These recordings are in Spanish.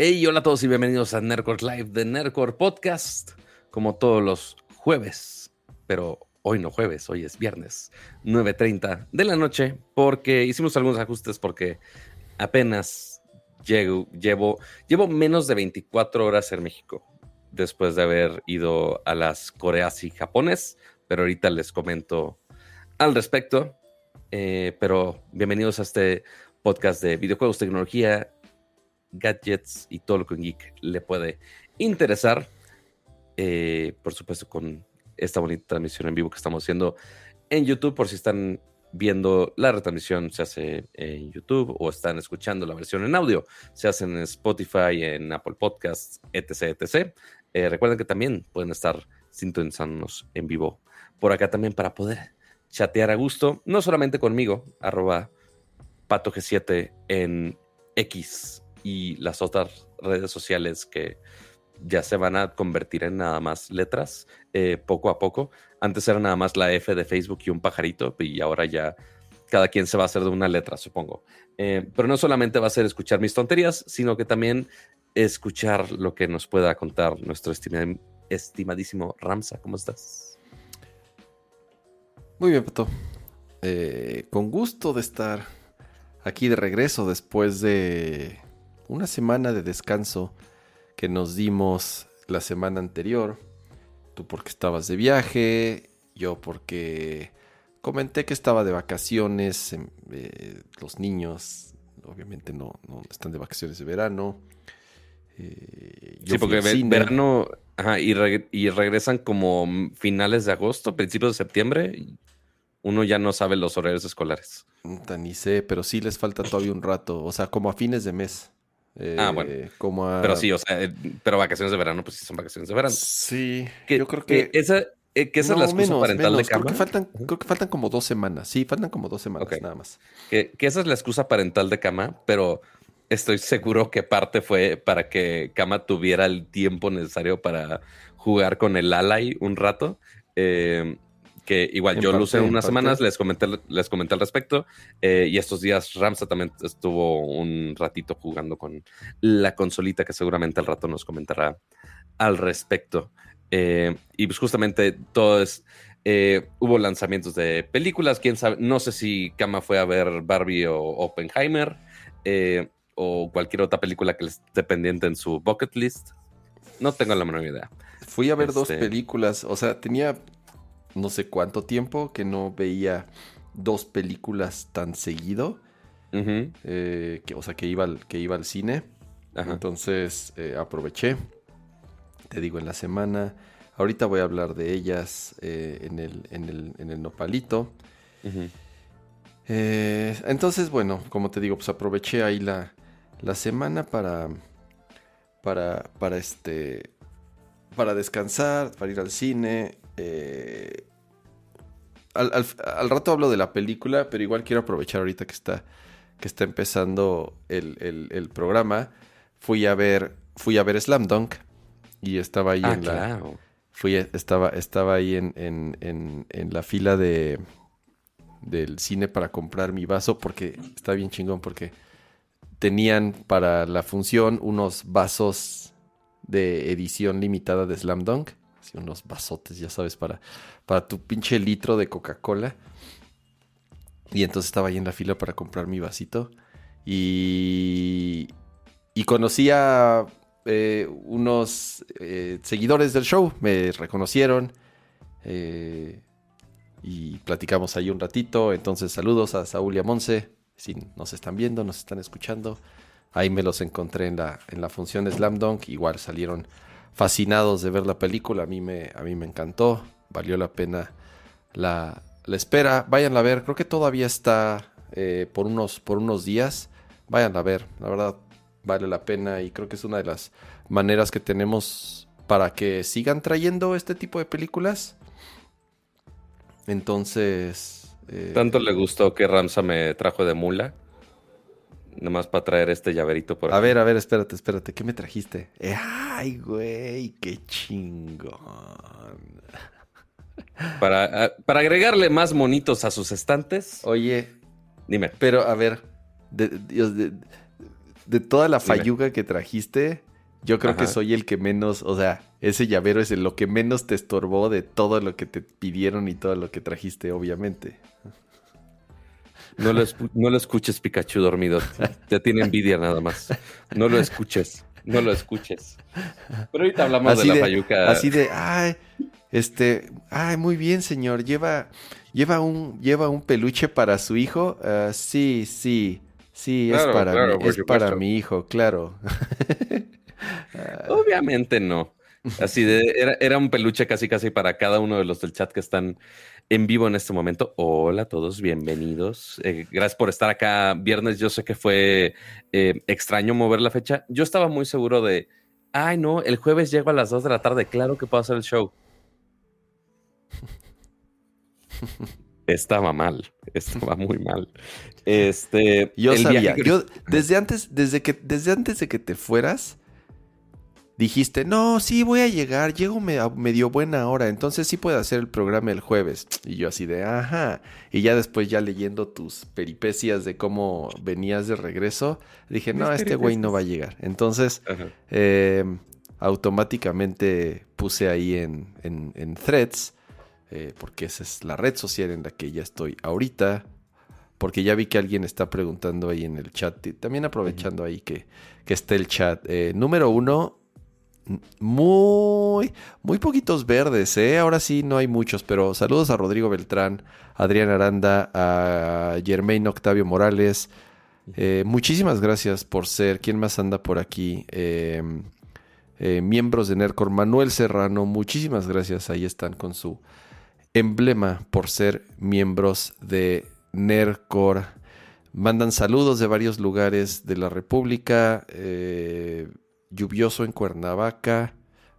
Hey, hola a todos y bienvenidos a Nerdcore Live de Nerdcore Podcast, como todos los jueves, pero hoy no jueves, hoy es viernes, 9.30 de la noche, porque hicimos algunos ajustes porque apenas llego, llevo, llevo menos de 24 horas en México después de haber ido a las Coreas y Japones, pero ahorita les comento al respecto. Eh, pero bienvenidos a este podcast de videojuegos, tecnología gadgets y todo lo que un geek le puede interesar. Eh, por supuesto, con esta bonita transmisión en vivo que estamos haciendo en YouTube, por si están viendo la retransmisión, se hace en YouTube o están escuchando la versión en audio, se hace en Spotify, en Apple Podcasts, etc. etc. Eh, recuerden que también pueden estar sintonizándonos en vivo por acá también para poder chatear a gusto, no solamente conmigo, arroba patog7 en X y las otras redes sociales que ya se van a convertir en nada más letras eh, poco a poco. Antes era nada más la F de Facebook y un pajarito y ahora ya cada quien se va a hacer de una letra, supongo. Eh, pero no solamente va a ser escuchar mis tonterías, sino que también escuchar lo que nos pueda contar nuestro estimadísimo Ramsa. ¿Cómo estás? Muy bien, Pato. Eh, con gusto de estar aquí de regreso después de una semana de descanso que nos dimos la semana anterior. Tú porque estabas de viaje, yo porque comenté que estaba de vacaciones, em, eh, los niños obviamente no, están de vacaciones de verano. Eh, sí, porque verano y, y, regresan como finales de agosto, principios de septiembre. Uno ya no sabe los horarios escolares. Ni sé, pero sí les falta todavía un rato, o sea, como a fines de mes ah, bueno. Eh, como Pero sí, o sea, eh, pero vacaciones de verano, pues sí son vacaciones de verano. Sí, yo creo que... esa, eh, que esa es la excusa parental de Kama. Creo que, faltan, creo que faltan como dos semanas. Sí, faltan como dos semanas nada más. Que, que, esa es la excusa parental de Kama, pero estoy seguro que parte fue para que Kama tuviera el tiempo necesario para jugar con el Alay un rato. Eh, que igual yo lo usé unas semanas, les comenté, les comenté al respecto, eh, y estos días Ramsa también estuvo un ratito jugando con la consolita que seguramente al rato nos comentará al respecto. Eh, y pues justamente todo es, eh, hubo lanzamientos de películas, quién sabe, no sé si Kama fue a ver Barbie o Oppenheimer, o cualquier otra película que esté pendiente en su bucket list. No tengo la menor idea. Fui a ver dos este películas, o sea, tenía no sé cuánto tiempo que no veía dos películas tan seguido. Eh, que, o sea, que iba al, que iba al cine. Entonces eh, aproveché. Te digo, en la semana. Ahorita voy a hablar de ellas eh, en, el, en, el, nopalito. entonces, bueno, como te digo, pues aproveché ahí la, la semana para. Para. Para este. Para descansar, para ir al cine. Eh, al, rato hablo de la película, pero igual quiero aprovechar ahorita que está, que está empezando el, programa. Fui a ver, fui a ver Slam Dunk y estaba ahí ah, en la. Fui, estaba, estaba ahí en, en, en, la fila de del cine para comprar mi vaso porque está bien chingón porque tenían para la función unos vasos de edición limitada de Slam Dunk unos vasotes, ya sabes, para, para tu pinche litro de Coca-Cola. Y entonces estaba ahí en la fila para comprar mi vasito. Y, y conocí a eh, unos eh, seguidores del show, me reconocieron. Eh, y platicamos ahí un ratito. Entonces, saludos a Saúl y Monse. Si nos están viendo, nos están escuchando. Ahí me los encontré en la, en la función Slam Dunk. Igual salieron fascinados de ver la película. A mí me, a mí me encantó. Valió la pena la, espera. Vayan a ver. Creo que todavía está eh, por, unos, por unos días. Vayan a ver. La verdad, vale la pena. Y creo que es una de las maneras que tenemos para que sigan trayendo este tipo de películas. Entonces. Eh, Tanto le gustó que Ramsa me trajo de mula. Nomás para traer este llaverito por A ver, a ver, espérate, espérate. ¿Qué me trajiste? Eh, ay, güey, qué chingón. Para, para agregarle más monitos a sus estantes. Oye, dime. Pero, a ver, Dios, de toda la falluga que trajiste, yo creo que soy el que menos, o sea, ese llavero es lo que menos te estorbó de todo lo que te pidieron y todo lo que trajiste, obviamente. No lo, no lo escuches, Pikachu dormido. Te tiene envidia nada más. No lo escuches. No lo escuches. Pero ahorita hablamos de la payuca. Así de, ay, este, ay, muy bien, señor. Lleva, lleva un, lleva un peluche para su hijo. Ah, sí, sí, sí, es para, es para mi hijo, claro. Obviamente no. Así de, era, era, un peluche casi casi para cada uno de los del chat que están en vivo en este momento. Hola a todos, bienvenidos. Eh, gracias por estar acá viernes. Yo sé que fue eh, extraño mover la fecha. Yo estaba muy seguro de, ay no, el jueves llego a las 2 de la tarde, claro que puedo hacer el show. estaba mal, estaba muy mal. Este, yo sabía, yo desde antes, desde que, desde antes de que te fueras, dijiste, no, sí, voy a llegar, llego a medio buena hora, entonces sí puedo hacer el programa el jueves. Y yo así de, ajá. Y ya después, ya leyendo tus peripecias de cómo venías de regreso, dije, no, este güey no va a llegar. Entonces, eh, automáticamente puse ahí en, en, threads, eh, porque esa es la red social en la que ya estoy ahorita. Porque ya vi que alguien está preguntando ahí en el chat, también aprovechando ahí que, que esté el chat. Eh, número uno, muy, muy poquitos verdes, ¿eh? Ahora sí no hay muchos, pero saludos a Rodrigo Beltrán, Adrián Aranda, a Germain Octavio Morales. Eh, muchísimas gracias por ser. ¿Quién más anda por aquí? Eh, eh, miembros de NERCOR, Manuel Serrano, muchísimas gracias. Ahí están con su emblema por ser miembros de NERCOR. Mandan saludos de varios lugares de la República lluvioso en Cuernavaca.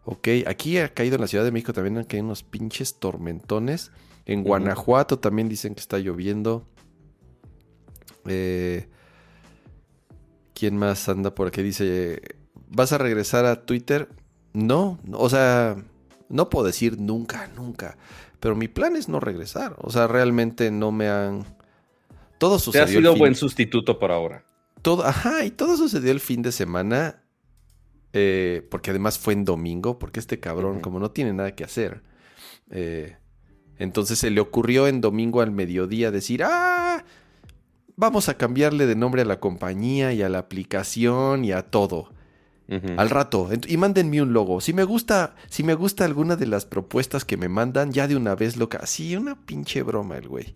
Ok, aquí ha caído en la Ciudad de México también han caído unos pinches tormentones. En Guanajuato también dicen que está lloviendo. Eh, ¿Quién más anda por aquí? Dice, ¿vas a regresar a Twitter? No, o sea, no puedo decir nunca, nunca. Pero mi plan es no regresar. O sea, realmente no me han... Todo sucedió. Te ha sido buen sustituto por ahora. Todo, ajá, y todo sucedió el fin de semana eh, porque además fue en domingo, porque este cabrón, como no tiene nada que hacer, eh, entonces se le ocurrió en domingo al mediodía decir, ah, vamos a cambiarle de nombre a la compañía y a la aplicación y a todo. Al rato. Y mándenme un logo. Si me gusta, si me gusta alguna de las propuestas que me mandan, ya de una vez lo Sí, una pinche broma el güey.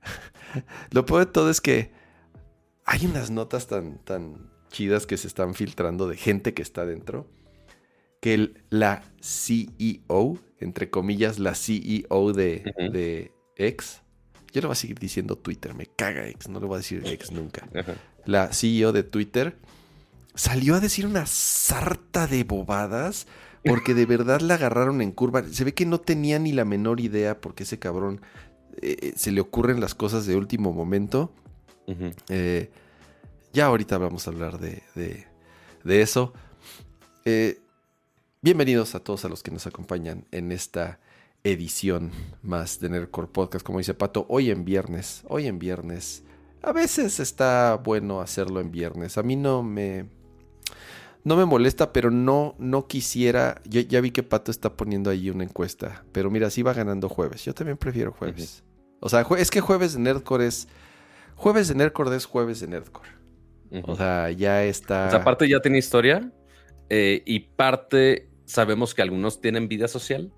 lo peor de todo es que hay unas notas tan, tan, chidas que se están filtrando de gente que está dentro, que la CEO, entre comillas, la CEO de, de X, yo le voy a seguir diciendo Twitter, me caga X, no le voy a decir X nunca. La CEO de Twitter salió a decir una sarta de bobadas porque de verdad la agarraron en curva. Se ve que no tenía ni la menor idea porque ese cabrón eh, eh, se le ocurren las cosas de último momento. eh, ya ahorita vamos a hablar de, eso. Eh, bienvenidos a todos a los que nos acompañan en esta edición más de Nerdcore Podcast. Como dice Pato, hoy en viernes. Hoy en viernes. A veces está bueno hacerlo en viernes. A mí no me. No me molesta, pero no, no quisiera. Ya, vi que Pato está poniendo ahí una encuesta. Pero mira, sí va ganando jueves. Yo también prefiero jueves. O sea, es que jueves de Nerdcore es. Jueves de Nerdcore es jueves de Nerdcore. O sea, ya está. O sea, parte ya tiene historia eh, y parte sabemos que algunos tienen vida social.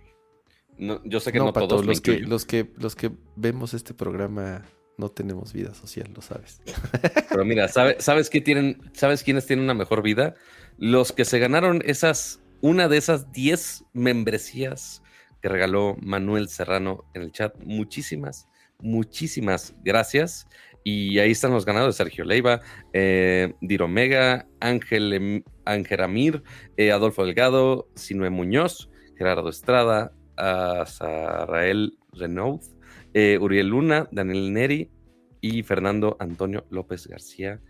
yo sé que no, todos los que, los que los que vemos este programa no tenemos vida social, lo sabes. Pero mira, ¿sabes qué tienen? ¿Sabes quiénes tienen una mejor vida? Los que se ganaron esas, una de esas 10 membresías que regaló Manuel Serrano en el chat. Muchísimas, muchísimas gracias. Y ahí están los ganados: Sergio Leiva, eh, Diromega, Ángel, em, Ángel Amir, eh, Adolfo Delgado, Sinue Muñoz, Gerardo Estrada, Azarael Renaud, eh, Uriel Luna, Daniel Neri y Fernando Antonio López García.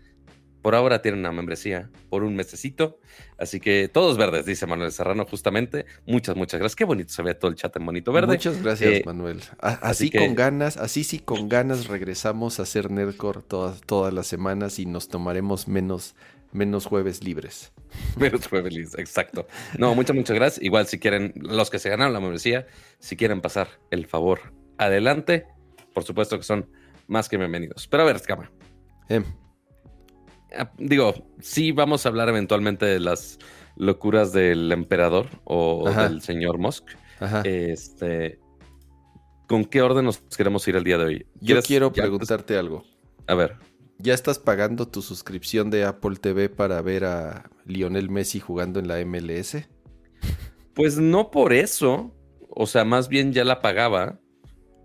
Por ahora tienen una membresía por un mesecito. Así que todos verdes, dice Manuel Serrano, justamente. Muchas, muchas gracias. Qué bonito se ve todo el chat en bonito verde. Muchas gracias, eh, Manuel. así, con ganas, así sí con ganas regresamos a hacer Nerdcore todas, todas las semanas y nos tomaremos menos, menos jueves libres. Menos jueves libres, exacto. No, muchas, muchas gracias. Igual si quieren, los que se ganaron la membresía, si quieren pasar el favor adelante, por supuesto que son más que bienvenidos. Pero a ver, Escama. Eh. Ah, digo, sí vamos a hablar eventualmente de las locuras del emperador o del señor Musk. Este, ¿Con qué orden nos queremos ir el día de hoy? Yo quiero preguntarte algo. A ver. ¿Ya estás pagando tu suscripción de Apple TV para ver a Lionel Messi jugando en la MLS? Pues no por eso. O sea, más bien ya la pagaba.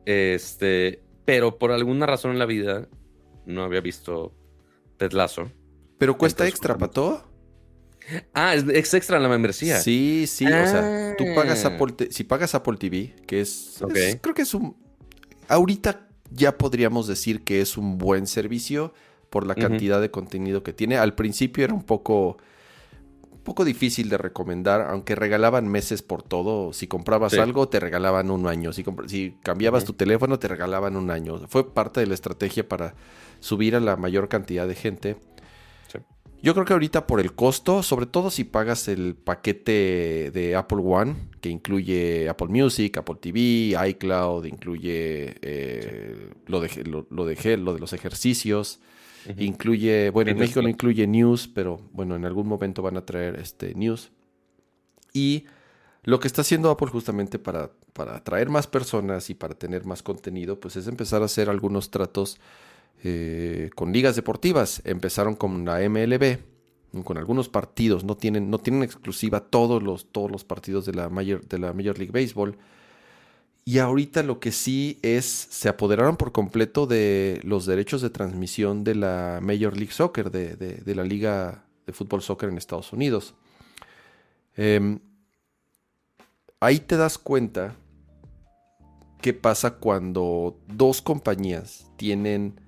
Este, pero por alguna razón en la vida no había visto Ted ¿Pero cuesta extra para todo? Ah, es, extra la membresía. Sí, sí. O sea, tú pagas ah. Apple, si pagas Apple TV, que es, creo que es un, ahorita ya podríamos decir que es un buen servicio por la cantidad de contenido que tiene. Al principio era un poco, un poco difícil de recomendar, aunque regalaban meses por todo. Si comprabas algo, te regalaban un año. Si, si cambiabas tu teléfono, te regalaban un año. Fue parte de la estrategia para subir a la mayor cantidad de gente. Yo creo que ahorita por el costo, sobre todo si pagas el paquete de Apple One, que incluye Apple Music, Apple TV, iCloud, incluye eh, lo, de, lo, de, lo de los ejercicios, incluye, bueno, en México no incluye News, pero bueno, en algún momento van a traer este News. Y lo que está haciendo Apple justamente para, para atraer más personas y para tener más contenido, pues es empezar a hacer algunos tratos eh, con ligas deportivas. Empezaron con la MLB, con algunos partidos. No tienen, no tienen exclusiva todos los, todos los partidos de la, Major, de la Major League Baseball. Y ahorita lo que sí es, se apoderaron por completo de los derechos de transmisión de la Major League Soccer, de, la Liga de Fútbol Soccer en Estados Unidos. Em, ahí te das cuenta qué pasa cuando dos compañías tienen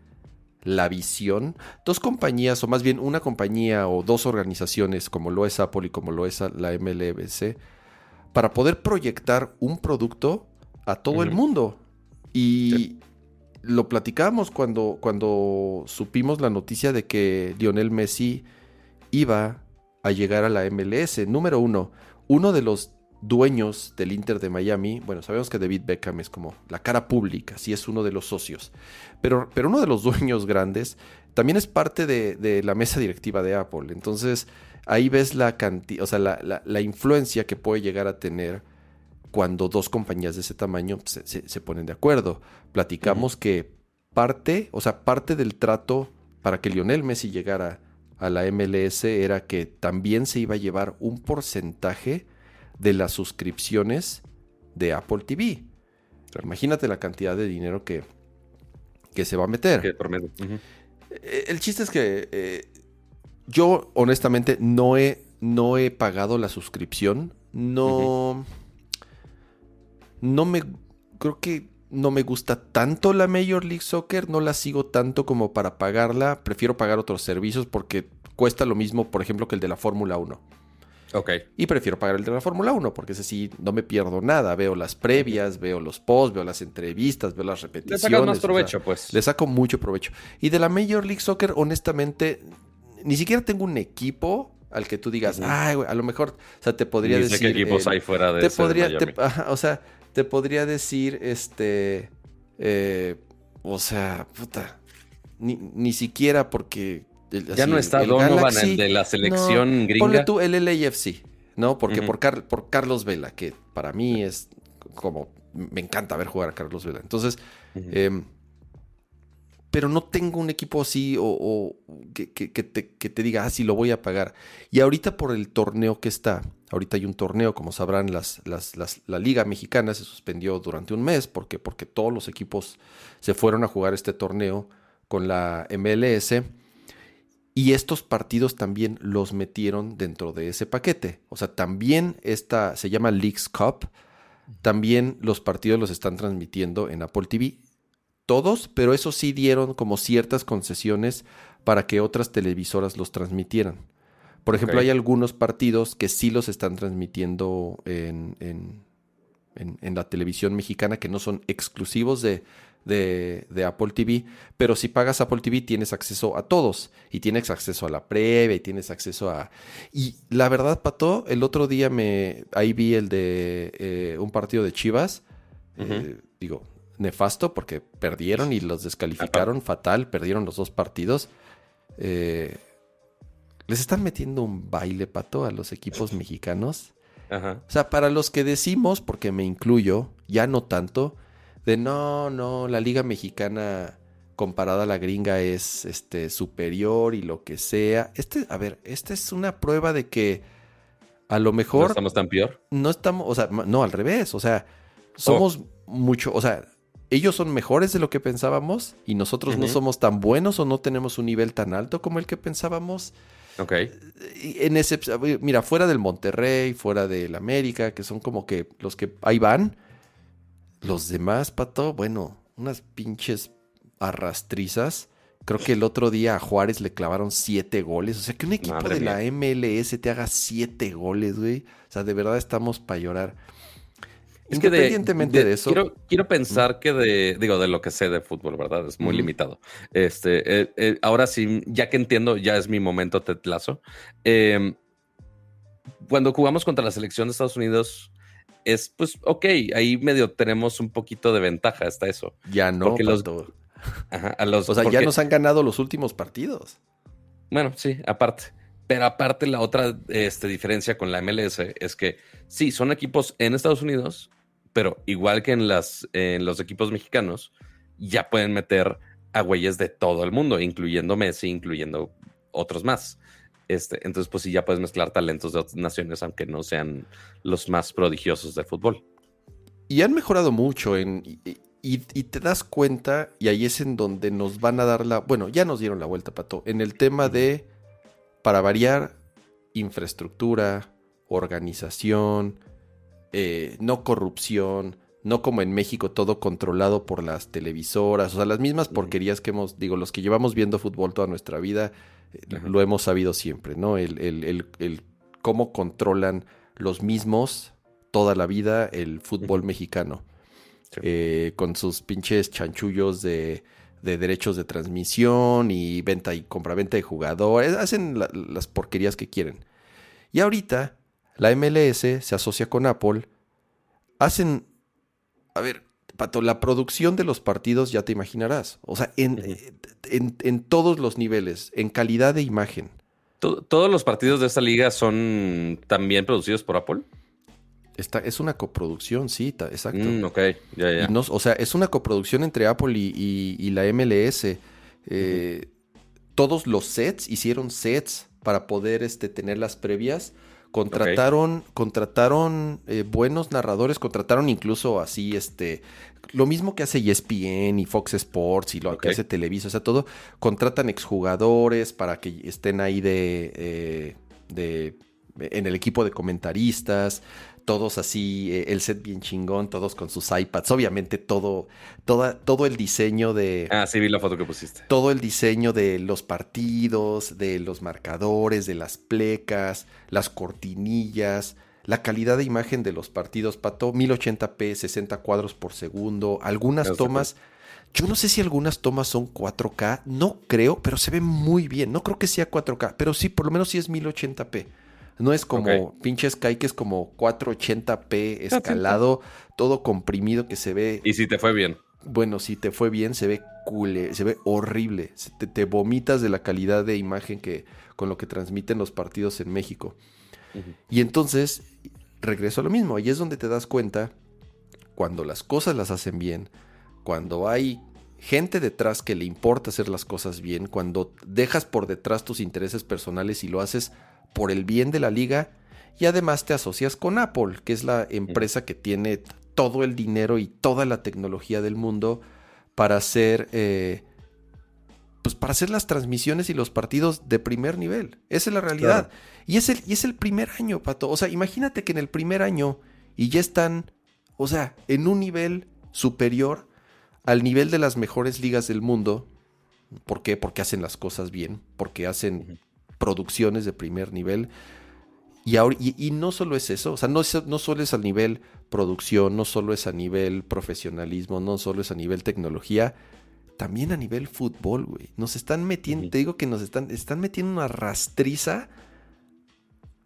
la visión, dos compañías, o más bien una compañía o dos organizaciones, como lo es Apple y como lo es la MLBC, para poder proyectar un producto a todo el mundo. Y lo platicamos cuando, cuando supimos la noticia de que Lionel Messi iba a llegar a la MLS. Número uno, uno de los dueños del Inter de Miami, bueno, sabemos que David Beckham es como la cara pública, sí es uno de los socios, pero, pero uno de los dueños grandes también es parte de, la mesa directiva de Apple. Entonces, ahí ves la cantidad, o sea, la, influencia que puede llegar a tener cuando dos compañías de ese tamaño se, ponen de acuerdo. Platicamos que parte, o sea, parte del trato para que Lionel Messi llegara a la MLS era que también se iba a llevar un porcentaje de las suscripciones de Apple TV. Imagínate la cantidad de dinero que, que se va a meter. Eh, el chiste es que eh, yo honestamente no he, no he pagado la suscripción. No. No me. Creo que no me gusta tanto la Major League Soccer. No la sigo tanto como para pagarla. Prefiero pagar otros servicios porque cuesta lo mismo, por ejemplo, que el de la Fórmula 1. Ok. Y prefiero pagar el de la Fórmula 1 porque ese sí no me pierdo nada. Veo las previas, veo los posts, veo las entrevistas, veo las repeticiones. Le saco más provecho, pues. Le saco mucho provecho. Y de la Major League Soccer, honestamente, ni siquiera tengo un equipo al que tú digas, ay, güey, a lo mejor, o sea, te podría decir. qué equipos hay fuera de te podría, o sea, te podría decir, este, eh, o sea, puta, ni, ni siquiera porque ya no está Donovan, el de la selección gringa. Ponle tú el LAFC, ¿no? Porque por, por Carlos Vela, que para mí es como. Me encanta ver jugar a Carlos Vela. Entonces. Em, pero no tengo un equipo así o, que, te, diga, ah, sí, lo voy a pagar. Y ahorita por el torneo que está, ahorita hay un torneo, como sabrán, las, la Liga Mexicana se suspendió durante un mes porque, porque todos los equipos se fueron a jugar este torneo con la MLS. Y estos partidos también los metieron dentro de ese paquete. O sea, también esta se llama Leagues Cup. También los partidos los están transmitiendo en Apple TV. todos, pero eso sí dieron como ciertas concesiones para que otras televisoras los transmitieran. Por ejemplo, hay algunos partidos que sí los están transmitiendo en, en- en- en la televisión mexicana que no son exclusivos de, de- de Apple TV, pero si pagas Apple TV tienes acceso a todos y tienes acceso a la previa y tienes acceso a... Y la verdad, Pato, el otro día me ahí vi el de eh, un partido de Chivas, eh, digo, nefasto porque perdieron y los descalificaron fatal, perdieron los dos partidos. Eh, les están metiendo un baile, Pato, a los equipos mexicanos. Ajá. O sea, para los que decimos, porque me incluyo, ya no tanto, de no, no, la liga mexicana comparada a la gringa es este superior y lo que sea. Este, a ver, esta es una prueba de que a lo ¿No mejor estamos tan peor? no estamos, o sea, no al revés, o sea, somos mucho, o sea, ellos son mejores de lo que pensábamos y nosotros no somos tan buenos o no tenemos un nivel tan alto como el que pensábamos. Ok. En excep- mira, fuera del Monterrey, fuera del América, que son como que los que ahí van, los demás, Pato, bueno, unas pinches arrastrizas. Creo que el otro día a Juárez le clavaron siete goles. O sea, que un equipo Madre de la MLS te haga siete goles, güey. O sea, de verdad estamos para llorar. Es que de- Independientemente de, eso. Quiero, quiero pensar que de, digo, de lo que sé de fútbol, ¿verdad? Es muy limitado. Este, eh, eh, ahora sí, ya que entiendo, ya es mi momento tetlazo. Eh, cuando jugamos contra la selección de Estados Unidos, es pues, ok, ahí medio tenemos un poquito de ventaja hasta eso. ya no, porque los-. Ajá, a los, O sea, ya porque- nos han ganado los últimos partidos. Bueno, sí, aparte. Pero aparte, la otra este, diferencia con la MLS es que sí, son equipos en Estados Unidos, pero igual que en, las, en los equipos mexicanos, ya pueden meter a güeyes de todo el mundo, incluyendo Messi, incluyendo otros más. Este, entonces, pues sí, ya puedes mezclar talentos de otras naciones, aunque no sean los más prodigiosos del fútbol. Y han mejorado mucho en... Y, y- y te das cuenta, y ahí es en donde nos van a dar la... Bueno, ya nos dieron la vuelta, Pato, en el tema de, para variar, infraestructura, organización, eh, no corrupción, no como en México todo controlado por las televisoras, o sea, las mismas porquerías que hemos, digo, los que llevamos viendo fútbol toda nuestra vida, Ajá. lo hemos sabido siempre, ¿no? El, el- el- el cómo controlan los mismos toda la vida el fútbol mexicano. Sí. Eh, con sus pinches chanchullos de, de derechos de transmisión y venta y compraventa de jugadores. Hacen la- las porquerías que quieren. Y ahorita la MLS se asocia con Apple. Hacen. A ver, Pato, la producción de los partidos ya te imaginarás. O sea, en, Ujú. en, en todos los niveles, en calidad de imagen. To- ¿Todos los partidos de esta liga son también producidos por Apple? Esta, es una coproducción, sí, ta- exacto. Mm, ok, ya, ya. Y no- o sea, es una coproducción entre Apple y, y- y la MLS. Eh, Todos los sets hicieron sets para poder este, tener las previas. Contrataron, contrataron eh, buenos narradores, contrataron incluso así, este, lo mismo que hace ESPN y Fox Sports y lo que hace Televisa, o sea, todo, contratan exjugadores para que estén ahí de, eh, de en el equipo de comentaristas, todos así, eh, el set bien chingón, todos con sus iPads, obviamente todo, toda, todo el diseño de Ah, sí, vi la foto que pusiste. todo el diseño de los partidos, de los marcadores, de las plecas, las cortinillas, la calidad de imagen de los partidos, Pato, 1080p, 60 cuadros por segundo, algunas tomas, yo no sé si algunas tomas son 4K, no creo, pero se ve muy bien, no creo que sea 4K, pero sí, por lo menos sí es 1080p. No es como Ok. pinche Sky que es como 480p escalado, todo comprimido que se ve Y si te fue bien. bueno, si te fue bien, se ve cule, se ve horrible. Se- Te, te vomitas de la calidad de imagen que con lo que transmiten los partidos en México. Y entonces, regreso a lo mismo. Ahí es donde te das cuenta cuando las cosas las hacen bien, cuando hay gente detrás que le importa hacer las cosas bien, cuando dejas por detrás tus intereses personales y lo haces por el bien de la liga, y además te asocias con Apple, que es la empresa que tiene todo el dinero y toda la tecnología del mundo para hacer, eh, pues para hacer las transmisiones y los partidos de primer nivel. Esa es la realidad. Claro. Y, es el, y es el primer año, Pato. O sea, imagínate que en el primer año y ya están, o sea, en un nivel superior al nivel de las mejores ligas del mundo. ¿Por qué? Porque hacen las cosas bien, porque hacen producciones de primer nivel. Y, ahora, y, no solo es eso, o sea, no, no solo es a nivel producción, no solo es a nivel profesionalismo, no solo es a nivel tecnología, también a nivel fútbol, güey. Nos están metiendo, te digo que nos están, están metiendo una rastriza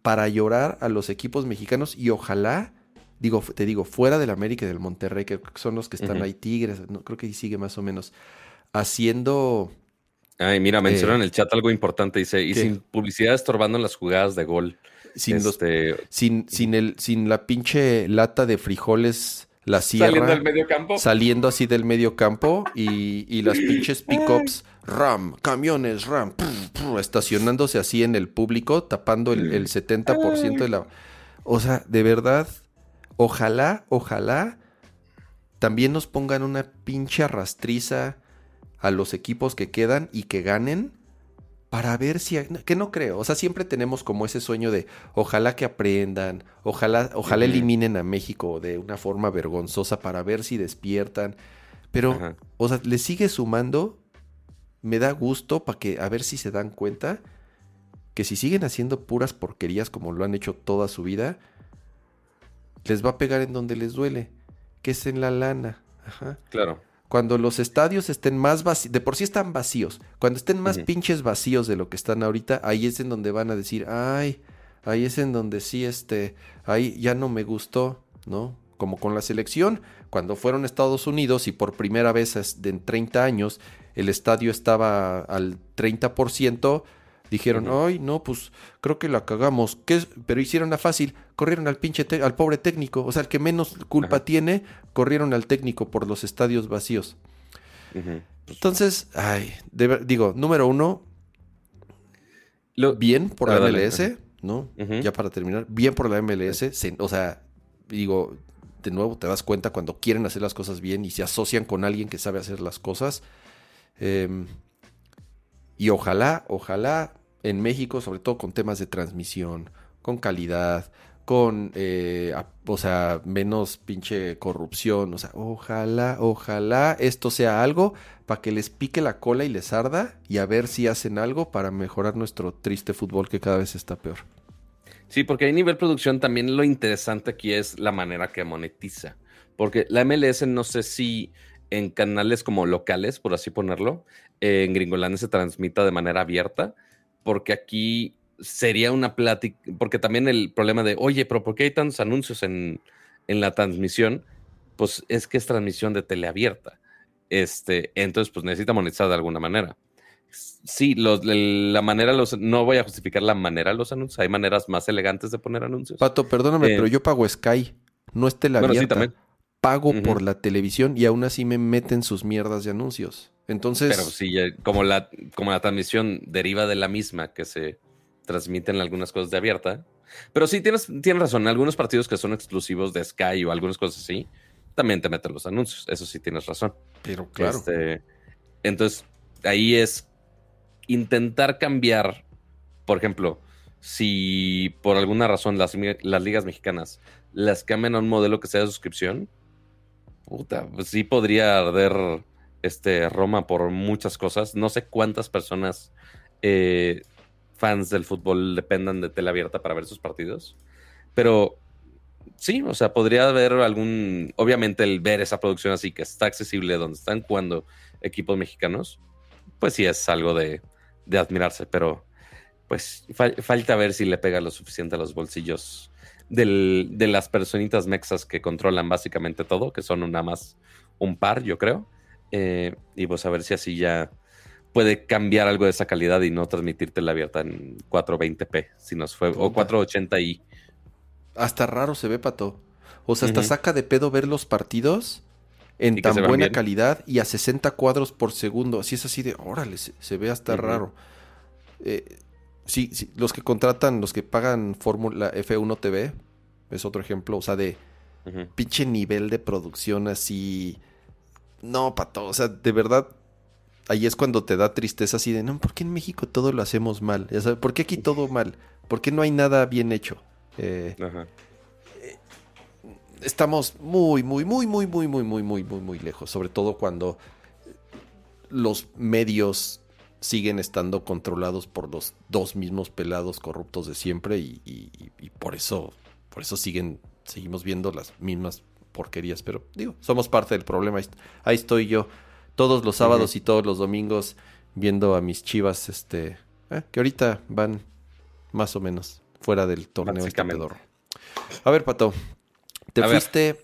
para llorar a los equipos mexicanos y ojalá, digo, te digo, fuera del América y del Monterrey, que son los que están ahí, Tigres, no, creo que ahí sigue más o menos, haciendo... Ay, mira, mencionan eh, en el chat algo importante, dice, y sin publicidad estorbando en las jugadas de gol. Sin, este... sin, sin, el, sin la pinche lata de frijoles la sierra. Saliendo del medio campo. Saliendo así del medio campo y, y las pinches pickups, RAM, camiones, RAM, estacionándose así en el público, tapando el, el 70% de la... O sea, de verdad, ojalá, ojalá también nos pongan una pinche arrastriza a los equipos que quedan y que ganen para ver si, que no creo, o sea, siempre tenemos como ese sueño de ojalá que aprendan, ojalá, ojalá eliminen a México de una forma vergonzosa para ver si despiertan, pero, o sea, le sigue sumando, me da gusto para que, a ver si se dan cuenta que si siguen haciendo puras porquerías como lo han hecho toda su vida, les va a pegar en donde les duele, que es en la lana. Ajá. Claro cuando los estadios estén más vacíos, de por sí están vacíos, cuando estén más pinches vacíos de lo que están ahorita, ahí es en donde van a decir, ay, ahí es en donde sí, este, ahí ya no me gustó, ¿no? Como con la selección, cuando fueron a Estados Unidos y por primera vez en 30 años el estadio estaba al 30%, Dijeron, ay, no, pues creo que la cagamos. ¿Qué Pero hicieron la fácil, corrieron al pinche, al pobre técnico. O sea, el que menos culpa tiene, corrieron al técnico por los estadios vacíos. Entonces, ay, digo, número uno, bien por la MLS, ¿no? Ya para terminar, bien por la MLS. o sea, digo, de nuevo te das cuenta cuando quieren hacer las cosas bien y se asocian con alguien que sabe hacer las cosas. Eh, y ojalá, ojalá en México, sobre todo con temas de transmisión, con calidad, con, eh, o sea, menos pinche corrupción. O sea, ojalá, ojalá esto sea algo para que les pique la cola y les arda y a ver si hacen algo para mejorar nuestro triste fútbol que cada vez está peor. Sí, porque a nivel producción también lo interesante aquí es la manera que monetiza. Porque la MLS no sé si en canales como locales, por así ponerlo, en Gringolandia se transmita de manera abierta, porque aquí sería una plática, porque también el problema de, oye, pero ¿por qué hay tantos anuncios en, la transmisión? Pues es que es transmisión de teleabierta. Este, entonces, pues necesita monetizar de alguna manera. Sí, la manera, los, no voy a justificar la manera de los anuncios. Hay maneras más elegantes de poner anuncios. Pato, perdóname, eh, pero yo pago Sky, no es teleabierta. Bueno, sí, también pago por la televisión y aún así me meten sus mierdas de anuncios. Entonces. Pero sí, como la, como la transmisión deriva de la misma que se transmiten algunas cosas de abierta. Pero sí, tienes, tienes razón. Algunos partidos que son exclusivos de Sky o algunas cosas así, también te meten los anuncios. Eso sí tienes razón. Pero claro. Este, entonces, ahí es intentar cambiar, por ejemplo, si por alguna razón las, las ligas mexicanas las cambian a un modelo que sea de suscripción, puta, pues sí podría arder este Roma por muchas cosas. No sé cuántas personas eh, fans del fútbol dependan de tele abierta para ver sus partidos, pero sí, o sea, podría haber algún, obviamente el ver esa producción así que está accesible donde están jugando equipos mexicanos, pues sí es algo de, admirarse, pero pues falta ver si le pega lo suficiente a los bolsillos de las personitas mexas que controlan básicamente todo, que son nada más un par, yo creo. Eh, y pues a ver si así ya puede cambiar algo de esa calidad y no transmitirte la abierta en 420p, si nos fue, o 480i. Hasta raro se ve, Pato. O sea, hasta saca de pedo ver los partidos en tan buena calidad y a 60 cuadros por segundo. Así es así de, órale, se, ve hasta raro. Eh, sí, los que contratan, los que pagan Fórmula F1 TV, es otro ejemplo, o sea, de pinche nivel de producción así. No, pato, o sea, de verdad, ahí es cuando te da tristeza así de, no, ¿por qué en México todo lo hacemos mal? Ya sabes, ¿Por qué aquí todo mal? ¿Por qué no hay nada bien hecho? Eh, estamos muy, muy, muy, muy, muy, muy, muy, muy, muy, muy lejos. Sobre todo cuando los medios siguen estando controlados por los dos mismos pelados corruptos de siempre y, por eso, por eso siguen, seguimos viendo las mismas porquerías. Pero digo, somos parte del problema. Ahí estoy yo todos los sábados y todos los domingos viendo a mis chivas, este, eh, que ahorita van más o menos fuera del torneo este A ver, Pato, te fuiste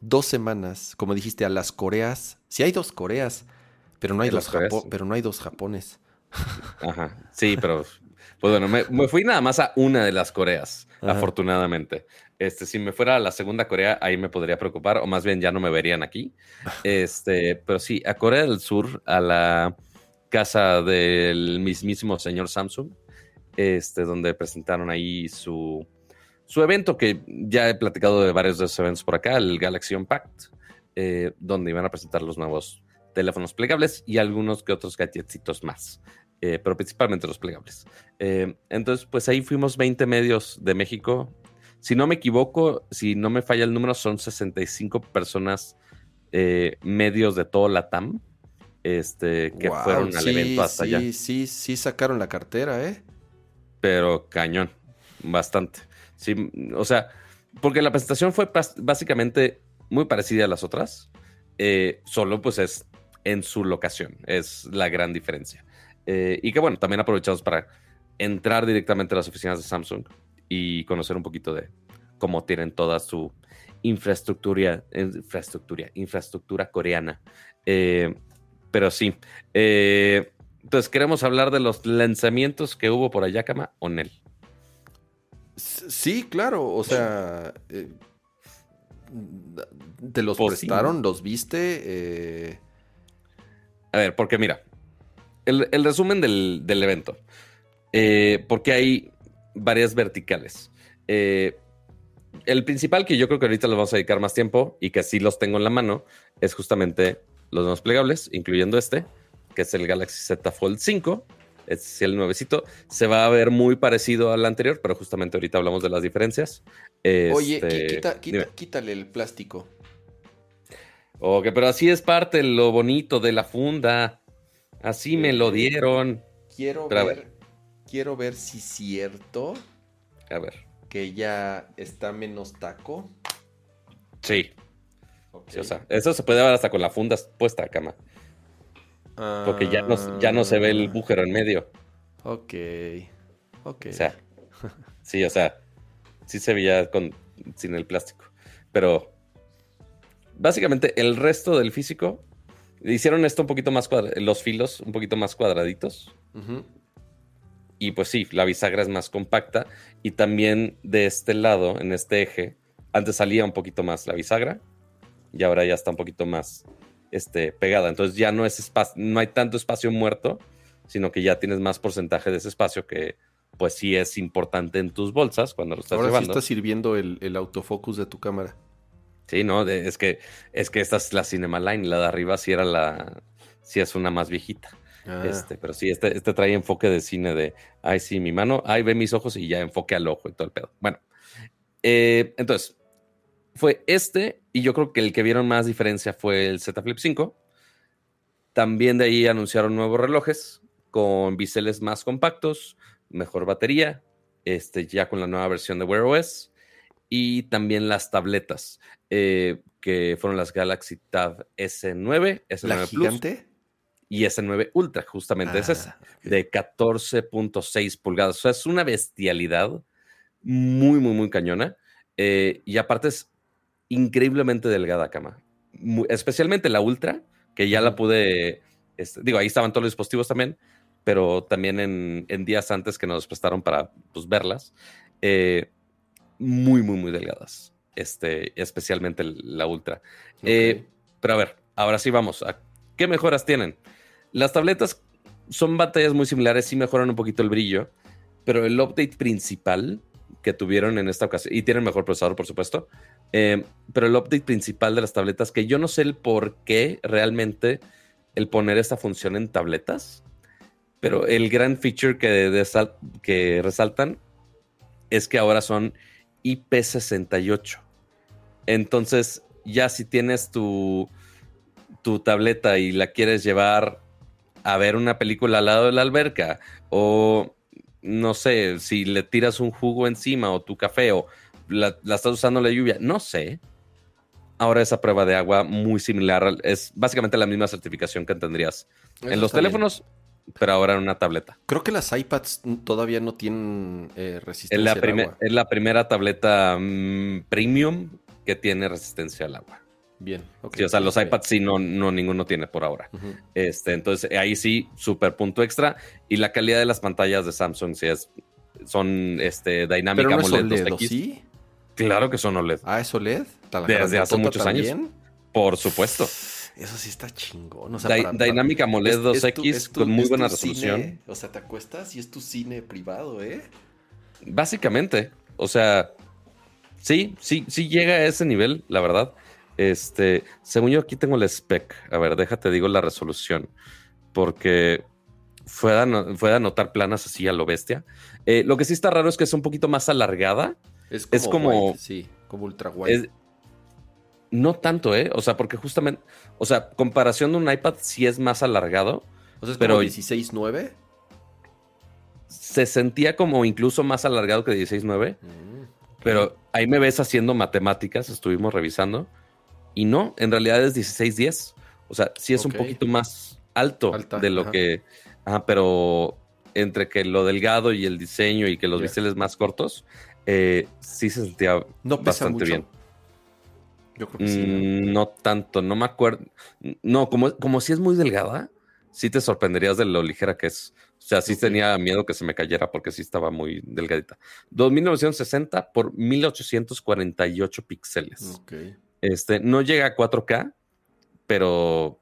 dos semanas, como dijiste, a las Coreas. Si hay dos Coreas, pero no hay, dos, pero no hay dos Japones. Ajá, sí, pero pues bueno, me, fui nada más a una de las Coreas, afortunadamente. Este, si me fuera a la segunda Corea, ahí me podría preocupar, o más bien ya no me verían aquí. Este, pero sí, a Corea del Sur, a la casa del mismísimo señor Samsung, este, donde presentaron ahí su, su evento, que ya he platicado de varios de esos eventos por acá, el Galaxy Unpacked, eh, donde iban a presentar los nuevos teléfonos plegables y algunos que otros gadgetitos más, eh, pero principalmente los plegables. Eh, entonces, pues ahí fuimos 20 medios de México. Si no me equivoco, si no me falla el número, son 65 personas medios de todo la TAM este, que fueron al evento hasta sí, allá. Sí, sí, sí sacaron la cartera, ¿eh? Pero cañón, bastante. Sí, o sea, porque la presentación fue básicamente muy parecida a las otras, eh, solo pues es en su locación, es la gran diferencia. Eh, y que bueno, también aprovechamos para entrar directamente a las oficinas de Samsung y conocer un poquito de cómo tienen toda su infraestructura, infraestructura, infraestructura coreana. Eh, pero sí. Eh, entonces, ¿queremos hablar de los lanzamientos que hubo por Ayakama o Nel? Sí, claro. O sea, ¿te los pues prestaron? ¿Los viste? Eh, A ver, porque mira, el, resumen del, evento. porque hay varias verticales. el principal que yo creo que ahorita lo vamos a dedicar más tiempo y que sí los tengo en la mano es justamente los nuevos plegables, incluyendo este, que es el Galaxy Z Fold 5. Es el nuevecito. Se va a ver muy parecido al anterior, pero justamente ahorita hablamos de las diferencias. Oye, este, quítale el plástico. Ok, pero así es parte de lo bonito de la funda. Así me lo dieron. Quiero ver, quiero ver si es cierto. A ver. Que ya está menos taco. Sí o sea, eso se puede ver hasta con la funda puesta, cama. Porque ya no, ya no se ve el bújero en medio. Ok. Ok. O sea, sí, o sea, sí se veía con, sin el plástico. Pero básicamente el resto del físico hicieron esto un poquito más los filos un poquito más cuadraditos. Y pues sí, la bisagra es más compacta. Y también de este lado, en este eje, antes salía un poquito más la bisagra y ahora ya está un poquito más este, pegada. Entonces ya no, es espacio, no hay tanto espacio muerto, sino que ya tienes más porcentaje de ese espacio que pues sí es importante en tus bolsas cuando lo estás ahora llevando. Sí está sirviendo el, autofocus de tu cámara. Sí, no, es que es que esta es la Cinema Line, la de arriba sí era la, sí es una más viejita. Ah. Este, pero sí, este, este trae enfoque de cine de, ay, sí, mi mano, ay, ve mis ojos y ya enfoque al ojo y todo el pedo. Bueno, eh, entonces, fue este, y yo creo que el que vieron más diferencia fue el Z Flip 5. También de ahí anunciaron nuevos relojes con biseles más compactos, mejor batería, este, ya con la nueva versión de Wear OS, y también las tabletas, eh, que fueron las Galaxy Tab S9, S9 Plus. Y S9 Ultra, justamente es esa, ah, de 14.6 pulgadas. O sea, es una bestialidad muy, muy, muy cañona. Eh, y aparte es increíblemente delgada cama. especialmente la Ultra, que ya la pude, este, digo, ahí estaban todos los dispositivos también, pero también en, días antes que nos prestaron para pues, verlas, eh, muy, muy, muy delgadas, este, especialmente la Ultra. Eh, pero a ver, ahora sí vamos, ¿a qué mejoras tienen? Las tabletas son batallas muy similares, sí mejoran un poquito el brillo, pero el update principal que tuvieron en esta ocasión, y tienen mejor procesador, por supuesto, eh, pero el update principal de las tabletas, que yo no sé el por qué realmente el poner esta función en tabletas, pero el gran feature que, que resaltan es que ahora son IP68. Entonces, ya si tienes tu, tu tableta y la quieres llevar a ver una película al lado de la alberca, o no sé, si le tiras un jugo encima o tu café, o la, la estás usando la lluvia, no sé. Ahora esa prueba de agua muy similar, es básicamente la misma certificación que tendrías en los bien. Pero ahora en una tableta. Creo que las iPads todavía no tienen eh, Es resistencia la, al agua. es la primera tableta mm, premium que tiene resistencia al agua. Bien. Sí, o sea, los iPads sí, no, no ninguno tiene por ahora. Este, entonces, ahí sí, súper punto extra. Y la calidad de las pantallas de Samsung sí es, son este, Dynamic no AMOLED OLED, ¿o 2X. sí? Claro que son OLED, Ah, ¿es OLED? ¿La Desde hace muchos años. por supuesto. Eso sí está chingón. O sea, Dy- para- para- Dynamic AMOLED es- es tu- 2X es tu- con muy buena cine, resolución. o sea, te acuestas y es tu cine privado, ¿eh? Básicamente, o sea, sí, sí, sí llega a ese nivel, la verdad. Este, según yo aquí tengo el spec. A ver, déjate digo la resolución, porque fue a, fue a anotar planas así a lo bestia. Eh, lo que sí está raro es que es un poquito más alargada. Es Es como- wide, sí, como ultra wide. Es- no tanto, ¿eh? O sea, porque justamente, o sea, comparación de un iPad sí es más alargado. o sea, es pero- como 16.9. Se sentía como incluso más alargado que 16.9. Mm, Pero ahí me ves haciendo matemáticas, estuvimos revisando. Y no, en realidad es 1610. O sea, sí es un poquito más alto Alta, de lo ajá. que. Ajá, pero entre que lo delgado y el diseño y que los Ya. biseles más cortos, eh, sí se sentía No bastante mucho. bien. Yo creo que sí. ¿no? Mm, no tanto, no me acuerdo. No, como, como si es muy delgada, sí te sorprenderías de lo ligera que es. O sea, sí tenía miedo que se me cayera porque sí estaba muy delgadita. 2960 por 1848 píxeles. Ok. Este, no llega a 4K, pero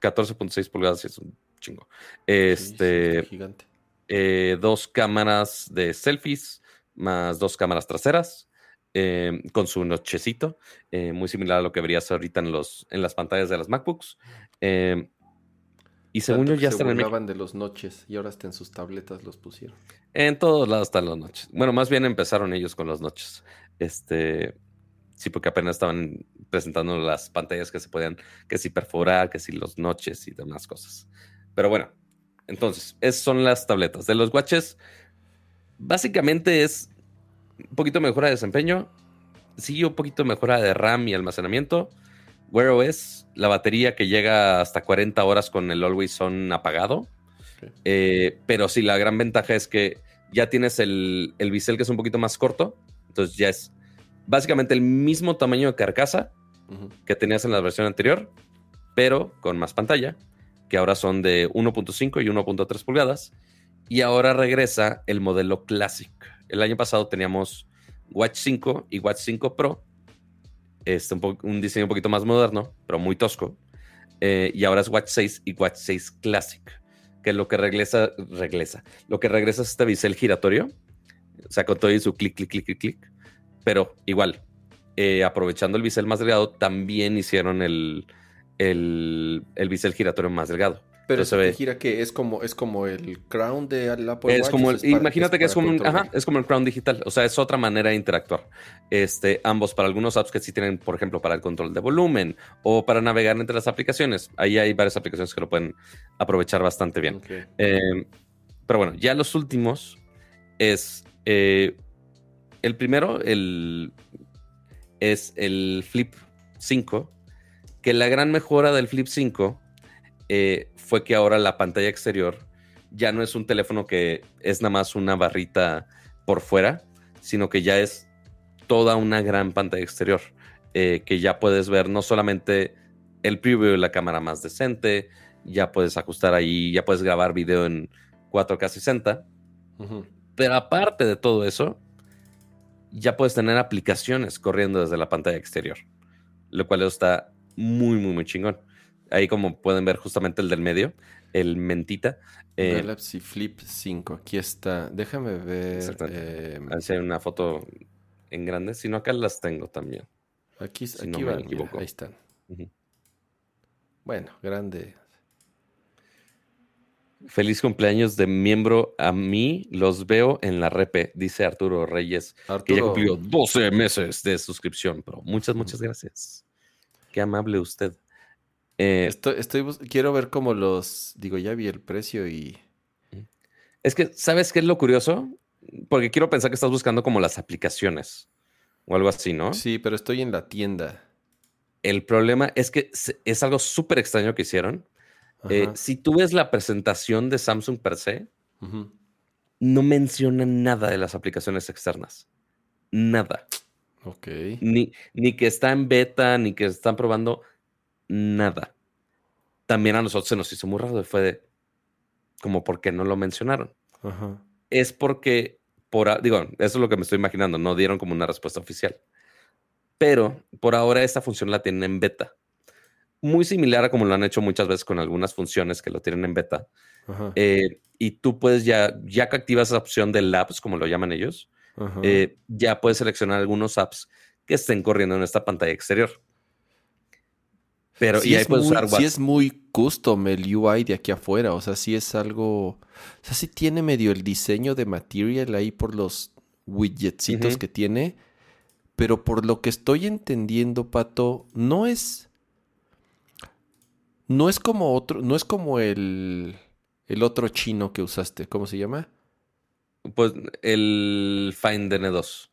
14.6 pulgadas es un chingo. Sí, Este, gigante. eh, dos cámaras de selfies, más dos cámaras traseras, eh, con su nochecito, eh, muy similar a lo que verías ahorita en, los, en las pantallas de las MacBooks. Eh, y según yo Tanto ya se están en, de los noches y ahora hasta en sus tabletas los pusieron. en todos lados están los noches. Bueno, más bien empezaron ellos con los noches. Este, sí, porque apenas estaban presentando las pantallas que se podían, que si perforar, que si los noches y demás cosas. Pero bueno, entonces, esas son las tabletas. De los watches, básicamente es un poquito mejora de desempeño, sí, un poquito mejora de RAM y almacenamiento. Wear OS, la batería que llega hasta 40 horas con el Always On apagado. Eh, pero sí, la gran ventaja es que ya tienes el, el bisel que es un poquito más corto. Entonces ya es básicamente el mismo tamaño de carcasa que tenías en la versión anterior, pero con más pantalla, que ahora son de 1.5 y 1.3 pulgadas. Y ahora regresa el modelo Classic. El año pasado teníamos Watch 5 y Watch 5 Pro. Este, un, un diseño un poquito más moderno, pero muy tosco. Eh, y ahora es Watch 6 y Watch 6 Classic, que lo que regresa, regresa, lo que regresa es este bisel giratorio. O sea, con todo y su clic, clic, clic, clic, clic. Pero igual, eh, aprovechando el bisel más delgado, también hicieron el, el, el bisel giratorio más delgado. Pero se ve- gira que es como, es como el crown de Apple es Watch, como el- para- imagínate que es como un, ajá, es como el Crown digital, o sea, es otra manera de interactuar. Este, ambos para algunos apps que sí tienen, por ejemplo, para el control de volumen o para navegar entre las aplicaciones. Ahí hay varias aplicaciones que lo pueden aprovechar bastante bien. Eh, pero bueno, ya los últimos es eh, el primero, el es el Flip 5, que la gran mejora del Flip 5 eh, fue que ahora la pantalla exterior ya no es un teléfono que es nada más una barrita por fuera, sino que ya es toda una gran pantalla exterior, eh, que ya puedes ver no solamente el preview de la cámara más decente, ya puedes ajustar ahí, ya puedes grabar video en 4K 60, Ujú. pero aparte de todo eso, ya puedes tener aplicaciones corriendo desde la pantalla exterior, lo cual está muy, muy, muy chingón. Ahí como pueden ver justamente el del medio, el mentita. eh, Galaxy Flip 5, aquí está. Déjame ver. Eh, a ver si hay una foto en grande, si no acá las tengo también. aquí si aquí no van, mira, ahí están. Bueno, grande. Feliz cumpleaños de miembro a mí, los veo en la repe, dice Arturo Reyes, que ya cumplió 12 meses de suscripción, pero muchas, muchas gracias. Qué amable usted. Eh, estoy, estoy, quiero ver cómo los, digo, ya vi el precio y... Es que, ¿sabes qué es lo curioso? Porque quiero pensar que estás buscando como las aplicaciones o algo así, ¿no? Sí, pero estoy en la tienda. El problema es que es algo súper extraño que hicieron. Eh, si tú ves la presentación de Samsung per se, no menciona nada de las aplicaciones externas. Nada. Ok. Ni, ni que está en beta, ni que están probando nada. También a nosotros se nos hizo muy raro. Fue de, como, ¿por qué no lo mencionaron? Es porque, por, digo, eso es lo que me estoy imaginando. No dieron como una respuesta oficial. Pero por ahora esta función la tienen en beta muy similar a como lo han hecho muchas veces con algunas funciones que lo tienen en beta. Eh, y tú puedes ya, ya que activas esa opción de labs, como lo llaman ellos, eh, ya puedes seleccionar algunos apps que estén corriendo en esta pantalla exterior. Pero y ahí puedes usar Sí es muy custom el UI de aquí afuera. O sea, sí es algo. O sea, sí tiene medio el diseño de material ahí por los widgetsitos que tiene. Pero por lo que estoy entendiendo, Pato, no es no es como otro, no es como el, el otro chino que usaste, ¿cómo se llama? Pues el Find N2.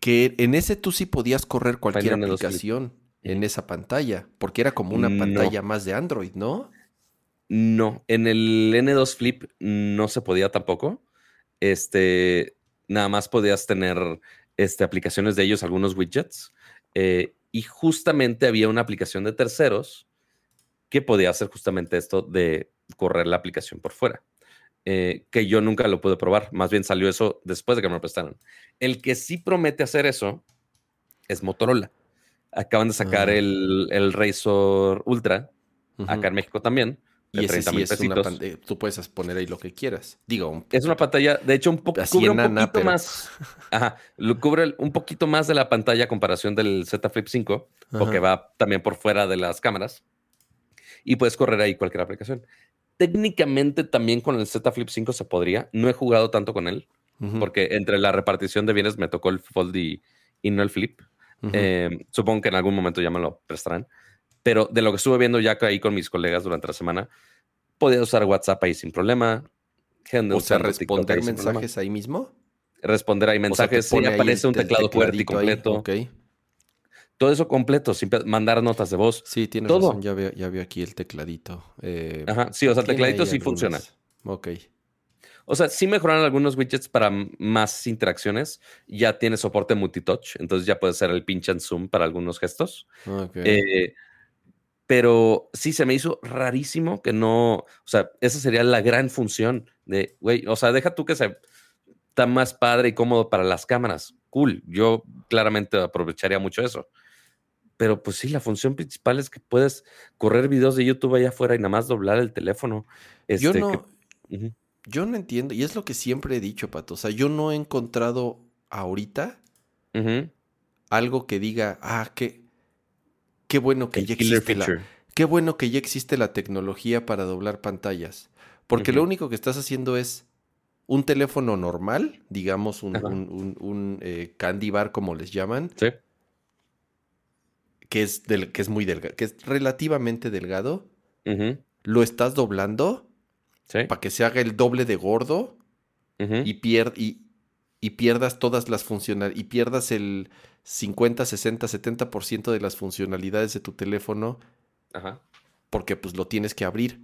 Que en ese tú sí podías correr cualquier aplicación en esa pantalla, porque era como una pantalla más de Android, ¿no? No, en el N2 Flip no se podía tampoco. Este, nada más podías tener este, aplicaciones de ellos, algunos widgets. Eh, y justamente había una aplicación de terceros que podía hacer justamente esto de correr la aplicación por fuera. Eh, que yo nunca lo pude probar. Más bien salió eso después de que me lo prestaron. El que sí promete hacer eso es Motorola. Acaban de sacar el, el Razor Ultra, acá en México también. Y ese sí es una pantalla, tú puedes poner ahí lo que quieras. Digo, es una pantalla, de hecho, un, poco cubre un poquito más. Ajá, lo cubre un poquito más de la pantalla a comparación del Z Flip 5, porque va también por fuera de las cámaras y puedes correr ahí cualquier aplicación. Técnicamente también con el Z Flip 5 se podría. No he jugado tanto con él porque entre la repartición de bienes me tocó el Fold y, no el Flip. Em, supongo que en algún momento ya me lo prestarán. Pero de lo que estuve viendo ya ahí con mis colegas durante la semana, podía usar WhatsApp ahí sin problema. o sea, responder mensajes ahí mismo. Responder ahí mensajes. sí, aparece un teclado QWERTY completo. Ok. Todo eso completo, sin mandar notas de voz. Sí, tiene razón, ya veo, ya veo aquí el tecladito. Eh, Ajá, sí, o sea, el tecladito sí funciona. Ok. O sea, sí mejoraron algunos widgets para más interacciones. Ya tiene soporte multitouch, entonces ya puede ser el pinch and zoom para algunos gestos. Okay. Eh, pero sí se me hizo rarísimo que no, o sea, esa sería la gran función de, güey, o sea, deja tú que se está más padre y cómodo para las cámaras. Cool, yo claramente aprovecharía mucho eso. Pero pues sí, la función principal es que puedes correr videos de YouTube allá afuera y nada más doblar el teléfono. yo este, no. Yo no entiendo, y es lo que siempre he dicho, Pato. O sea, yo no he encontrado ahorita algo que diga, ah, qué, qué bueno que ya existe la, qué bueno que ya existe la tecnología para doblar pantallas. Porque lo único que estás haciendo es un teléfono normal, digamos un, un, eh, candy bar como les llaman. Sí que es, del, que es muy delgado, que es relativamente delgado, lo estás doblando para que se haga el doble de gordo y, y, pierdas todas las funcionalidades, y pierdas el 50, 60, 70% de las funcionalidades de tu teléfono porque pues lo tienes que abrir.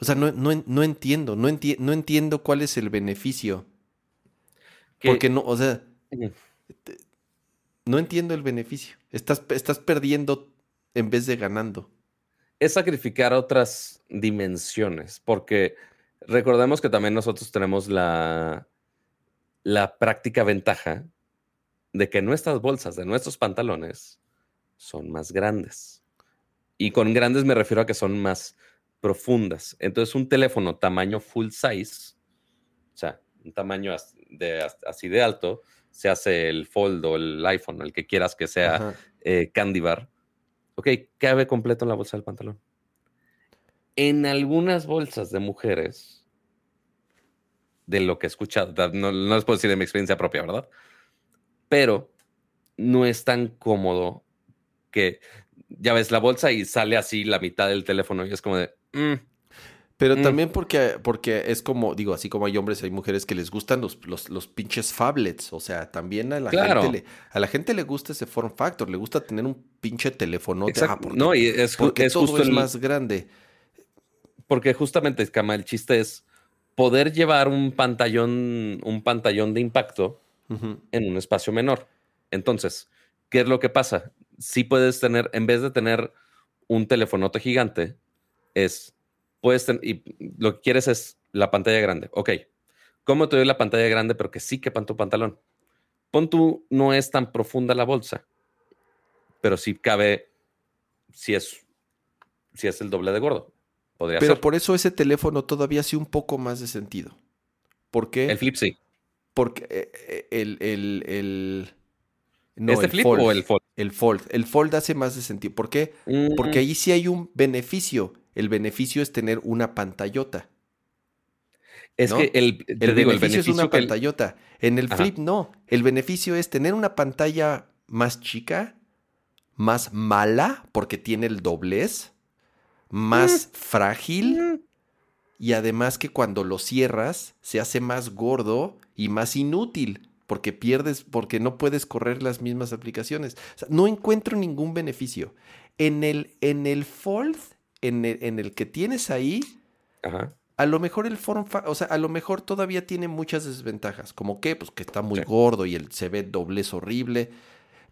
O sea, no, no, entiendo, no, no entiendo cuál es el beneficio. Porque no, o sea, no entiendo el beneficio. Estás, estás perdiendo en vez de ganando. Es sacrificar otras dimensiones, porque recordemos que también nosotros tenemos la, la práctica ventaja de que nuestras bolsas de nuestros pantalones son más grandes. Y con grandes me refiero a que son más profundas. Entonces, un teléfono tamaño full size, o sea, un tamaño de, así de alto, se hace el Fold o el iPhone, el que quieras que sea eh, Candy Bar. Ok, cabe completo en la bolsa del pantalón. en algunas bolsas de mujeres, de lo que he escuchado, no, no les puedo decir de mi experiencia propia, ¿verdad? Pero no es tan cómodo que ya ves la bolsa y sale así la mitad del teléfono y es como de... Mm, pero mm". también porque, porque es como, digo, así como hay hombres, hay mujeres que les gustan los, los, pinches phablets. O sea, también a la, gente le, a la gente le gusta ese form factor, le gusta tener un pinche teléfono. Ah, no, y es, porque todo es más grande. Porque justamente, Cama, el chiste es poder llevar un pantallón, un pantallón de impacto en un espacio menor. Entonces, ¿qué es lo que pasa? Si puedes tener, en vez de tener un telefonote gigante, es, puedes y lo que quieres es la pantalla grande. Ok, ¿cómo te doy la pantalla grande pero que sí quepa tu pantalón? Pon tú, no es tan profunda la bolsa, pero sí cabe, si es, si es el doble de gordo. Podría pero por eso ese teléfono todavía hace un poco más de sentido. ¿Por qué? El flip sí. Porque eh, eh, el, el no, ¿Este flip o el fold? El fold. El fold hace más de sentido. ¿Por qué? Porque mm. ahí sí hay un beneficio. El beneficio es tener una pantallota. Es que el, el, beneficio es una pantallota. En el flip no. El beneficio es tener una pantalla más chica, más mala, porque tiene el doblez, más mm. frágil. Mm. Y además que cuando lo cierras se hace más gordo y más inútil porque pierdes, porque no puedes correr las mismas aplicaciones. no encuentro ningún beneficio. En el, en el Fold, en el, en el que tienes ahí, a lo mejor el form, o sea, a lo mejor todavía tiene muchas desventajas. Como que, pues que está muy gordo y el, se ve doblez horrible.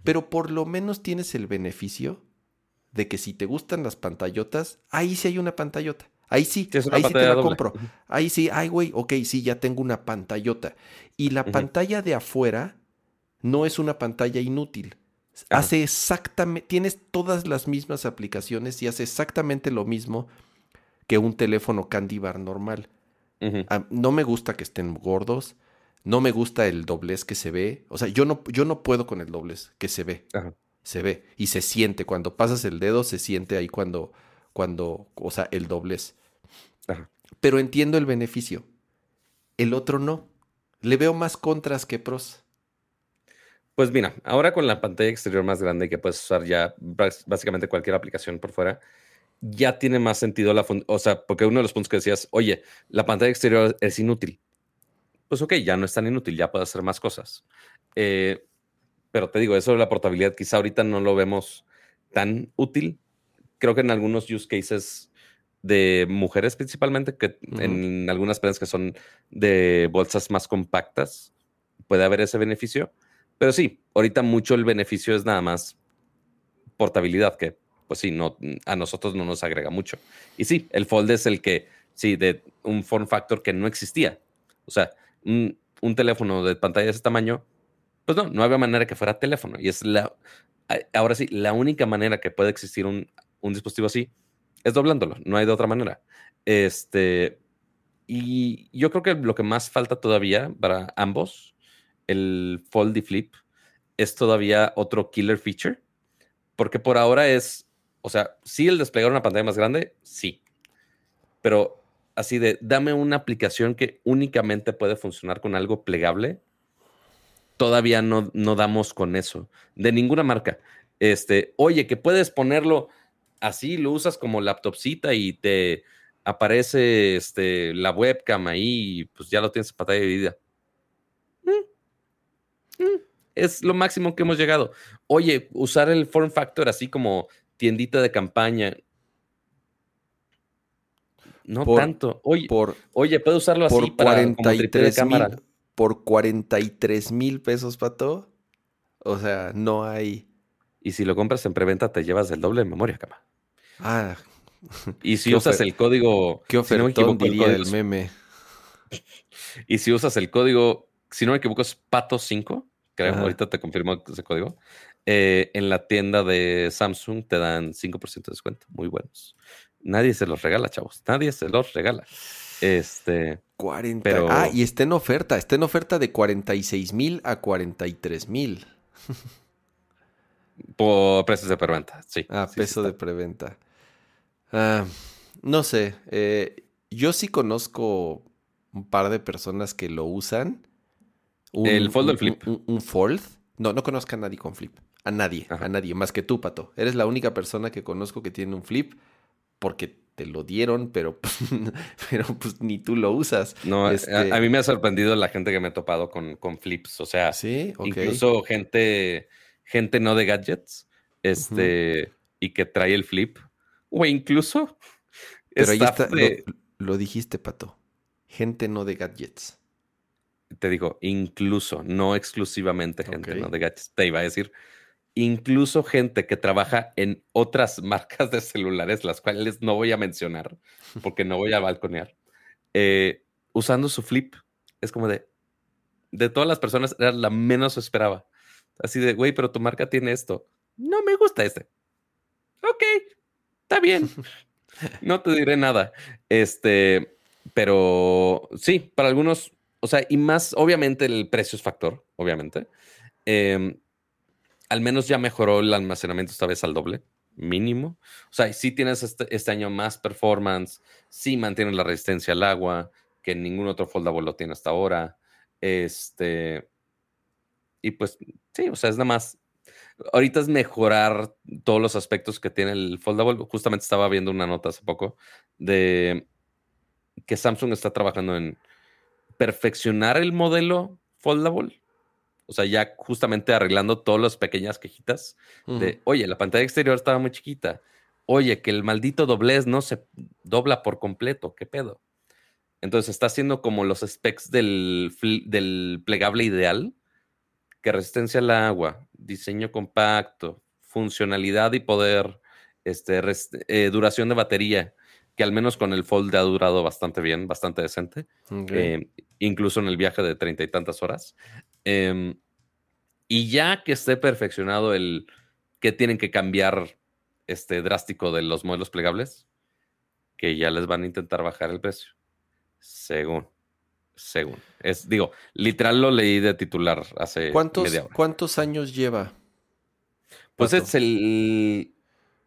Pero por lo menos tienes el beneficio de que si te gustan las pantallotas, ahí sí hay una pantallota. Ahí sí, ahí sí te la compro. Ahí sí, ay, güey, ok, sí, ya tengo una pantallota. Y la pantalla de afuera no es una pantalla inútil. Hace exactamente, tienes todas las mismas aplicaciones y hace exactamente lo mismo que un teléfono Candy Bar normal. No me gusta que estén gordos, no me gusta el doblez que se ve. O sea, yo no, yo no puedo con el doblez que se ve. Se ve y se siente. Cuando pasas el dedo, se siente ahí cuando, cuando, o sea, el doblez. Pero entiendo el beneficio. El otro no. Le veo más contras que pros. Pues mira, ahora con la pantalla exterior más grande que puedes usar ya básicamente cualquier aplicación por fuera, ya tiene más sentido la O sea, porque uno de los puntos que decías, oye, la pantalla exterior es inútil. Pues ok, ya no es tan inútil, ya puede hacer más cosas. Eh, pero te digo, eso de la portabilidad quizá ahorita no lo vemos tan útil. Creo que en algunos use cases de mujeres principalmente, que en algunas prendas que son de bolsas más compactas, puede haber ese beneficio. Pero sí, ahorita mucho el beneficio es nada más portabilidad, que pues sí, no, a nosotros no nos agrega mucho. Y sí, el fold es el que, sí, de un form factor que no existía. O sea, un, teléfono de pantalla de ese tamaño, pues no, no había manera que fuera teléfono. Y es la, ahora sí, la única manera que puede existir un, un dispositivo así es doblándolo, no hay de otra manera. Este, y yo creo que lo que más falta todavía para ambos, el Fold y Flip, es todavía otro killer feature, porque por ahora es, o sea, sí el desplegar una pantalla más grande, sí, pero así de, dame una aplicación que únicamente puede funcionar con algo plegable, todavía no, no damos con eso, de ninguna marca. Este, oye, que puedes ponerlo así lo usas como laptopcita y te aparece este, la webcam ahí y pues ya lo tienes en pantalla dividida. Mm, es lo máximo que hemos llegado. Oye, usar el form factor así como tiendita de campaña. No tanto. Oye, por, oye, puedo usarlo así por para 43 cámara. por 43 mil pesos, Pato. O sea, no hay. Y si lo compras en preventa, te llevas el doble de memoria, cama. Ah. Y si usas el código. ¿Qué si no me equivoco, el del meme? Y si usas el código, si no me equivoco, es Pato5, creo, ahorita te confirmo ese código. Eh, en la tienda de Samsung te dan 5% de descuento. Muy buenos. Nadie se los regala, chavos. Nadie se los regala. Este. 40. Pero... Ah, y está en oferta. Está en oferta de 46 mil a 43 mil. Por precios de preventa, sí. Ah, peso de preventa. Ah, no sé. eh, yo sí conozco un par de personas que lo usan. Un- ¿El fold o el flip? Un, un fold. No, no conozco a nadie con flip. A nadie, Ajá. a nadie, más que tú, Pato. Eres la única persona que conozco que tiene un flip porque te lo dieron, pero, pero pues ni tú lo usas. No, a- Este- a, a mí me ha sorprendido la gente que me he topado con, con flips. O sea, Sí, ok. incluso gente, gente no de gadgets, este, y que trae el flip. O incluso Pero ahí está, de- lo, lo dijiste, Pato. Gente no de gadgets. Te digo, incluso, no exclusivamente gente Ok. no de gadgets. Te iba a decir, incluso gente que trabaja en otras marcas de celulares, las cuales no voy a mencionar porque no voy a balconear, eh, usando su flip. Es como de, de todas las personas, era la menos esperaba. Así de, güey, pero tu marca tiene esto. No me gusta este. Ok, está bien. No te diré nada. Este, pero sí, para algunos, o sea, y más, obviamente el precio es factor, obviamente. Em, al menos ya mejoró el almacenamiento esta vez al doble, mínimo. O sea, sí tienes este, este año más performance, sí mantiene la resistencia al agua, que ningún otro foldable lo tiene hasta ahora. Este, y pues sí, o sea, es nada más. Ahorita es mejorar todos los aspectos que tiene el foldable. Justamente estaba viendo una nota hace poco de que Samsung está trabajando en perfeccionar el modelo foldable. O sea, ya justamente arreglando todas las pequeñas quejitas de, oye, la pantalla exterior estaba muy chiquita. Oye, que el maldito doblez no se dobla por completo. ¿Qué pedo? Entonces está haciendo como los specs del, del plegable ideal, que resistencia al agua, diseño compacto, funcionalidad y poder, este, eh, duración de batería, que al menos con el Fold ha durado bastante bien, bastante decente, eh, incluso en el viaje de treinta y tantas horas. Em, y ya que esté perfeccionado el que tienen que cambiar este drástico de los modelos plegables, que ya les van a intentar bajar el precio. Según. Según. Es, digo, literal lo leí de titular hace ¿Cuántos, media hora. ¿Cuántos años lleva? Pues es el.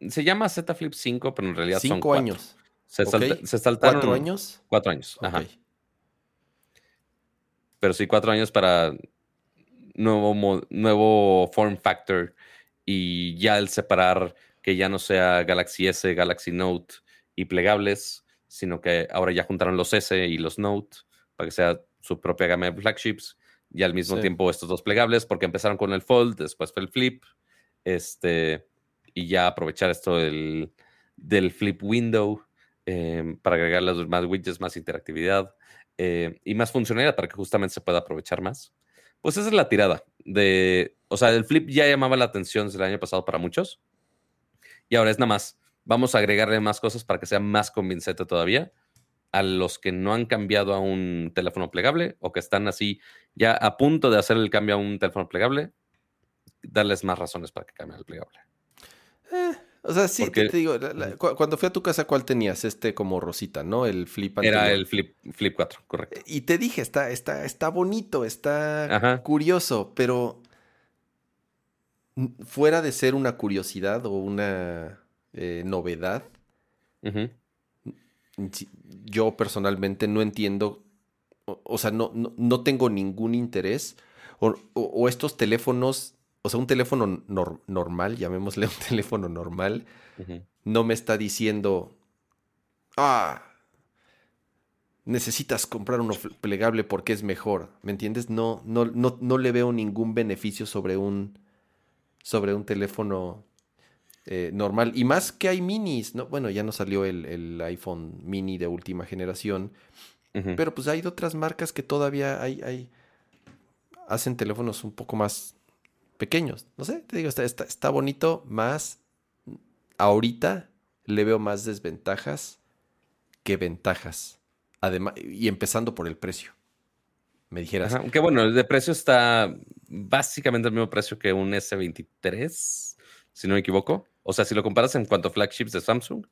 Se llama Z Flip 5, pero en realidad son Cinco años. Se, Ok. salta- se saltaron. ¿Cuatro años? Cuatro años. Ajá. Pero sí cuatro años para nuevo, nuevo form factor y ya el separar que ya no sea Galaxy S, Galaxy Note y plegables, sino que ahora ya juntaron los S y los Note para que sea su propia gama de flagships y al mismo Sí. tiempo estos dos plegables porque empezaron con el Fold, después fue el Flip, este, y ya aprovechar esto del, del Flip Window eh, para agregarle más widgets, más interactividad eh, y más funcionalidad para que justamente se pueda aprovechar más. Pues esa es la tirada de, o sea, el flip ya llamaba la atención desde el año pasado para muchos y ahora es nada más, vamos a agregarle más cosas para que sea más convincente todavía a los que no han cambiado a un teléfono plegable o que están así ya a punto de hacer el cambio a un teléfono plegable, darles más razones para que cambien al plegable. O sea, sí, Porque- te, digo, la- la- cu- cuando fui a tu casa, ¿cuál tenías? Este como rosita, ¿no? El flip Era anterior. el flip, flip 4, correcto. Y te dije, está, está, está bonito, está Ajá. curioso, pero fuera de ser una curiosidad o una eh, novedad, yo personalmente no entiendo, o, o sea, no, no, no tengo ningún interés, o, o- o estos teléfonos, o sea, un teléfono nor- normal, llamémosle un teléfono normal, no me está diciendo, ah, necesitas comprar uno plegable porque es mejor, ¿me entiendes? No, no, no, no le veo ningún beneficio sobre un, sobre un teléfono eh, normal. Y más que hay minis, ¿no? Bueno, ya no salió el, el iPhone mini de última generación, pero pues hay otras marcas que todavía hay, hay hacen teléfonos un poco más pequeños. No sé, te digo, está, está, está bonito, más ahorita le veo más desventajas que ventajas. Además, y empezando por el precio. Me dijeras, Ajá, Que bueno, el de precio está básicamente al mismo precio que un S23, si no me equivoco. O sea, si lo comparas en cuanto a flagships de Samsung,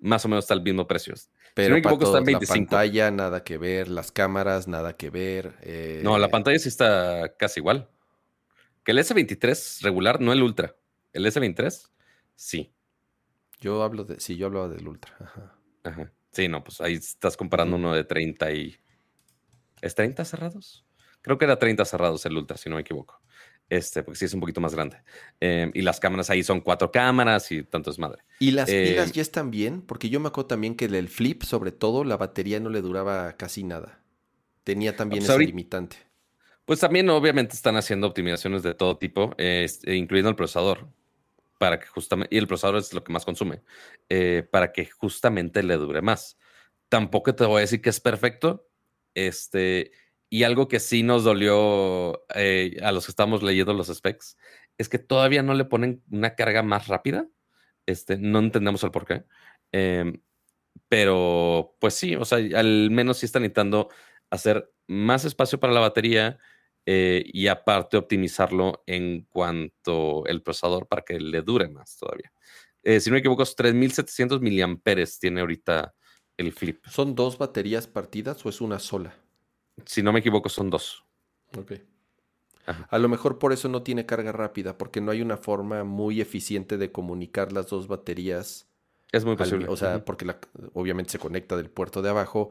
más o menos está al mismo precio. pero no me equivoco, está en todos, 25. la pantalla, nada que ver, las cámaras, nada que ver. eh, No, la pantalla sí está casi igual. Que el S23 regular, no el Ultra. El S23, sí. Yo hablo de, sí, yo hablaba del Ultra. Ajá. Ajá. Sí, no, pues ahí estás comparando uno de 30 y... ¿Es 30 cerrados? Creo que era 30 cerrados el Ultra, si no me equivoco. Este, porque sí es un poquito más grande. Em, y las cámaras ahí son cuatro cámaras y tanto es madre. ¿Y las Eh, pilas ya están bien? Porque yo me acuerdo también que del flip, sobre todo, la batería no le duraba casi nada. Tenía también Pues ese ahorita- limitante. Pues también obviamente están haciendo optimizaciones de todo tipo, este, incluyendo el procesador, para que justamente, y el procesador es lo que más consume, eh, para que justamente le dure más. Tampoco te voy a decir que es perfecto, este, y algo que sí nos dolió eh, a los que estamos leyendo los specs, es que todavía no le ponen una carga más rápida, este, no entendemos el por qué, Em, pero pues sí, o sea, al menos sí están intentando hacer más espacio para la batería eh, y aparte optimizarlo en cuanto el procesador para que le dure más todavía. Eh, si no me equivoco, es 3700 miliamperes tiene ahorita el flip. ¿Son dos baterías partidas o es una sola? Si no me equivoco, son dos. Ok. Ajá. A lo mejor por eso no tiene carga rápida, porque no hay una forma muy eficiente de comunicar las dos baterías. Es muy al- posible. o sea, porque la- obviamente se conecta del puerto de abajo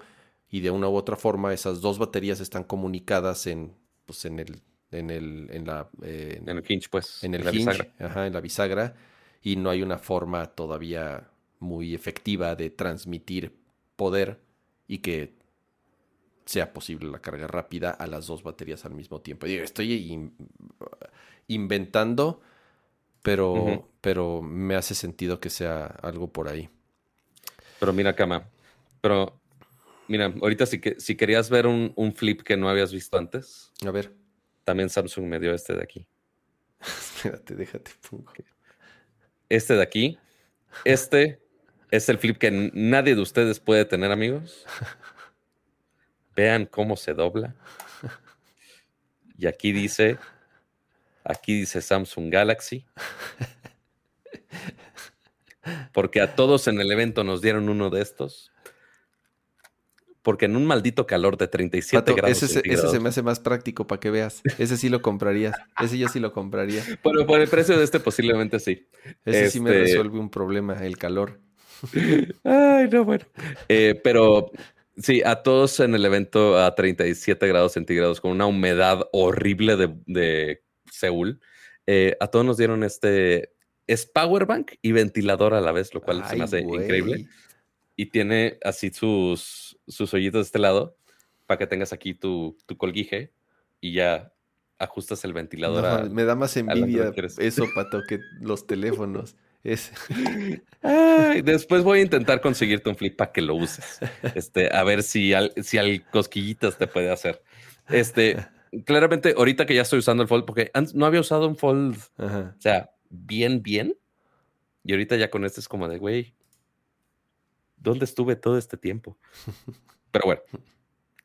y de una u otra forma esas dos baterías están comunicadas en, pues, en el, en el, en la, eh, en el hinge, pues. en el la hinge, bisagra. ajá, en la bisagra, y no hay una forma todavía muy efectiva de transmitir poder y que sea posible la carga rápida a las dos baterías al mismo tiempo. Digo, estoy in- inventando, pero, pero me hace sentido que sea algo por ahí. Pero mira, Cama. Pero mira, ahorita si, que, si querías ver un, un flip que no habías visto antes, A ver, también Samsung me dio este de aquí. espérate, déjate pongo. Este de aquí. Este es el flip que nadie de ustedes puede tener, amigos. Vean cómo se dobla. Y aquí dice, aquí dice Samsung Galaxy. Porque a todos en el evento nos dieron uno de estos. Porque en un maldito calor de 37 Pato, grados ese, se- ese se me hace más práctico para que veas. Ese sí lo comprarías. Ese yo sí lo compraría. Pero por el precio de este posiblemente sí. Ese sí me Este- resuelve un problema, el calor. Ay, no, bueno. Eh, pero sí, a todos en el evento a 37 grados centígrados con una humedad horrible de, de Seúl, eh, a todos nos dieron este, es power bank y ventilador a la vez, lo cual se me hace increíble. Y tiene así sus, sus hoyitos de este lado para que tengas aquí tu, tu colguije y ya ajustas el ventilador. No, a- me da más envidia eso, Pato, que los teléfonos. Es, Ay, después voy a intentar conseguirte un flip para que lo uses. Este, a ver si al, si al cosquillitas te puede hacer. Este, claramente, ahorita que ya estoy usando el Fold, porque antes no había usado un Fold, ajá. o sea, bien, bien. Y ahorita ya con este es como de, güey, ¿dónde estuve todo este tiempo? Pero bueno,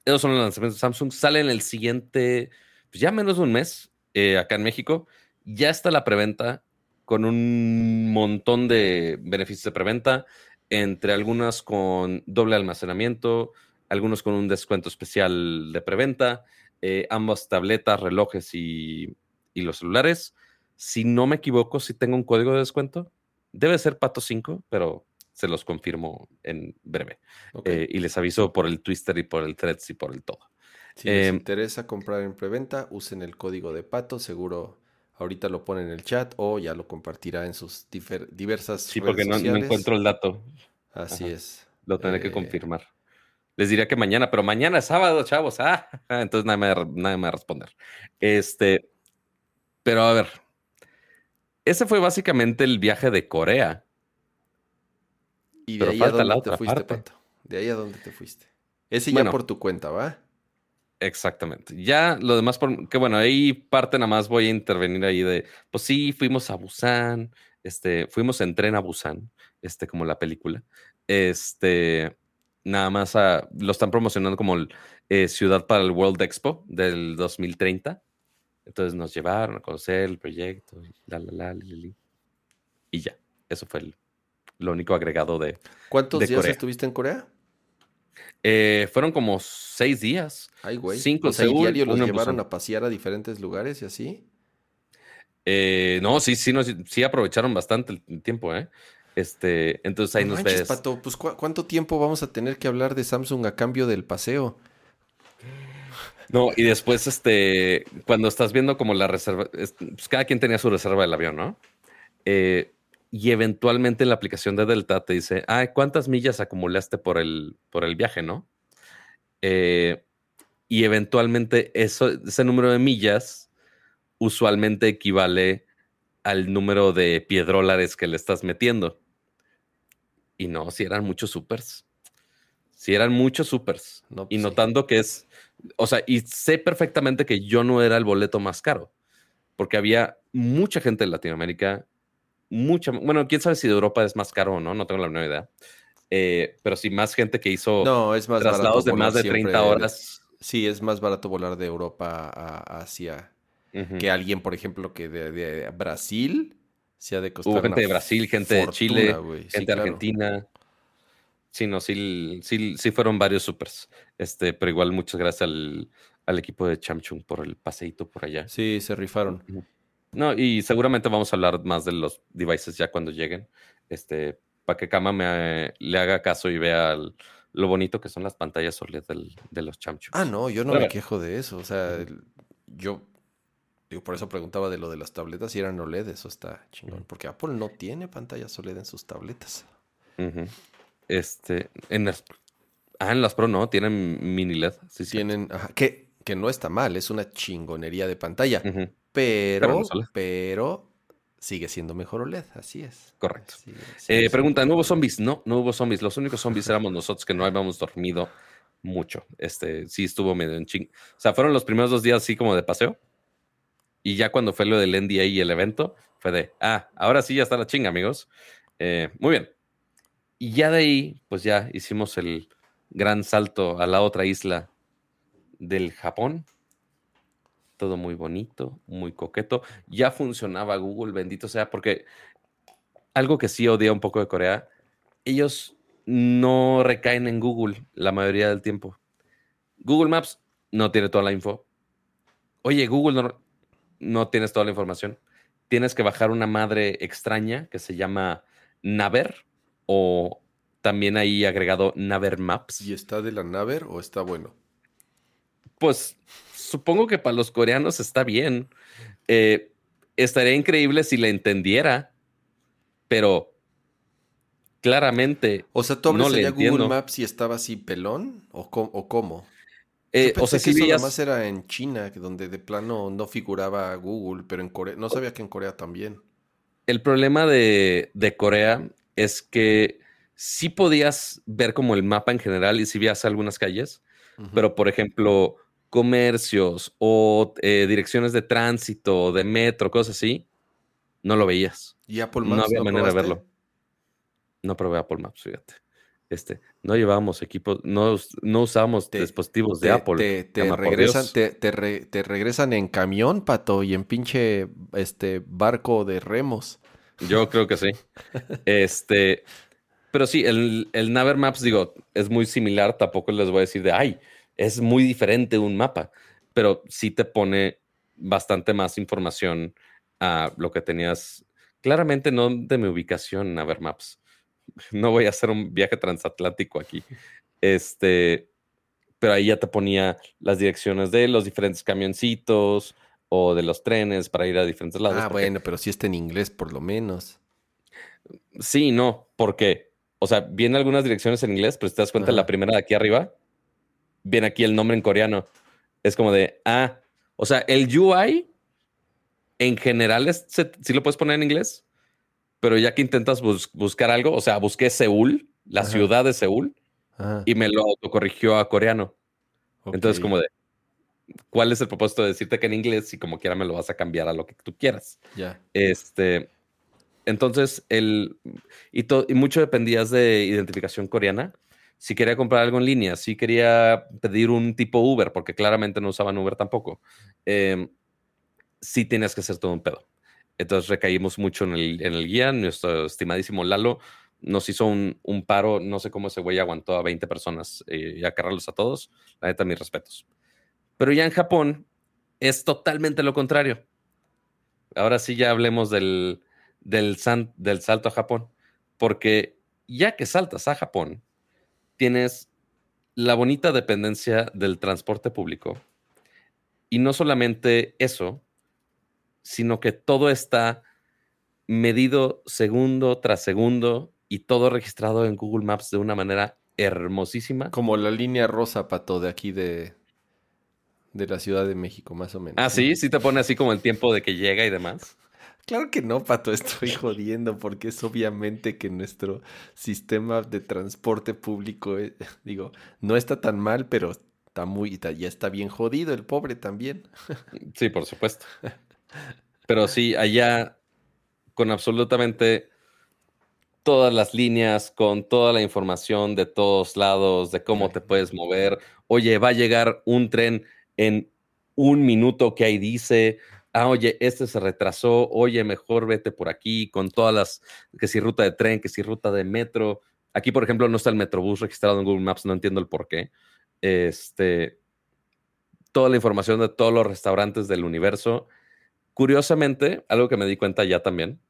esos son los lanzamientos de Samsung. Salen el siguiente, pues ya menos de un mes, eh, acá en México. Ya está la preventa con un montón de beneficios de preventa, entre algunas con doble almacenamiento, algunos con un descuento especial de preventa, eh, ambas tabletas, relojes y, y los celulares. Si no me equivoco, si tengo un código de descuento, debe ser Pato 5, pero se los confirmo en breve. Eh, y les aviso por el Twister y por el Threads y por el todo. si les em, interesa comprar en preventa, usen el código de Pato. Seguro ahorita lo pone en el chat o ya lo compartirá en sus diversas Sí, redes porque no, no sociales. encuentro el dato. Así Ajá. es. Lo tendré que Eh, confirmar. Les diría que mañana, pero mañana es sábado, chavos. Ah, entonces nadie me, va a- nadie me va a responder. Este, pero a ver, ese fue básicamente el viaje de Corea. ¿Y de pero ahí a dónde la te fuiste, parte. Pato? ¿De ahí a dónde te fuiste? Ese ya Bueno. por tu cuenta, ¿va? Exactamente. Ya lo demás, por, que bueno, ahí parte nada más voy a intervenir ahí de, pues sí, fuimos a Busan, este, fuimos en tren a Busan, este, como la película. Este, nada más a- lo están promocionando como el, eh, ciudad para el World Expo del 2030. Entonces nos llevaron a conocer el proyecto, la, la, la, li, li. y ya. Eso fue el- lo único agregado de. ¿Cuántos de días Corea. estuviste en Corea? Eh, fueron como seis días. Ay, güey. Cinco o sea, ¿y Seúl, diario los llevaron a pasear a diferentes lugares y así? Eh, no, sí, sí, no, sí, sí aprovecharon bastante el tiempo, ¿eh? Este, entonces ahí No nos manches, ves. Pato, pues ¿cu- ¿cuánto tiempo vamos a tener que hablar de Samsung a cambio del paseo? No, y después, este, cuando estás viendo como la reserva, es- pues cada quien tenía su reserva del avión, ¿no? Eh, y eventualmente en la aplicación de Delta te dice, ah, ¿cuántas millas acumulaste por el, por el viaje, no? Eh, y eventualmente eso, ese número de millas usualmente equivale al número de piedrólares que le estás metiendo. Y no, si eran muchos supers. Si eran muchos supers. No, y pues sí. notando que es, o sea, y sé perfectamente que yo no era el boleto más caro, porque había mucha gente de Latinoamérica, mucha, bueno, quién sabe si de Europa es más caro o no, no tengo la menor idea. Eh, pero sí, más gente que hizo No, es más traslados de más de volar 30 siempre de- horas. Sí, es más barato volar de Europa a Asia que alguien, por ejemplo, que de, de Brasil se ha de costar Hubo gente de Brasil, gente de Chile. Sí, gente de claro. Argentina. Sí, no, sí, sí, sí fueron varios supers. Este, pero igual muchas gracias al, al equipo de Chamchung por el paseíto por allá. Sí, se rifaron. No, y seguramente vamos a hablar más de los devices ya cuando lleguen. Este, para que Kama me, le haga caso y vea el- lo bonito que son las pantallas OLED del- de los Chamchung. Ah, no, yo no me quejo de eso. O sea, el- yo digo, por eso preguntaba de lo de las tabletas y eran OLED, eso está chingón. Porque Apple no tiene pantallas OLED en sus tabletas. Este, en las, ah, en las Pro no, tienen mini LED. Sí. Tienen, ajá, que, que no está mal, es una chingonería de pantalla. Pero, no pero sigue siendo mejor OLED, así es. Correcto. Eh, pregunta, ¿no hubo zombies? No, no hubo zombies. Los únicos zombies éramos nosotros que no habíamos dormido mucho. Este, sí estuvo medio en ching. O sea, fueron los primeros dos días así como de paseo. Y ya cuando fue lo del NDA y el evento, fue de, ah, ahora sí ya está la chinga, amigos. Eh, muy bien. Y ya de ahí, pues ya hicimos el gran salto a la otra isla del Japón. Todo muy bonito, muy coqueto. Ya funcionaba Google, bendito sea, porque algo que sí odia un poco de Corea, ellos no recaen en Google la mayoría del tiempo. Google Maps no tiene toda la info. Oye, Google no, no tienes toda la información. Tienes que bajar una madre extraña que se llama Naver o también ahí agregado Naver Maps. ¿Y está de la Naver o está bueno? Pues supongo que para los coreanos está bien. Eh, estaría increíble si la entendiera, pero claramente, O sea, ¿tú No le entiendo. Google Maps y estaba así pelón? ¿O, cómo? eh, Yo o sea, si que eso veías, nada más era en China, donde de plano no figuraba Google, pero en Corea, no sabía que en Corea también. el problema de, de Corea es que sí podías ver como el mapa en general y si veías algunas calles, pero por ejemplo, comercios o eh, direcciones de tránsito, de metro, cosas así, no lo veías. ¿Y Apple no Maps había manera de verlo. No probé Apple Maps, fíjate. Este, no llevábamos equipos, no, no usábamos Te- dispositivos de Apple. te, te regresan, Dios. te, te re- te regresan en camión, pato, y en pinche este barco de remos. Yo creo que sí. Este, pero sí, el, el Naver Maps, digo, es muy similar. Tampoco les voy a decir de, ay, es muy diferente un mapa, pero sí te pone bastante más información a lo que tenías. Claramente no de mi ubicación, Naver Maps. No voy a hacer un viaje transatlántico aquí. Este, pero ahí ya te ponía las direcciones de los diferentes camioncitos o de los trenes para ir a diferentes lados. ah, porque- bueno, pero sí está en inglés por lo menos. Sí, no, porque, o sea, vienen algunas direcciones en inglés, pero si te das cuenta, Ajá. la primera de aquí arriba, viene aquí el nombre en coreano. Es como de, ah, o sea, el UI en general es, se- sí lo puedes poner en inglés, pero ya que intentas bus- buscar algo, o sea, busqué Seúl, la Ajá. ciudad de Seúl, y me lo autocorrigió a coreano. Entonces, como de, ¿cuál es el propósito de decirte que en inglés y como quiera me lo vas a cambiar a lo que tú quieras? Ya. Este, entonces, el, y, to- y mucho dependías de identificación coreana. Si quería comprar algo en línea, si quería pedir un tipo Uber, porque claramente no usaban Uber tampoco, eh, sí tenías que hacer todo un pedo. Entonces recaímos mucho en el, en guía. Nuestro estimadísimo Lalo nos hizo un, paro. No sé cómo ese güey aguantó a 20 personas eh, y acarrarlos a todos. La neta, mis respetos. Pero ya en Japón es totalmente lo contrario. Ahora sí ya hablemos del salto a Japón. porque ya que saltas a Japón, tienes la bonita dependencia del transporte público. Y no solamente eso, sino que todo está medido segundo tras segundo y todo registrado en Google Maps de una manera hermosísima. Como la línea rosa, Pato, de aquí de, de la Ciudad de México, más o menos. Ah, sí, sí te pone así como el tiempo de que llega y demás. Claro que no, Pato, estoy jodiendo porque es obviamente que nuestro sistema de transporte público, eh, digo, no está tan mal, pero está muy, ya está bien jodido el pobre también. Sí, por supuesto. Pero sí, allá con absolutamente todas las líneas, con toda la información de todos lados, de cómo te puedes mover. Oye, va a llegar un tren en un minuto que ahí dice, ah, oye, este se retrasó, oye, mejor vete por aquí, con todas las, que si ruta de tren, que si ruta de metro. Aquí, por ejemplo, no está el Metrobús registrado en Google Maps, no entiendo el por qué. Este, toda la información de todos los restaurantes del universo. Curiosamente, algo que me di cuenta ya también,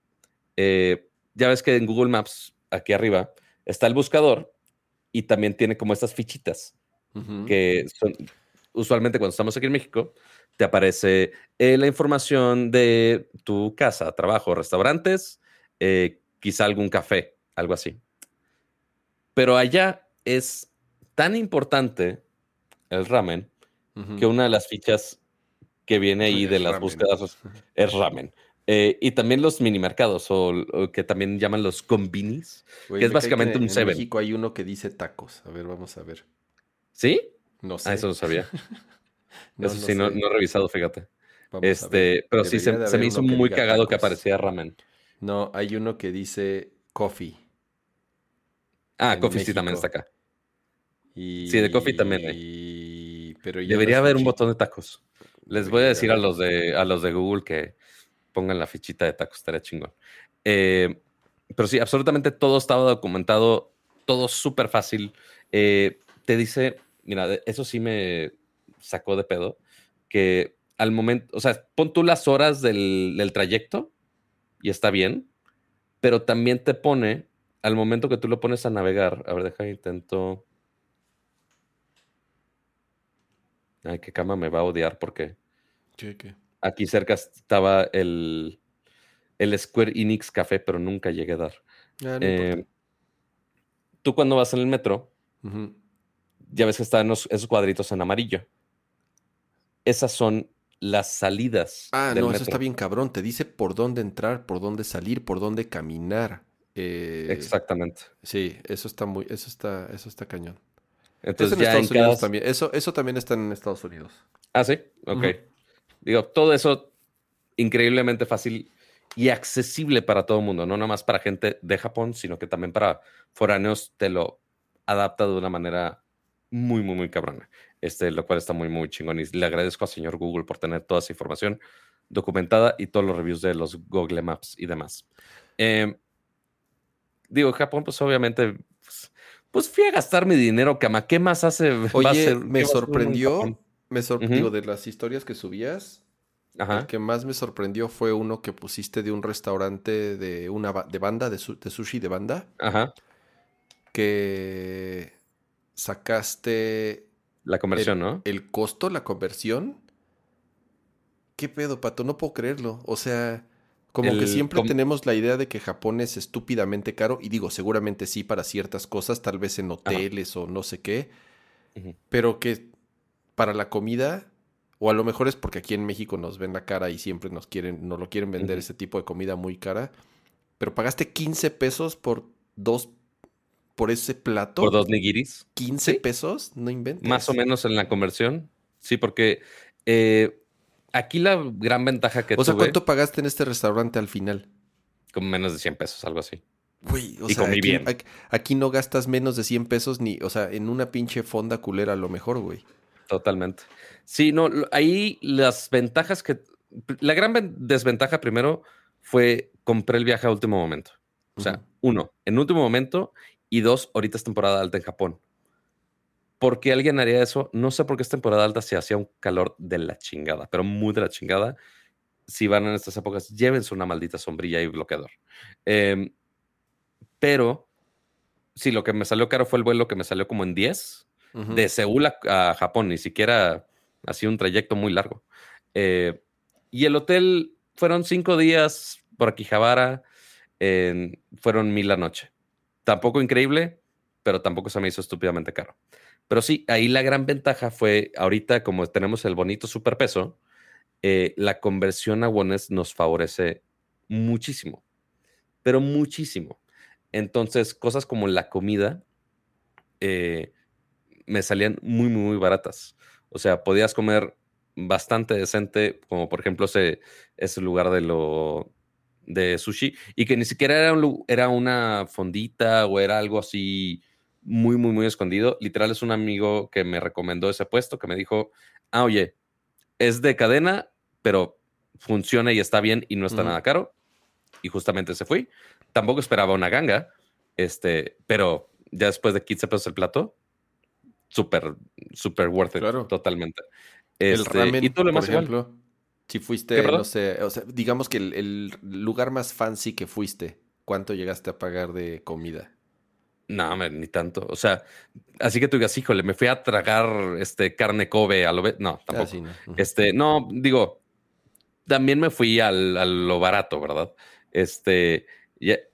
eh, ya ves que en Google Maps, aquí arriba, está el buscador y también tiene como estas fichitas que son, usualmente cuando estamos aquí en México, te aparece eh, la información de tu casa, trabajo, restaurantes, eh, quizá algún café, algo así. Pero allá es tan importante el ramen que una de las fichas que viene ahí de las búsquedas es ramen. Eh, y también los mini mercados, o, que también llaman los combinis, que es básicamente un seven. En México hay uno que dice tacos. A ver, vamos a ver. ¿Sí? No Ah, sé. eso no sabía. No, eso sí, no, no he revisado, fíjate. Vamos. Este, pero sí, se, me hizo que muy cagado que aparecía ramen. No, hay uno que dice coffee. Ah, Coffee sí también está acá. Y... Sí, de coffee también hay. y- Pero Debería haber un botón de tacos. Les voy a decir a los de, a los de Google que pongan la fichita de tacos, estaría chingón. Eh, pero sí, absolutamente todo estaba documentado, todo súper fácil. Eh, te dice, mira, eso sí me sacó de pedo, que al momento, o sea, pon tú las horas del, del trayecto y está bien, pero también te pone, al momento que tú lo pones a navegar, a ver, deja, intento... Ay, que cama me va a odiar porque ¿Qué, qué? aquí cerca estaba el, el Square Enix Café, pero nunca llegué a dar. Ah, no Eh, importa. tú cuando vas en el metro, ya ves que están los- esos cuadritos en amarillo. Esas son las salidas Ah, del no, metro. eso está bien cabrón. Te dice por dónde entrar, por dónde salir, por dónde caminar. Eh, Exactamente. Sí, eso está muy, eso está, eso está cañón. Entonces eso en ya en Estados Unidos cada... también. Eso, eso también está en Estados Unidos. Ah, sí, ok. Digo, todo eso increíblemente fácil y accesible para todo el mundo, no nada más para gente de Japón, sino que también para foráneos te lo adapta de una manera muy, muy, muy cabrona. Este, lo cual está muy, muy chingón. Y le agradezco al señor Google por tener toda esa información documentada y todos los reviews de los Google Maps y demás. Eh, digo, Japón, pues obviamente, pues, pues fui a gastar mi dinero, cama. ¿Qué más hace? va ser- me sorprendió, me sorprendió de las historias que subías. Ajá. El que más me sorprendió fue uno que pusiste de un restaurante de una ba- de banda, de, su- de sushi de banda, Ajá. que sacaste La conversión, ¿no? el costo, la conversión. ¿Qué pedo, Pato? No puedo creerlo. O sea, como que siempre com- tenemos la idea de que Japón es estúpidamente caro, y digo, seguramente sí para ciertas cosas, tal vez en hoteles o no sé qué, pero que para la comida, o a lo mejor es porque aquí en México nos ven la cara y siempre nos quieren, nos lo quieren vender ese tipo de comida muy cara, pero pagaste 15 pesos por dos, por ese plato. Por dos nigiris. 15 Sí. pesos, no inventes. Más o menos en la conversión. Sí, porque eh, aquí la gran ventaja que O sea, tuve, ¿cuánto pagaste en este restaurante al final? con menos de 100 pesos, algo así. Güey, o Y sea, comí aquí, bien. aquí no gastas menos de 100 pesos ni, o sea, en una pinche fonda culera a lo mejor, güey. Totalmente. Sí, no, ahí las ventajas que... La gran ven- desventaja primero fue compré el viaje a último momento. O sea, uno, en último momento y dos, ahorita es temporada alta en Japón. ¿Por qué alguien haría eso? No sé por qué es temporada alta si hacía un calor de la chingada, pero muy de la chingada. Si van en estas épocas, llévense una maldita sombrilla y bloqueador. Em, pero sí, lo que me salió caro fue el vuelo que me salió como en 10 de Seúl a, Japón, ni siquiera así un trayecto muy largo. Eh, y el hotel fueron cinco días por Akihabara, fueron mil la noche. Tampoco increíble, pero tampoco se me hizo estúpidamente caro. Pero sí, ahí la gran ventaja fue, ahorita como tenemos el bonito superpeso, eh, la conversión a wones nos favorece muchísimo, pero muchísimo. Entonces, cosas como la comida eh, me salían muy, muy, muy baratas. O sea, podías comer bastante decente, como por ejemplo ese, ese lugar de lo de sushi, y que ni siquiera era, un, era una fondita o era algo así muy, muy, muy escondido. Literal es un amigo que me recomendó ese puesto, que me dijo, ah, oye, es de cadena, pero funciona y está bien y no está nada caro. Y justamente se fue. Tampoco esperaba una ganga, este, pero ya después de 15 pesos el plato, súper, súper worth it, totalmente. el este, ramen, y tú lo por ejemplo, si fuiste, no sé, o sea, digamos que el, lugar más fancy que fuiste, ¿cuánto llegaste a pagar de comida? No, ni tanto. O sea, así que tú digas, híjole, me fui a tragar este carne Kobe a lo no, tampoco. no. Este, no, digo, también me fui al, a lo barato, ¿verdad? Este,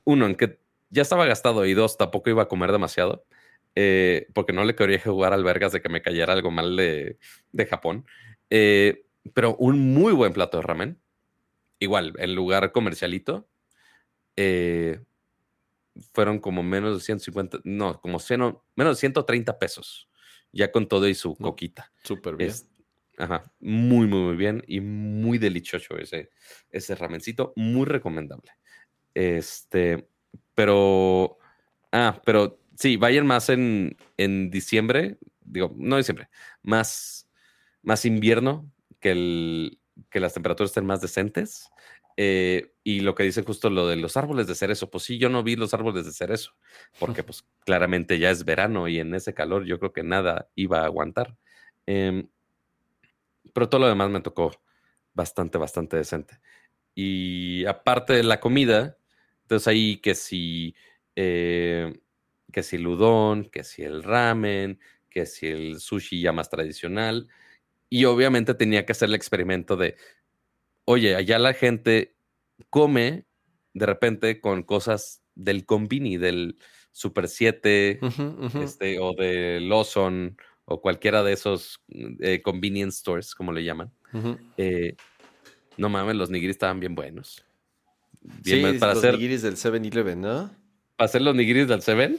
uno, en que ya estaba gastado y dos, tampoco iba a comer demasiado. Eh, porque no le quería jugar albergas de que me cayera algo mal de, Japón. Eh, pero un muy buen plato de ramen. Igual, en lugar comercialito. Eh, fueron como menos de 150, no, como menos de 130 pesos. Ya con todo y su coquita. Súper bien. ajá, muy, muy, muy bien y muy delicioso ese, ese ramencito. Muy recomendable. Este, pero, ah, pero Sí, vayan más en, en diciembre, digo, no diciembre, más, más invierno, que, el, que las temperaturas estén más decentes. Eh, y lo que dicen justo lo de los árboles de cerezo, pues sí, yo no vi los árboles de cerezo, porque pues claramente ya es verano y en ese calor yo creo que nada iba a aguantar. Em, pero todo lo demás me tocó bastante, bastante decente. Y aparte de la comida, entonces ahí que si eh, que si el que si el ramen, que si el sushi ya más tradicional. Y obviamente tenía que hacer el experimento de, oye, allá la gente come de repente con cosas del Combini, del Super 7, Este, o del Lawson, o cualquiera de esos eh, convenience stores, como le llaman. Eh, no mames, los nigiris estaban bien buenos. Bien, para los nigiris del 7-Eleven, ¿no? Para hacer los nigiris del 7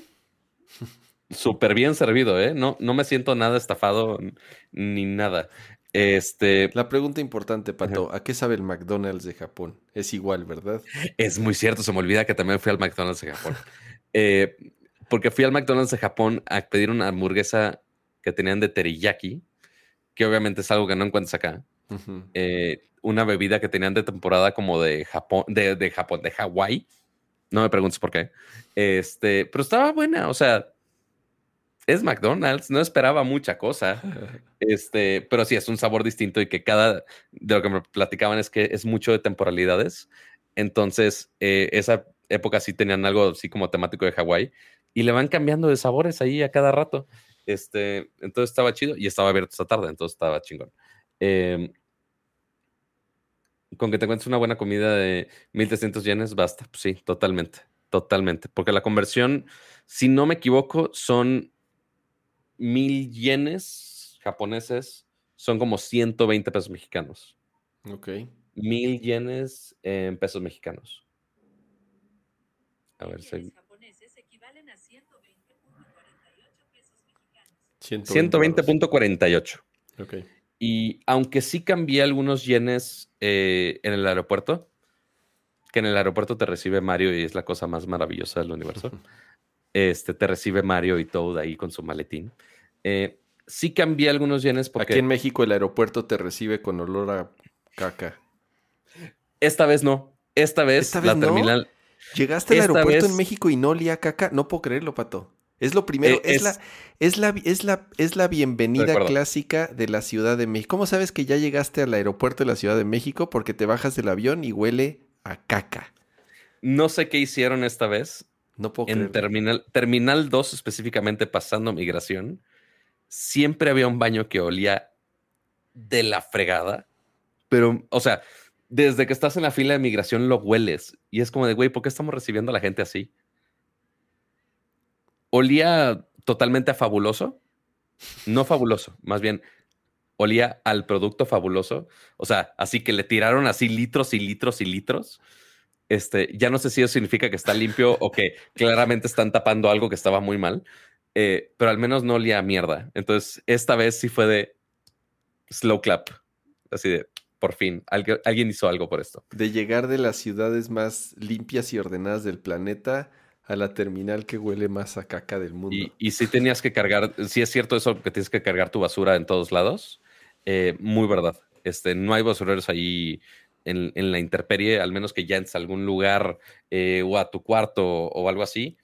Súper bien servido, ¿eh? No, no me siento nada estafado ni nada. Este. La pregunta importante, Pato, ¿a qué sabe el McDonald's de Japón? Es igual, ¿verdad? Es muy cierto, se me olvida que también fui al McDonald's de Japón. Eh, porque fui al McDonald's de Japón a pedir una hamburguesa que tenían de teriyaki, que obviamente es algo que no encuentras acá. Eh, una bebida que tenían de temporada como de Japón, de, de Japón, de Hawái no me preguntes por qué. Este, pero estaba buena, o sea, es McDonald's, no esperaba mucha cosa. Este, pero sí es un sabor distinto y que cada de lo que me platicaban es que es mucho de temporalidades. Entonces, eh, esa época sí tenían algo así como temático de Hawái y le van cambiando de sabores ahí a cada rato. Este, entonces estaba chido y estaba abierto esta tarde, entonces estaba chingón. Eh, con que te encuentres una buena comida de 1300 yenes, basta. Pues sí, totalmente, totalmente. Porque la conversión, si no me equivoco, son mil yenes japoneses, son como 120 pesos mexicanos. Ok. Mil yenes en pesos mexicanos. A ver, si... japoneses equivalen a 120.48 Ok. Y aunque sí cambié algunos yenes eh, en el aeropuerto, que en el aeropuerto te recibe Mario y es la cosa más maravillosa del universo. Este, te recibe Mario y todo ahí con su maletín. Eh, sí cambié algunos yenes porque... Aquí en México el aeropuerto te recibe con olor a caca. Esta vez no. Esta vez la terminal... ¿Llegaste al aeropuerto en México y no olía caca? No puedo creerlo, Pato. Es lo primero, eh, es, la, es, la, es, la, es la bienvenida clásica de la Ciudad de México. ¿Cómo sabes que ya llegaste al aeropuerto de la Ciudad de México? Porque te bajas del avión y huele a caca. No sé qué hicieron esta vez, No puedo en creerlo. terminal, terminal 2, específicamente pasando migración, siempre había un baño que olía de la fregada. Pero, o sea, desde que estás en la fila de migración lo hueles. Y es como de, güey, ¿por qué estamos recibiendo a la gente así? Olía totalmente a fabuloso. No fabuloso, más bien olía al producto fabuloso. O sea, así que le tiraron así litros y litros y litros. Este, ya no sé si eso significa que está limpio o que claramente están tapando algo que estaba muy mal, eh, pero al menos no olía a mierda. Entonces, esta vez sí fue de slow clap. Así de, por fin, alguien, alguien hizo algo por esto. De llegar de las ciudades más limpias y ordenadas del planeta a la terminal que huele más a caca del mundo. Y, y si tenías que cargar, si es cierto eso que tienes que cargar tu basura en todos lados, eh, muy verdad. Este, no hay basureros ahí en, en, la intemperie, al menos que ya a algún lugar eh, o a tu cuarto o algo así,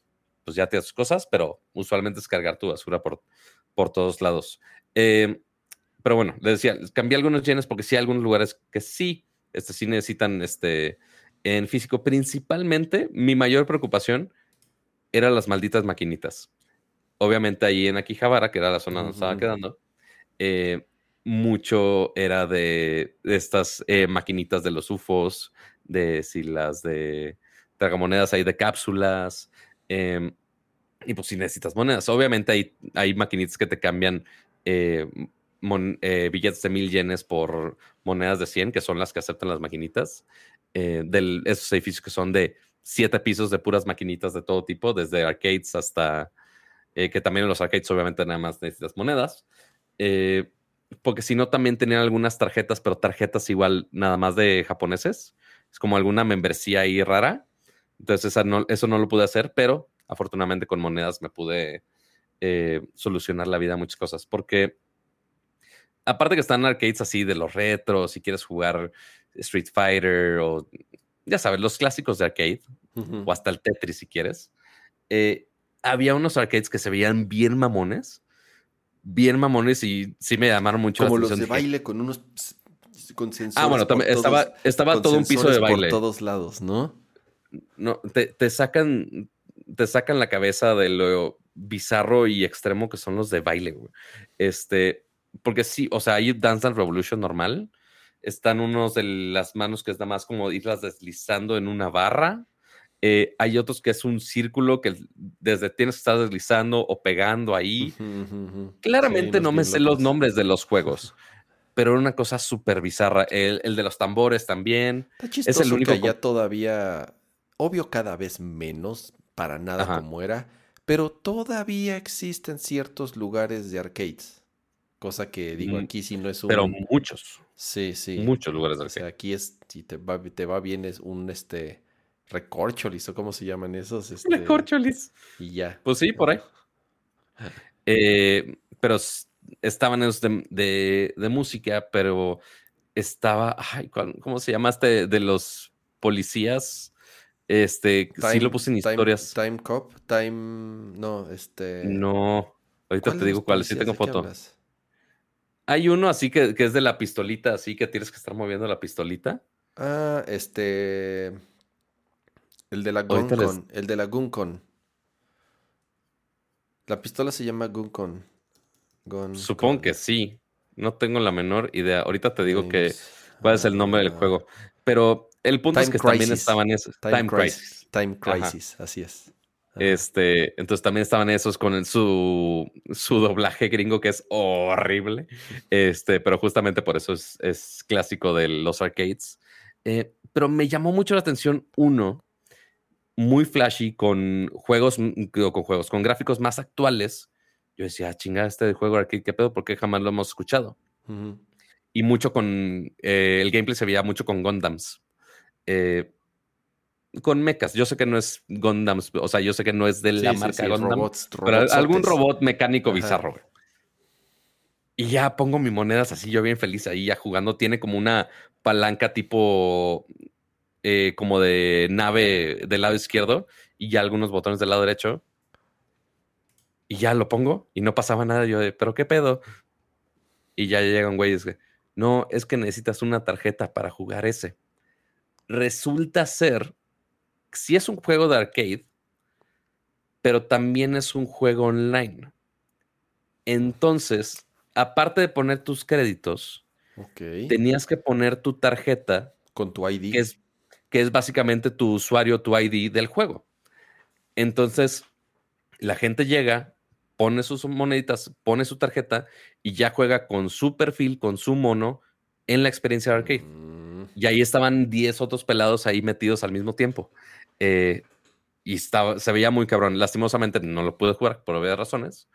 pues ya te tus cosas, pero usualmente es cargar tu basura por, por todos lados. Eh, pero bueno, les decía, cambié algunos yenes porque sí hay algunos lugares que sí, este, sí necesitan este, en físico. Principalmente, mi mayor preocupación eran las malditas maquinitas. Obviamente ahí en Akihabara, que era la zona donde uh -huh. estaba quedando, eh, mucho era de, de estas eh, maquinitas de los UFOs, de si las de tragamonedas ahí de cápsulas. Eh, y pues si necesitas monedas. Obviamente hay, hay maquinitas que te cambian eh, mon, eh, billetes de mil yenes por monedas de 100, que son las que aceptan las maquinitas. Eh, de esos edificios que son de siete pisos de puras maquinitas de todo tipo, desde arcades hasta eh, que también en los arcades obviamente nada más necesitas monedas. Eh, porque si no, también tenían algunas tarjetas, pero tarjetas igual nada más de japoneses. Es como alguna membresía ahí rara. Entonces, esa no, eso no lo pude hacer, pero afortunadamente con monedas me pude eh, solucionar la vida a muchas cosas. Porque aparte que están arcades así de los retros, si quieres jugar Street Fighter o ya sabes, los clásicos de arcade, uh -huh. o hasta el Tetris si quieres, eh, había unos arcades que se veían bien mamones, bien mamones y sí me llamaron mucho Como los de baile con unos con sensores Ah, bueno, también estaba, estaba todo un piso de baile. Por todos lados, ¿no? No, te, te, sacan, te sacan la cabeza de lo bizarro y extremo que son los de baile, güey. Este, porque sí, o sea, hay Dance Dance Revolution normal, están unos de las manos que es nada más como irlas deslizando en una barra. Eh, hay otros que es un círculo que desde tienes que estar deslizando o pegando ahí. Uh -huh, uh -huh. Claramente sí, no me sé los nombres de los juegos, pero era una cosa súper bizarra. El, el, de los tambores también. es el único que ya todavía, obvio cada vez menos, para nada Ajá. como era, pero todavía existen ciertos lugares de arcades. Cosa que digo, aquí si no es un. Pero muchos. Sí, sí. Muchos lugares de o sea, aquí es, si te va, te va bien, es un este recorcholis, o cómo se llaman esos. Este, recorcholis. Y ya. Pues sí, por ahí. Eh, pero estaban esos de, de, de, música, pero estaba. Ay, ¿Cómo se llama este de los policías? Este, time, sí lo puse en historias. Time, time Cop, Time. No, este. No. Ahorita te digo cuál, sí tengo foto. Hay uno así que, que, es de la pistolita, así que tienes que estar moviendo la pistolita. Ah, este. El de la Guncon. Les... El de la Guncon. La pistola se llama Guncon. Gun Supongo que sí. No tengo la menor idea. Ahorita te digo Games. que cuál es el nombre del juego. Pero el punto Time es que crisis. también estaban esos. Time, Time Crisis. crisis. Time Crisis, Ajá. así es. Este, entonces también estaban esos con el, su, su doblaje gringo que es horrible. Este, pero justamente por eso es, es clásico de los arcades. Eh, pero me llamó mucho la atención uno muy flashy con juegos, con juegos, con gráficos más actuales. Yo decía, chingada, este juego arcade, ¿qué pedo? ¿Por qué jamás lo hemos escuchado? Uh -huh. Y mucho con, eh, el gameplay se veía mucho con Gundams. Eh, con mechas. Yo sé que no es Gundams, o sea, yo sé que no es de la sí, marca sí, sí, Gundam, robots, pero robots algún robot mecánico Ajá. bizarro. Güey. Y ya pongo mis monedas así, yo bien feliz ahí ya jugando. Tiene como una palanca tipo eh, como de nave del lado izquierdo y ya algunos botones del lado derecho. Y ya lo pongo y no pasaba nada. Yo de, pero qué pedo. Y ya llega un güey y dice, no, es que necesitas una tarjeta para jugar ese. Resulta ser, si es un juego de arcade, pero también es un juego online. Entonces, aparte de poner tus créditos, tenías que poner tu tarjeta. Con tu ID. Que es, que es básicamente tu usuario, tu ID del juego. Entonces, la gente llega, pone sus moneditas, pone su tarjeta y ya juega con su perfil, con su mono en la experiencia de arcade. Mm. Y ahí estaban 10 otros pelados ahí metidos al mismo tiempo. Eh, y estaba, se veía muy cabrón. Lastimosamente no lo pude jugar por obvias razones.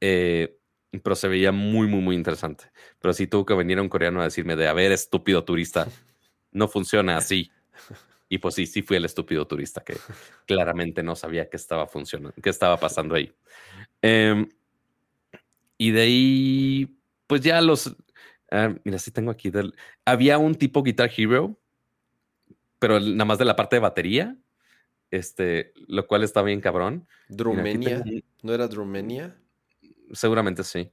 Eh, pero se veía muy, muy, muy interesante. Pero sí tuvo que venir un coreano a decirme de, a ver, estúpido turista, no funciona así. Y pues sí, sí fui el estúpido turista que claramente no sabía qué estaba funcionando, qué estaba pasando ahí. Em, y de ahí, pues ya los, ah, mira, sí tengo aquí, del, había un tipo Guitar Hero, pero nada más de la parte de batería, este, lo cual está bien cabrón. Drumenia, ¿no era Drumenia? Seguramente sí.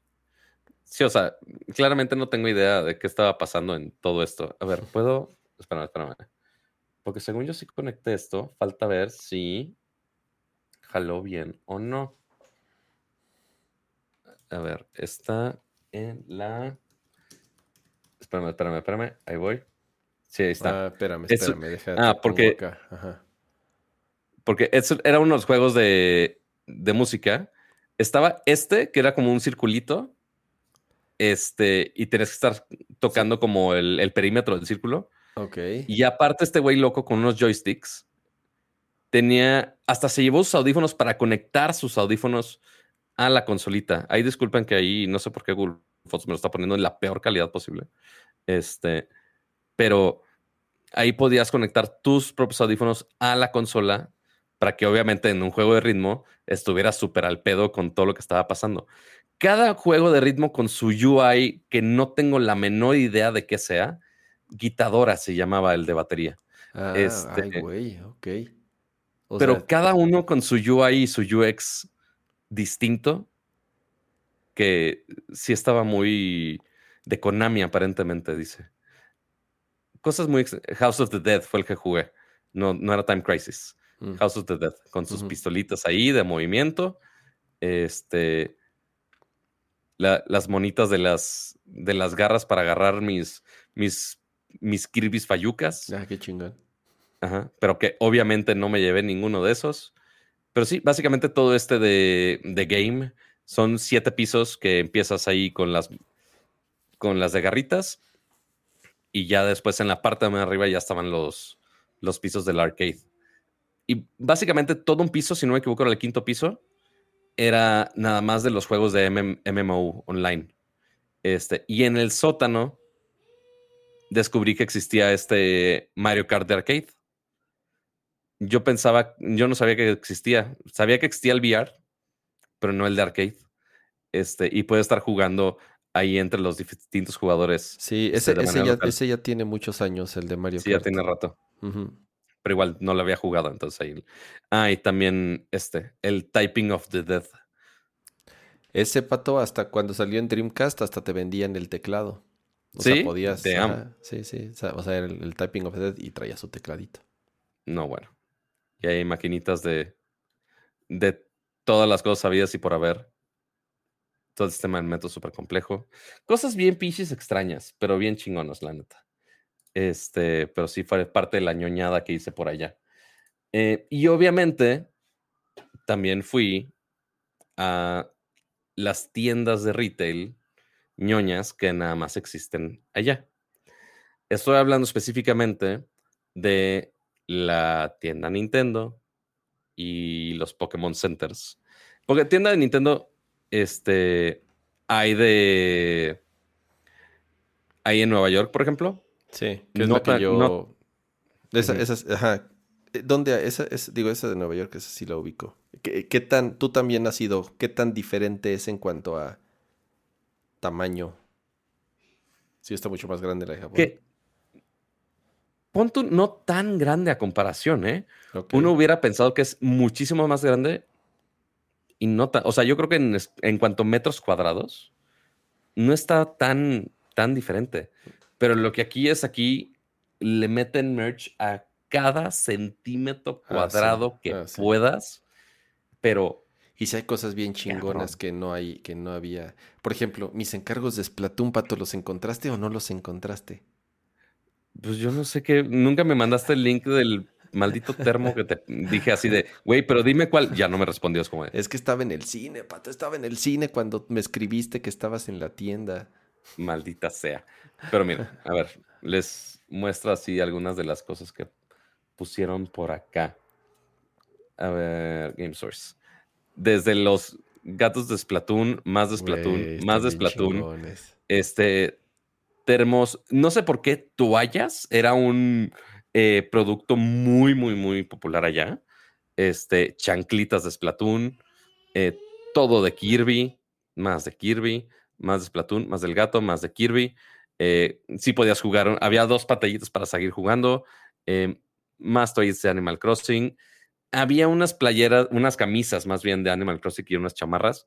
Sí, o sea, claramente no tengo idea de qué estaba pasando en todo esto. A ver, ¿puedo? Espérame, espérame. Porque según yo sí conecté esto, falta ver si jaló bien o no. A ver, está en la. Espérame, espérame, espérame. Ahí voy. Sí, ahí está. Ah, espérame, espérame. Deja, ah, porque. Porque era uno de los juegos de, de música estaba este, que era como un circulito, este, y tenías que estar tocando como el, perímetro del círculo. Ok. Y aparte este güey loco con unos joysticks, tenía, hasta se llevó sus audífonos para conectar sus audífonos a la consolita. Ahí disculpen que ahí, no sé por qué Google Fotos me lo está poniendo en la peor calidad posible. Este, pero ahí podías conectar tus propios audífonos a la consola para que obviamente en un juego de ritmo estuviera súper al pedo con todo lo que estaba pasando. Cada juego de ritmo con su UI, que no tengo la menor idea de qué sea, Guitadora se llamaba el de batería. Ah, este, ay, güey, ok. pero cada uno con su UI y su UX distinto, que sí estaba muy de Konami aparentemente, dice. Cosas muy... House of the Dead fue el que jugué, no, no era Time Crisis. Mm. House of the Dead, con sus pistolitas ahí de movimiento. Este. las monitas de las, de las garras para agarrar mis, mis, mis Kirby's Fayucas. Ah, qué chingón. Ajá, pero que obviamente no me llevé ninguno de esos. Pero sí, básicamente todo este de, de game son siete pisos que empiezas ahí con las, con las de garritas. Y ya después en la parte de arriba ya estaban los, los pisos del arcade. Y básicamente todo un piso, si no me equivoco, era el quinto piso, era nada más de los juegos de MMO online. Este, y en el sótano descubrí que existía este Mario Kart de arcade. Yo pensaba, yo no sabía que existía. Sabía que existía el VR, pero no el de arcade. Este, y puede estar jugando ahí entre los distintos jugadores. Sí, ese, este, ya, tiene muchos años, el de Mario Kart. Sí, ya tiene rato pero igual no lo había jugado, entonces ahí. Ah, y también este, el Typing of the Dead. Ese pato, hasta cuando salió en Dreamcast, hasta te vendían el teclado. O ¿Sí? sea, podías. sí, sí. O sea, el, Typing of the Dead y traía su tecladito. No, bueno. Y hay maquinitas de, de todas las cosas sabidas y por haber. Todo el sistema de método súper complejo. Cosas bien pinches extrañas, pero bien chingonas, la neta. Este, pero sí fue parte de la ñoñada que hice por allá. Eh, y obviamente también fui a las tiendas de retail ñoñas que nada más existen allá. Estoy hablando específicamente de la tienda Nintendo y los Pokémon Centers. Porque tienda de Nintendo, este, hay de... Hay en Nueva York, por ejemplo, Sí, que es no, que yo... Esa, ajá. Eh, ¿Dónde? Esa, es, digo, esa de Nueva York, esa sí la ubico. ¿Qué, tan, tú también has sido, qué tan diferente es en cuanto a tamaño? Sí, está mucho más grande la de Japón. ¿Qué? Ponto no tan grande a comparación, ¿eh? Uno hubiera pensado que es muchísimo más grande y no o sea, yo creo que en, en cuanto a metros cuadrados, no está tan, tan diferente. Pero lo que aquí es aquí, le meten merch a cada centímetro ah, cuadrado que ah, puedas. pero Y si hay cosas bien chingonas Cabrón. que no hay, que no había. Por ejemplo, mis encargos de Splatoon, Pato, ¿los encontraste o no los encontraste? pues yo no sé qué, nunca me mandaste el link del maldito termo que te dije así de, güey, pero dime cuál. Ya no me respondió, es como Es que estaba en el cine, Pato, estaba en el cine cuando me escribiste que estabas en la tienda. maldita sea. Pero mira, a ver, les muestro así algunas de las cosas que pusieron por acá. A ver, Game Source. Desde los gatos de Splatoon, más de Splatoon, más de Splatoon. chingones. Este, termos, no sé por qué toallas era un eh, producto muy, muy, muy popular allá. Este, chanclitas de Splatoon, eh, todo de Kirby, más de Kirby, más de Splatoon, más del gato, más de Kirby. Eh, sí podías jugar, había dos batallitas para seguir jugando, más toys de Animal Crossing. Había unas playeras, unas camisas más bien de Animal Crossing y unas chamarras.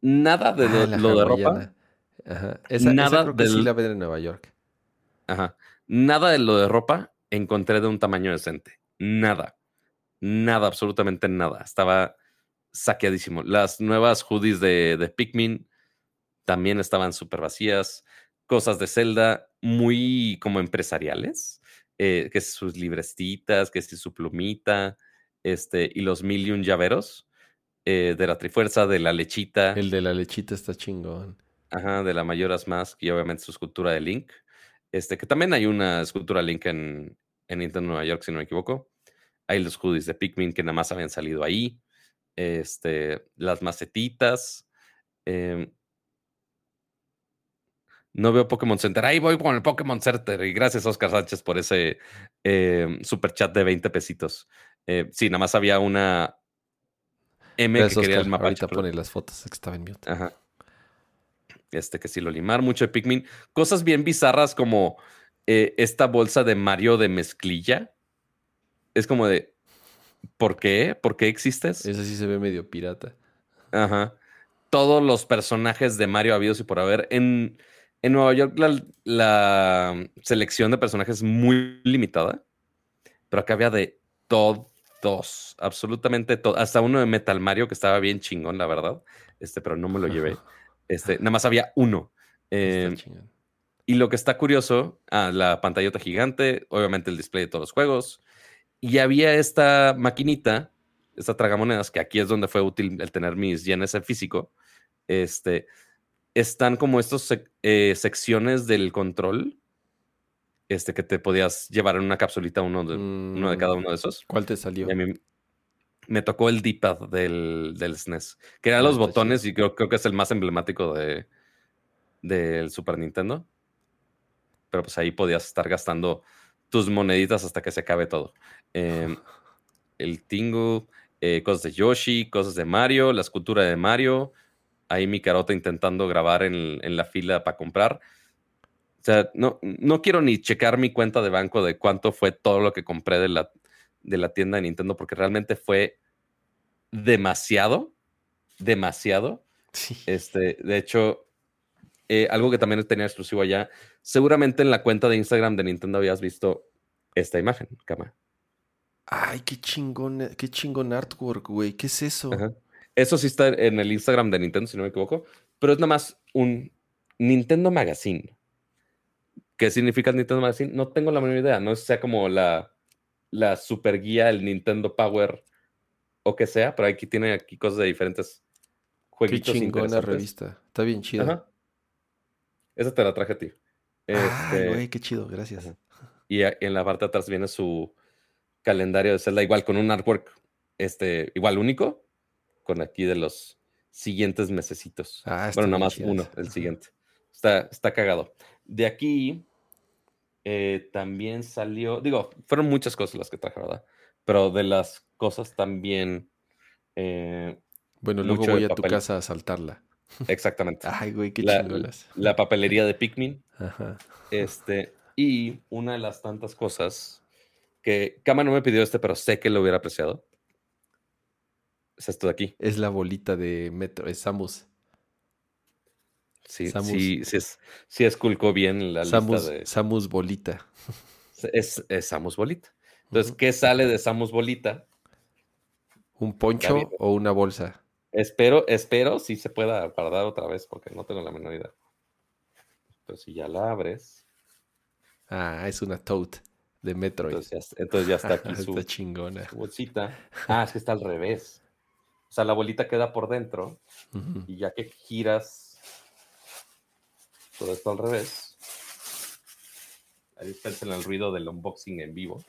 Nada de lo, Ah, la lo de ropa. Ajá. Esa, esa Nada creo que sí del- la ven en Nueva York. Ajá. Nada de lo de ropa encontré de un tamaño decente. Nada. Nada, absolutamente nada. Estaba saqueadísimo. Las nuevas hoodies de, de Pikmin también estaban súper vacías. Cosas de Zelda muy como empresariales. eh, que sus librestitas, que si su plumita, este, y los mil y un llaveros eh, de la Trifuerza, de la lechita. El de la lechita está chingón. Ajá, de la Mayoras Mask y obviamente su escultura de Link. Este, que también hay una escultura Link en, en Nintendo Nueva York, si no me equivoco. Hay los hoodies de Pikmin que nada más habían salido ahí. Este, las macetitas. em, no veo Pokémon Center. Ahí voy con el Pokémon Center. Y gracias, Oscar Sánchez, por ese em, super chat de 20 pesitos. Eh, sí, nada más había una M Gracias, que quería el Oscar. mapache. Ahorita pero- pone las fotos, que estaba en mute. Ajá. Este que sí lo limar, mucho de Pikmin. Cosas bien bizarras como eh, esta bolsa de Mario de mezclilla. Es como de, ¿por qué? ¿Por qué existes? Ese sí se ve medio pirata. Ajá. Todos los personajes de Mario habidos y por haber. En, en Nueva York la, la selección de personajes es muy limitada, pero acá había de todos, absolutamente todos. Hasta uno de Metal Mario que estaba bien chingón, la verdad. Este, pero no me lo llevé. Este, nada más había uno. Eh, chingón. y lo que está curioso, ah, la pantallota gigante, obviamente el display de todos los juegos. Y había esta maquinita, esta tragamonedas, que aquí es donde fue útil el tener mis yenes en físico. Este, están como estos sec- eh, secciones del control, este, que te podías llevar en una capsulita uno de, uno de cada Mm, uno de esos. ¿Cuál te salió? Y a mí me tocó el D-pad del, del SNES, que eran Ah, los botones y creo, creo que es el más emblemático de, del Super Nintendo. Pero pues ahí podías estar gastando tus moneditas hasta que se acabe todo. Em, el Tingle, eh, cosas de Yoshi, cosas de Mario, la escultura de Mario. Ahí mi carota intentando grabar en, en la fila para comprar. O sea, no, no quiero ni checar mi cuenta de banco de cuánto fue todo lo que compré de la, de la tienda de Nintendo, porque realmente fue demasiado, demasiado. Sí. Este, de hecho, eh, algo que también tenía exclusivo allá, seguramente en la cuenta de Instagram de Nintendo habías visto esta imagen, cama. Ay, qué chingón, qué chingón artwork, güey. ¿Qué es eso? Ajá. Eso sí está en el Instagram de Nintendo, si no me equivoco, pero es nada más un Nintendo Magazine. ¿Qué significa el Nintendo Magazine? No tengo la menor idea. No sé sea como la, la super guía, el Nintendo Power o que sea, pero aquí tiene aquí cosas de diferentes Qué jueguitos chingona interesantes. revista. Está bien chida. Ajá. Esa te la traje a ti. Este, güey, qué chido, gracias. Ajá. y en la parte de atrás viene su calendario de Zelda, igual con un artwork este, igual único, con aquí de los siguientes mesecitos. Ah, bueno, nada más uno, el Ajá. siguiente. Está, está cagado. De aquí eh, también salió, digo, fueron muchas cosas las que traje, ¿verdad? Pero de las cosas también, eh, Bueno, luego voy a tu casa a saltarla. exactamente. Ay, güey, qué la, la papelería de Pikmin. Ajá. Este, y una de las tantas cosas que Kama no me pidió este, pero sé que lo hubiera apreciado. Es esto de aquí. Es la bolita de Metro, es Samus. Sí, Samus. sí, sí es, sí esculcó bien la Samus, lista de. Samus Bolita. Es, es Samus Bolita. Entonces. ¿qué sale de Samus Bolita? ¿Un poncho o una bolsa? Espero, espero si se pueda guardar otra vez porque no tengo la menor idea. Pero si ya la abres. Ah, es una tote de Metroid. Entonces ya, está aquí su, chingona. bolsita. Ah, es que está al revés. O sea, la bolita queda por dentro y ya que giras todo esto al revés. Ahí en el ruido del unboxing en vivo.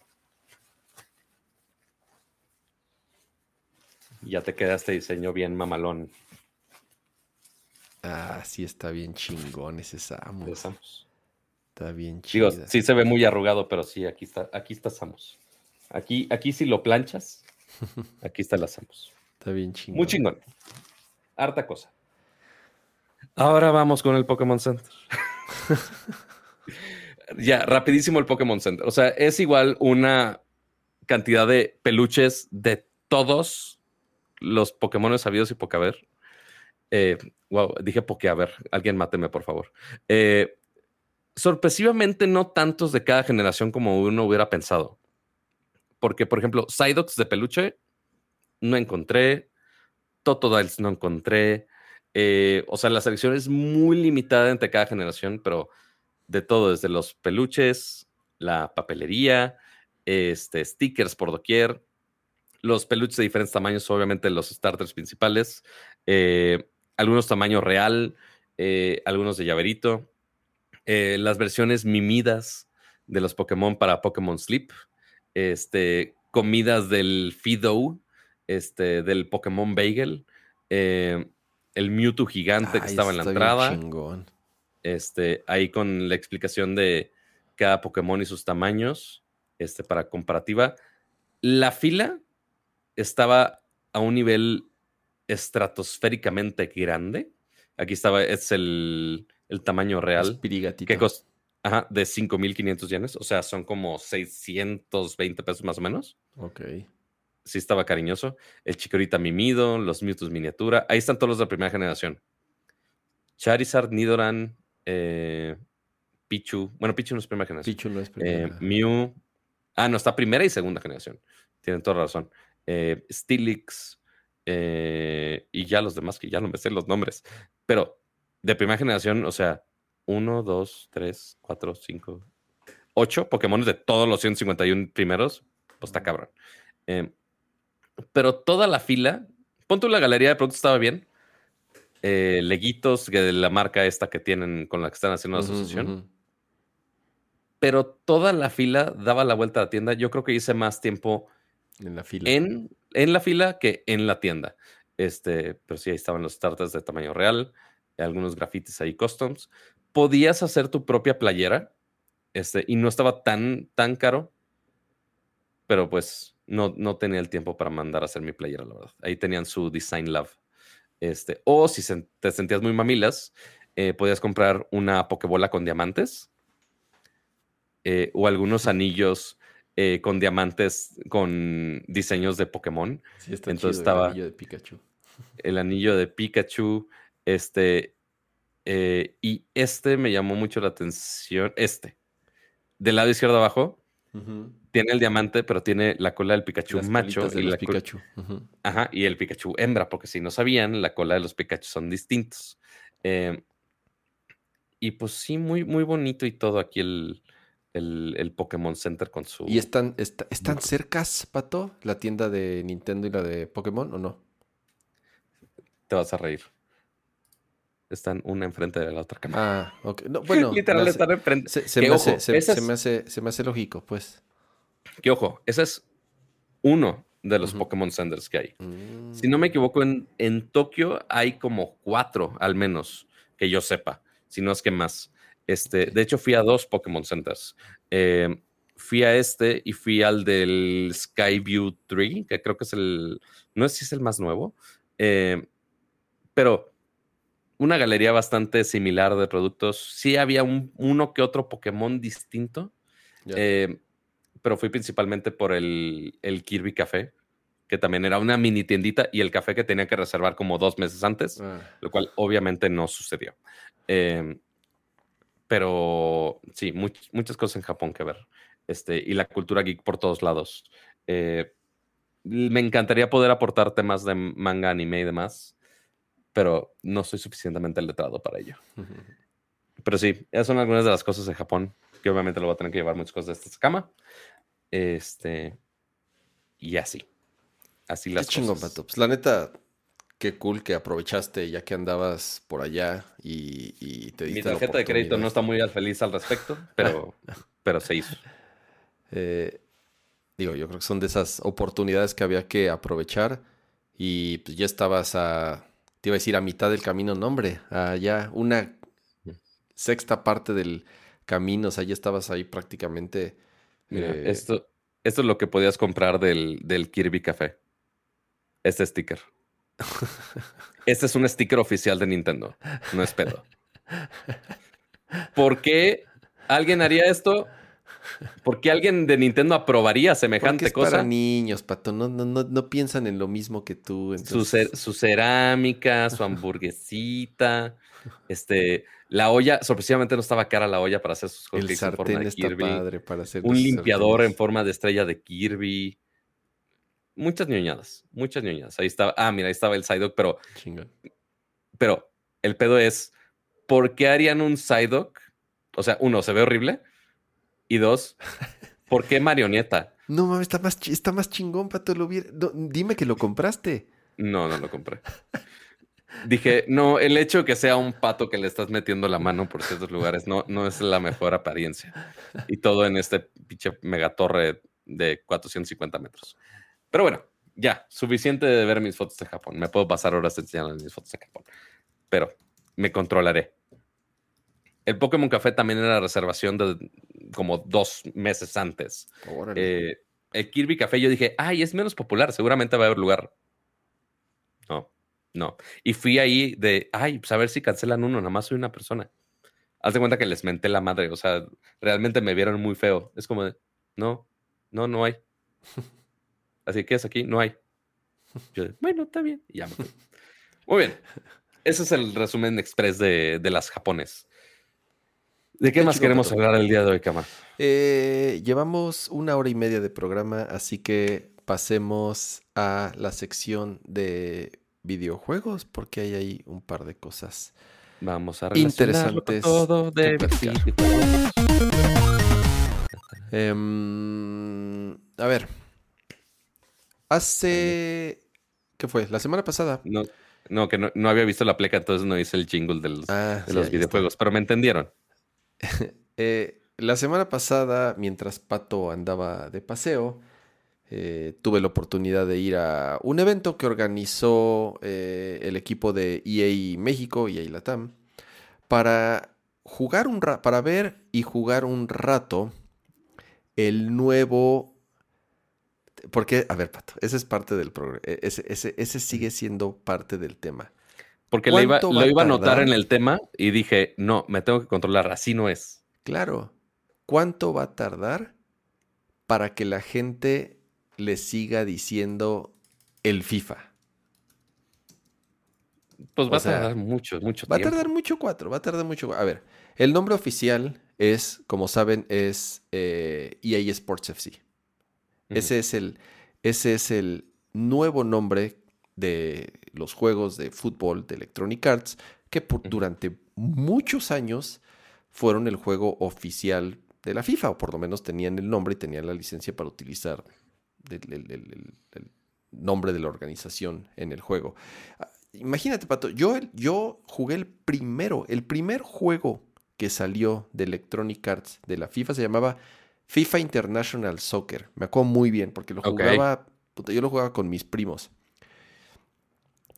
Y ya te queda este diseño bien mamalón. Ah, sí está bien chingón ese Samus. Está bien chido. Digo, sí se ve muy arrugado, pero sí, aquí está, aquí está Samus. Aquí, aquí si lo planchas, aquí está la Samus. Está bien chingón. Muy chingón. Harta cosa. Ahora vamos con el Pokémon Center. ya, rapidísimo el Pokémon Center. O sea, es igual una cantidad de peluches de todos los Pokémon sabidos y Pokéver. Eh, wow, dije Pokéver. Alguien máteme, por favor. Eh, sorpresivamente no tantos de cada generación como uno hubiera pensado. Porque, por ejemplo, Psyducks de peluche no encontré. Totodiles no encontré. Eh, o sea, la selección es muy limitada entre cada generación, pero de todo, desde los peluches, la papelería, este, stickers por doquier, los peluches de diferentes tamaños, obviamente los starters principales, eh, algunos tamaño real, eh, algunos de llaverito, las versiones mimidas de los Pokémon para Pokémon Sleep, este, comidas del Fido, este, del Pokémon Bagel, el Mewtwo gigante que estaba en la entrada. Este, ahí con la explicación de cada Pokémon y sus tamaños, este, para comparativa. La fila estaba a un nivel estratosféricamente grande. Aquí estaba, es el, tamaño real. Que ajá, de 5.500 yenes. O sea, son como 620 pesos más o menos. Ok sí estaba cariñoso. El Chikorita Mimido, los Mewtwo miniatura. Ahí están todos los de la primera generación. Charizard, Nidoran, eh, Pichu. Bueno, Pichu no es primera generación. Pichu no es primera. Eh, Mew. Ah, no, está primera y segunda generación. Tienen toda razón. Eh, Stilix. y ya los demás que ya no me sé los nombres. Pero de primera generación, o sea, 1, 2, 3, 4, 5, 8 Pokémon de todos los 151 primeros. Pues está cabrón pero toda la fila, pon la galería de productos estaba bien. Eh, leguitos de la marca esta que tienen con la que están haciendo la asociación. Pero toda la fila daba la vuelta a la tienda. Yo creo que hice más tiempo en la fila, en, en la fila que en la tienda. Este, pero sí, ahí estaban los starters de tamaño real, algunos grafitis ahí customs. Podías hacer tu propia playera, este, y no estaba tan, tan caro, pero pues no, no tenía el tiempo para mandar a hacer mi playera, la verdad. Ahí tenían su Design Love. Este, o si te sentías muy mamilas, eh, podías comprar una Pokébola con diamantes eh, o algunos anillos eh, con diamantes con diseños de Pokémon. Sí, está Entonces estaba el anillo de Pikachu. El anillo de Pikachu. Este. y este me llamó mucho la atención. Este. Del lado izquierdo abajo tiene el diamante, pero tiene la cola del Pikachu macho y la Pikachu. Ajá, y el Pikachu hembra, porque si no sabían, la cola de los Pikachu son distintos. Em, y pues sí, muy, muy bonito y todo aquí el, el, Pokémon Center con su. ¿Y están, están cercas, Pato, la tienda de Nintendo y la de Pokémon o no? Te vas a reír. Están una enfrente de la otra cámara. Ah, ok. bueno, literal están enfrente. Se, me hace, se, me hace, se me hace lógico, pues. Que ojo, ese es uno de los Pokémon Centers que hay. Si no me mm. equivoco, en, en, Tokio hay como cuatro al menos, que yo sepa, si no es que más. Este, de hecho, fui a dos Pokémon Centers. Eh, fui a este y fui al del Skyview 3, que creo que es el, no sé si es el más nuevo, eh, pero una galería bastante similar de productos. Sí había un, uno que otro Pokémon distinto. Eh, pero fui principalmente por el, Kirby Café, que también era una mini tiendita y el café que tenía que reservar como dos meses antes, ah. lo cual obviamente no sucedió. Em, pero sí, muchas cosas en Japón que ver. Este, y la cultura geek por todos lados. Eh, me encantaría poder aportar temas de manga, anime y demás, pero no soy suficientemente letrado para ello. Pero sí, esas son algunas de las cosas de Japón, que obviamente lo voy a tener que llevar muchas cosas de esta cama. Este, y así. Así las Qué chingón, Pato. Pues la neta, qué cool que aprovechaste ya que andabas por allá y, te diste Mi tarjeta de crédito no está muy feliz al respecto, pero, pero se hizo. Eh, digo, yo creo que son de esas oportunidades que había que aprovechar y pues ya estabas a, te iba a decir a mitad del camino, no hombre, ya una sexta parte del camino, o sea, ya estabas ahí prácticamente. Eh, esto, esto es lo que podías comprar del, del Kirby Café. Este sticker. este es un sticker oficial de Nintendo. No es pedo. ¿Por qué alguien haría esto? ¿Por qué alguien de Nintendo aprobaría semejante es cosa? Para niños, pato, no, no, no, piensan en lo mismo que tú. Su, cerámica, su hamburguesita, este, la olla, sorpresivamente no estaba cara la olla para hacer sus El sartén está padre para hacer Un limpiador en forma de estrella de Kirby. Muchas ñoñadas, muchas ñoñadas. Ahí estaba, ah, mira, ahí estaba el Psyduck, pero. Pero el pedo es, ¿por qué harían un Psyduck? O sea, uno, se ve horrible. Y dos, ¿por qué marioneta? No mames, está más, está más chingón, Pato. Lo dime que lo compraste. No, no lo compré. Dije, no, el hecho de que sea un pato que le estás metiendo la mano por ciertos lugares no, no es la mejor apariencia. Y todo en este pinche megatorre de 450 metros. Pero bueno, ya, suficiente de ver mis fotos de Japón. Me puedo pasar horas enseñando mis fotos de Japón. Pero me controlaré. El Pokémon Café también era reservación de como dos meses antes. Eh, el Kirby Café yo dije, ay, es menos popular, seguramente va a haber lugar. No, no. Y fui ahí de, ay, pues a ver si cancelan uno, nada más soy una persona. Haz de cuenta que les menté la madre, o sea, realmente me vieron muy feo. Es como de, no, no, no hay. Así que es aquí, no hay. Yo bueno, está bien. Y ya me Muy bien. Ese es el resumen express de, de las japones. ¿De qué, más queremos hablar el día de hoy, Cama? Eh, llevamos una hora y media de programa, así que pasemos a la sección de videojuegos, porque hay ahí un par de cosas Vamos a interesantes. Todo de em, a ver, hace ¿qué fue? La semana pasada. No, no que no, había visto la pleca, entonces no hice el jingle de los, ah, videojuegos, pero me entendieron. Eh, la semana pasada, mientras Pato andaba de paseo, eh, tuve la oportunidad de ir a un evento que organizó eh, el equipo de EA México, EA Latam, para jugar un para ver y jugar un rato el nuevo. Porque, a ver, Pato, ese es parte del programa. E, ese, sigue siendo parte del tema. Porque lo iba, lo iba a notar en el tema y dije, no, me tengo que controlar, así no es. Claro. ¿Cuánto va a tardar para que la gente le siga diciendo el FIFA? Pues va a tardar mucho, mucho va tiempo. Va a tardar mucho cuatro, va a tardar mucho. A ver, el nombre oficial es, como saben, es EA eh, e Sports FC. Ese, es el, ese es el nuevo nombre de los juegos de fútbol de Electronic Arts que durante muchos años fueron el juego oficial de la FIFA, o por lo menos tenían el nombre y tenían la licencia para utilizar el, nombre de la organización en el juego. Ah, imagínate, Pato, yo, yo jugué el primero, el primer juego que salió de Electronic Arts de la FIFA se llamaba FIFA International Soccer. Me acuerdo muy bien porque lo jugaba, yo lo jugaba con mis primos.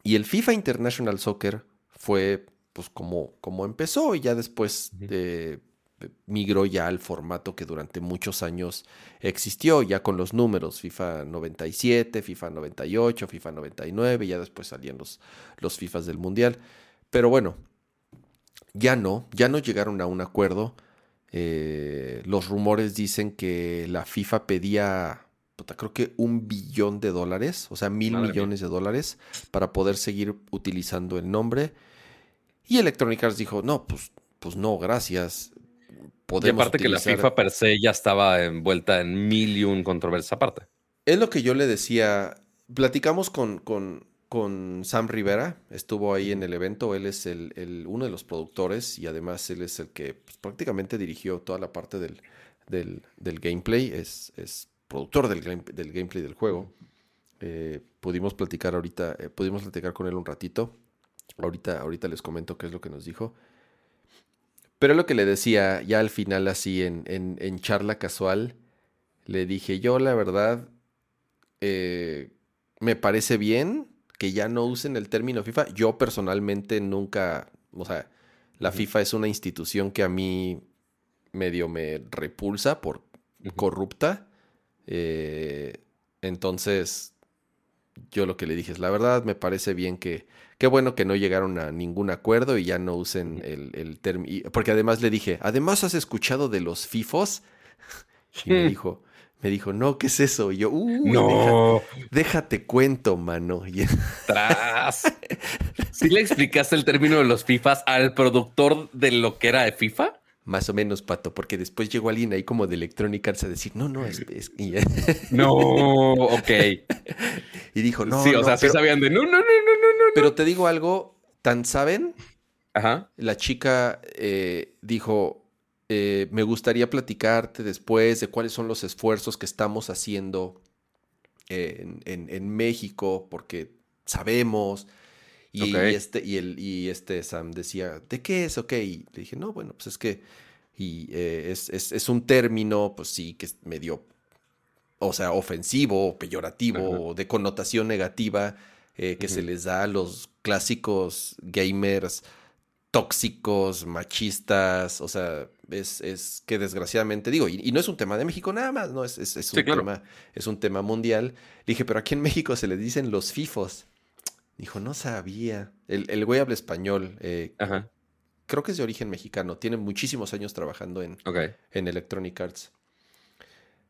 Y el FIFA International Soccer fue pues como, como empezó y ya después de, migró ya al formato que durante muchos años existió, ya con los números, FIFA 97, FIFA 98, FIFA 99, ya después salían los, los FIFAs del Mundial. Pero bueno, ya no, ya no llegaron a un acuerdo. Eh, los rumores dicen que la FIFA pedía creo que un billón de dólares, o sea, mil millones de dólares, para poder seguir utilizando el nombre. Y Electronic Arts dijo, no, pues, pues no, gracias. Podemos y aparte que la FIFA per se ya estaba envuelta en mil y un controversias aparte. Es lo que yo le decía. Platicamos con, con, con Sam Rivera, estuvo ahí en el evento, él es el, uno de los productores y además él es el que pues, prácticamente dirigió toda la parte del, del, gameplay, es, es productor del, del, gameplay del juego. Eh, pudimos platicar ahorita, eh, pudimos platicar con él un ratito, ahorita, ahorita les comento qué es lo que nos dijo. Pero lo que le decía ya al final así en, en, charla casual, le dije yo la verdad, eh, me parece bien, que ya no usen el término FIFA. Yo personalmente nunca, o sea, la FIFA es una institución que a mí medio me repulsa por corrupta. Eh, entonces, yo lo que le dije es, la verdad me parece bien que, qué bueno que no llegaron a ningún acuerdo y ya no usen el, el término. Porque además le dije, además has escuchado de los FIFOs. Y me dijo, me dijo, no, ¿qué es eso? Y yo, no. déjate cuento, mano. Tras. ¿Sí le explicaste el término de los FIFAs al productor de lo que era de FIFA? Más o menos, Pato, porque después llegó alguien ahí como de Electronic Arts a decir, no, no, es... no, ok. Y dijo, no, Sí, o sea, sí sabían de, no, no, no, no, no, no. Pero te digo algo, ¿tan saben? Ajá. La chica eh, dijo, eh, me gustaría platicarte después de cuáles son los esfuerzos que estamos haciendo en, México, porque sabemos. Y, este, y, el, y este Sam decía, ¿de qué es? Ok. Y le dije, no, bueno, pues es que y, eh, es, un término, pues sí, que es medio, o sea, ofensivo, peyorativo, de connotación negativa, eh, que se les da a los clásicos gamers tóxicos, machistas, o sea, es, que desgraciadamente digo, y, no es un tema de México nada más, no, es, un, tema, es un tema mundial. dije, pero aquí en México se le dicen los FIFOs. Dijo, no sabía. El, el güey habla español. Eh, creo que es de origen mexicano. Tiene muchísimos años trabajando en, en Electronic Arts.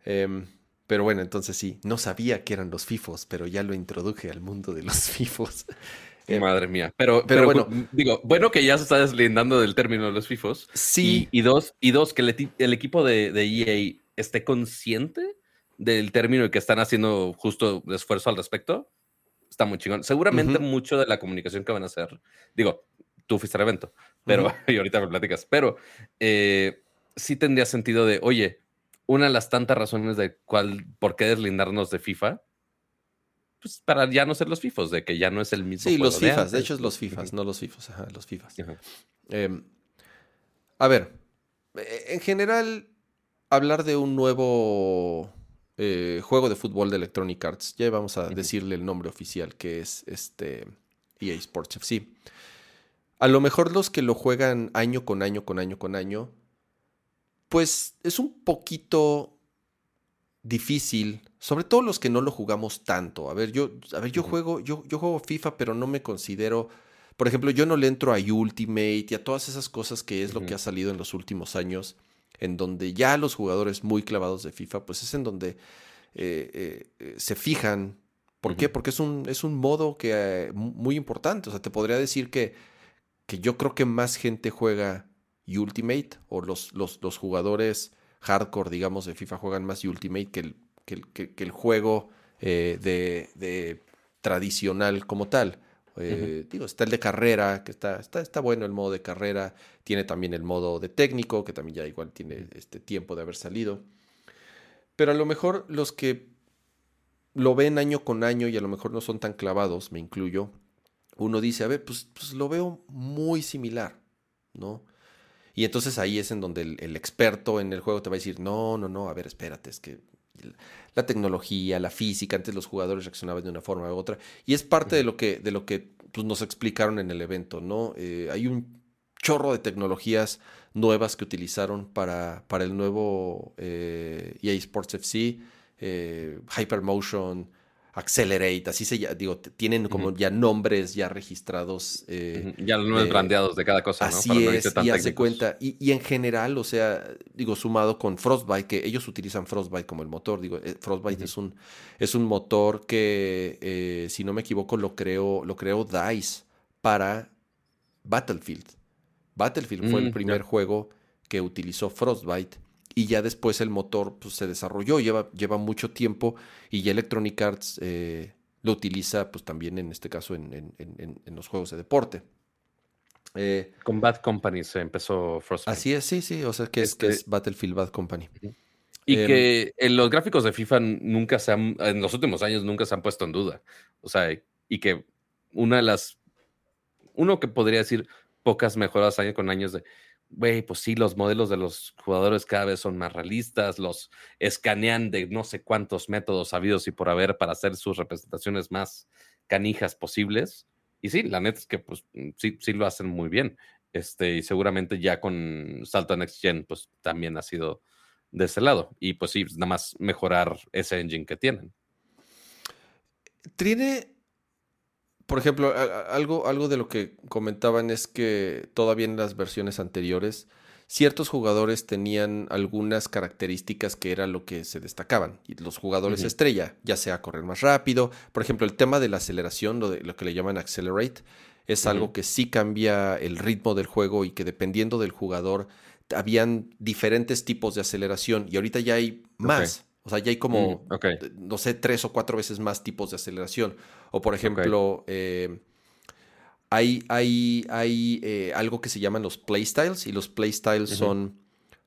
Em, pero bueno, entonces sí, no sabía que eran los FIFOs, pero ya lo introduje al mundo de los FIFOs. Eh, Madre mía. Pero, pero, bueno, digo, bueno que ya se está deslindando del término de los FIFOs. Sí. Y, dos, y dos, que el, equipo de, EA e esté consciente del término y que están haciendo justo esfuerzo al respecto. Está muy chingón. Seguramente mucho de la comunicación que van a hacer, digo, tú fuiste al evento, pero, y ahorita me platicas, pero eh, sí tendría sentido de, oye, una de las tantas razones de cuál, por qué deslindarnos de FIFA pues, para ya no ser los FIFOs, de que ya no es el mismo. Sí, los FIFAs, de, hecho es los FIFAs, no los FIFOs, ajá, los FIFAs. Em, a ver, e, en general, hablar de un nuevo eh, juego de fútbol de Electronic Arts, ya vamos a decirle el nombre oficial, que es este EA Sports FC. A lo mejor los que lo juegan año con año, con año, con año, pues es un poquito difícil, sobre todo los que no lo jugamos tanto. A ver, yo, a ver, yo juego, yo, yo juego FIFA, pero no me considero. Por ejemplo, yo no le entro a Ultimate y a todas esas cosas que es lo que ha salido en los últimos años, en donde ya los jugadores muy clavados de FIFA, pues es en donde eh, eh, eh, se fijan. ¿Por qué? Porque es un, es un modo que, muy importante. O sea, te podría decir que, que yo creo que más gente juega Ultimate o los, los, los jugadores hardcore, digamos, de FIFA juegan más Ultimate que el, que el, juego eh, de, tradicional como tal. Eh, digo, está el de carrera, que está, está, está bueno el modo de carrera. Tiene también el modo de técnico, que también ya igual tiene este tiempo de haber salido. Pero a lo mejor los que lo ven año con año y a lo mejor no son tan clavados, me incluyo, uno dice, a ver, pues, pues lo veo muy similar, ¿no? Y entonces ahí es en donde el, experto en el juego te va a decir, no, no, no, a ver, espérate, es que la tecnología, la física, antes los jugadores reaccionaban de una forma u otra. Y es parte de lo que, de lo que pues, nos explicaron en el evento, ¿no? Eh, hay un chorro de tecnologías nuevas que utilizaron para, para el nuevo eh, EA Sports FC, eh, Hypermotion, Accelerate, así se llama, digo, tienen como ya nombres ya registrados. Eh, ya los nombres brandeados de cada cosa, así ¿no? Así es, y hace cuenta. Y, en general, o sea, digo, sumado con Frostbite, que ellos utilizan Frostbite como el motor, digo, eh, Frostbite es, un, es un motor que, eh, si no me equivoco, lo creó, lo creó DICE para Battlefield. Battlefield fue el mm, primer juego que utilizó Frostbite y ya después el motor pues, se desarrolló, lleva, lleva mucho tiempo y ya Electronic Arts eh, lo utiliza pues también en este caso en, los juegos de deporte. Eh, Con Bad Company se empezó Frostbite. Así es, sí, sí, o sea que, es, que es este Battlefield Bad Company. Y em, que en los gráficos de FIFA nunca se han, en los últimos años nunca se han puesto en duda. O sea, y que una de las, uno que podría decir pocas mejoras año con años de, güey, pues sí, los modelos de los jugadores cada vez son más realistas, los escanean de no sé cuántos métodos habidos y por haber para hacer sus representaciones más canijas posibles. Y sí, la neta es que pues mm, sí, sí lo hacen muy bien. Este, y seguramente ya con Salto Next Gen, pues también ha sido de ese lado. Y pues sí, nada más mejorar ese engine que tienen. Tiene por ejemplo, algo, algo de lo que comentaban es que todavía en las versiones anteriores, ciertos jugadores tenían algunas características que era lo que se destacaban. Y los jugadores estrella, ya sea correr más rápido, por ejemplo, el tema de la aceleración, lo, de, lo que le llaman accelerate, es algo que sí cambia el ritmo del juego y que dependiendo del jugador, habían diferentes tipos de aceleración y ahorita ya hay más. O sea, ya hay como, mm, no sé, tres o cuatro veces más tipos de aceleración. O por ejemplo, eh, hay, hay, hay eh, algo que se llaman los playstyles y los playstyles son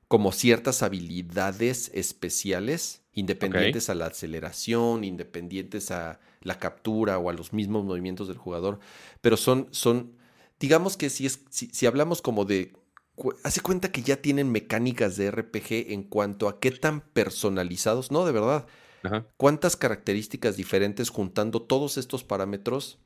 como ciertas habilidades especiales independientes a la aceleración, independientes a la captura o a los mismos movimientos del jugador. Pero son, son digamos que si, es, si hablamos como de hace cuenta que ya tienen mecánicas de RPG en cuanto a qué tan personalizados, no, de verdad, cuántas características diferentes juntando todos estos parámetros,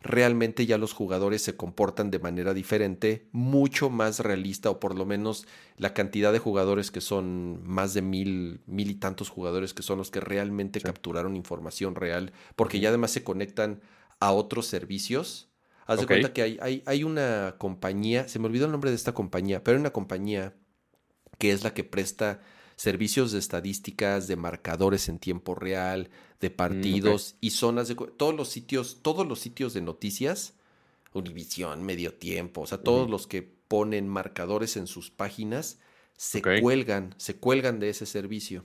realmente ya los jugadores se comportan de manera diferente, mucho más realista, o por lo menos la cantidad de jugadores que son más de mil, mil y tantos jugadores que son los que realmente capturaron información real, porque ya además se conectan a otros servicios Haz de cuenta que hay, hay, hay, una compañía, se me olvidó el nombre de esta compañía, pero hay una compañía que es la que presta servicios de estadísticas, de marcadores en tiempo real, de mm, partidos y zonas de todos los sitios, todos los sitios de noticias, Univisión, Medio Tiempo, o sea, todos los que ponen marcadores en sus páginas se cuelgan, se cuelgan de ese servicio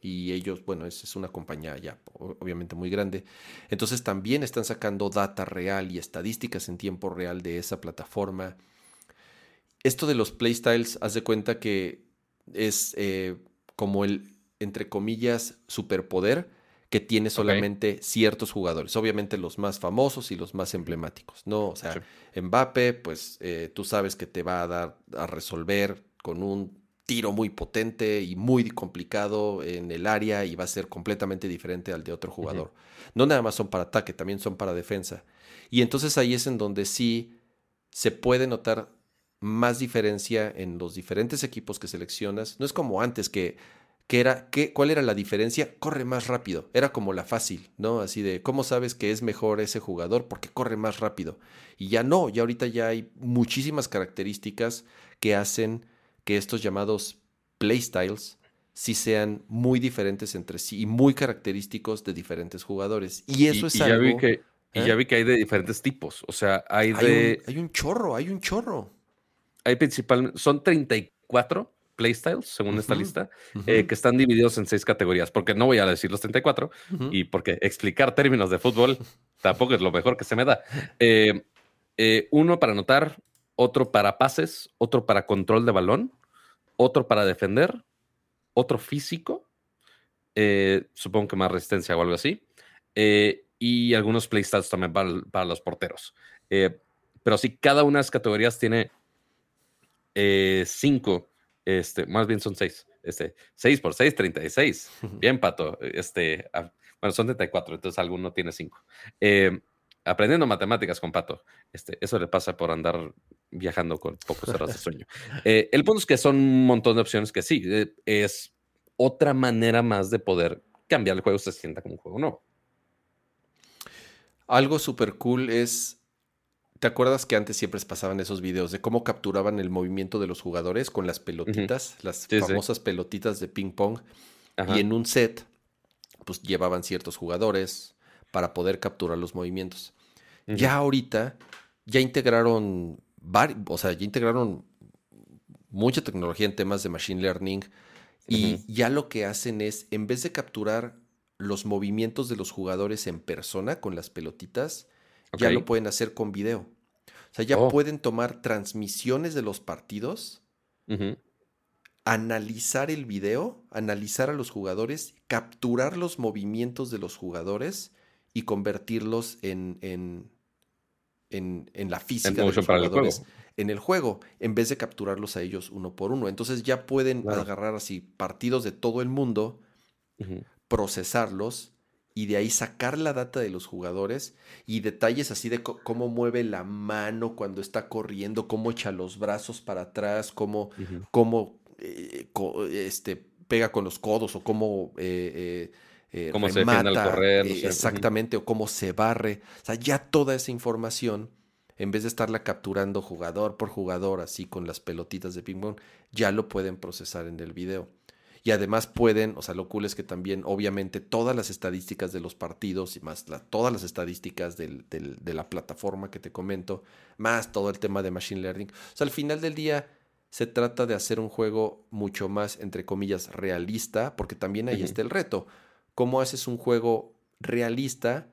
y ellos, bueno, es, es, una compañía ya obviamente muy grande. Entonces también están sacando data real y estadísticas en tiempo real de esa plataforma. Esto de los playstyles, haz de cuenta que es eh, como el, entre comillas, superpoder que tiene solamente ciertos jugadores. Obviamente los más famosos y los más emblemáticos, ¿no? O sea, Mbappe, pues eh, tú sabes que te va a dar a resolver con un tiro muy potente y muy complicado en el área y va a ser completamente diferente al de otro jugador. No nada más son para ataque, también son para defensa. Y entonces ahí es en donde sí se puede notar más diferencia en los diferentes equipos que seleccionas. No es como antes que, que era, que, ¿cuál era la diferencia? Corre más rápido. Era como la fácil, ¿no? Así de, ¿cómo sabes que es mejor ese jugador? Porque corre más rápido. Y ya no, ya ahorita ya hay muchísimas características que hacen que estos llamados playstyles sí sean muy diferentes entre sí y muy característicos de diferentes jugadores. Y eso es algo... Ya vi que, Y ya ¿eh? vi que hay de diferentes tipos. O sea, hay de... Hay un, chorro, hay un chorro. Hay principalmente... Son 34 playstyles, según esta lista, eh, que están divididos en seis categorías, porque no voy a decir los 34 y porque explicar términos de fútbol tampoco es lo mejor que se me da. Eh, uno para anotar, otro para pases, otro para control de balón, otro para defender, otro físico, eh, supongo que más resistencia o algo así, eh, y algunos playstyles también para, los porteros. Eh, pero sí, cada una de las categorías tiene cinco, este, más bien son seis. Este, 6 por 6, 36. Bien, Pato. Este, ah, bueno, son 34, entonces alguno tiene cinco aprendiendo matemáticas con Pato. Este, eso le pasa por andar viajando con pocos horas de sueño. Eh, el punto es que son un montón de opciones que sí, eh, es otra manera más de poder cambiar el juego, se sienta como un juego nuevo. Algo súper cool es, ¿te acuerdas que antes siempre pasaban esos videos de cómo capturaban el movimiento de los jugadores con las pelotitas, las famosas pelotitas de ping pong? Y en un set, pues llevaban ciertos jugadores para poder capturar los movimientos. Ya ahorita, ya integraron, o sea, ya integraron mucha tecnología en temas de machine learning Y ya lo que hacen es, en vez de capturar los movimientos de los jugadores en persona con las pelotitas, ya lo pueden hacer con video. O sea, ya oh. pueden tomar transmisiones de los partidos, analizar el video, analizar a los jugadores, capturar los movimientos de los jugadores y convertirlos en, en, en, la física de los jugadores en el juego, en vez de capturarlos a ellos uno por uno. Entonces ya pueden agarrar así partidos de todo el mundo, procesarlos y de ahí sacar la data de los jugadores y detalles así de cómo mueve la mano cuando está corriendo, cómo echa los brazos para atrás, cómo, cómo eh, este, pega con los codos o cómo... Eh, eh, cómo se al correr. Exactamente, o cómo se barre. O sea, ya toda esa información en vez de estarla capturando jugador por jugador, así con las pelotitas de ping pong, ya lo pueden procesar en el video. Y además pueden, o sea, lo cool es que también, obviamente, todas las estadísticas de los partidos y más todas las estadísticas de la plataforma que te comento, más todo el tema de Machine Learning. O sea, al final del día se trata de hacer un juego mucho más, entre comillas, realista, porque también ahí está el reto. ¿Cómo haces un juego realista,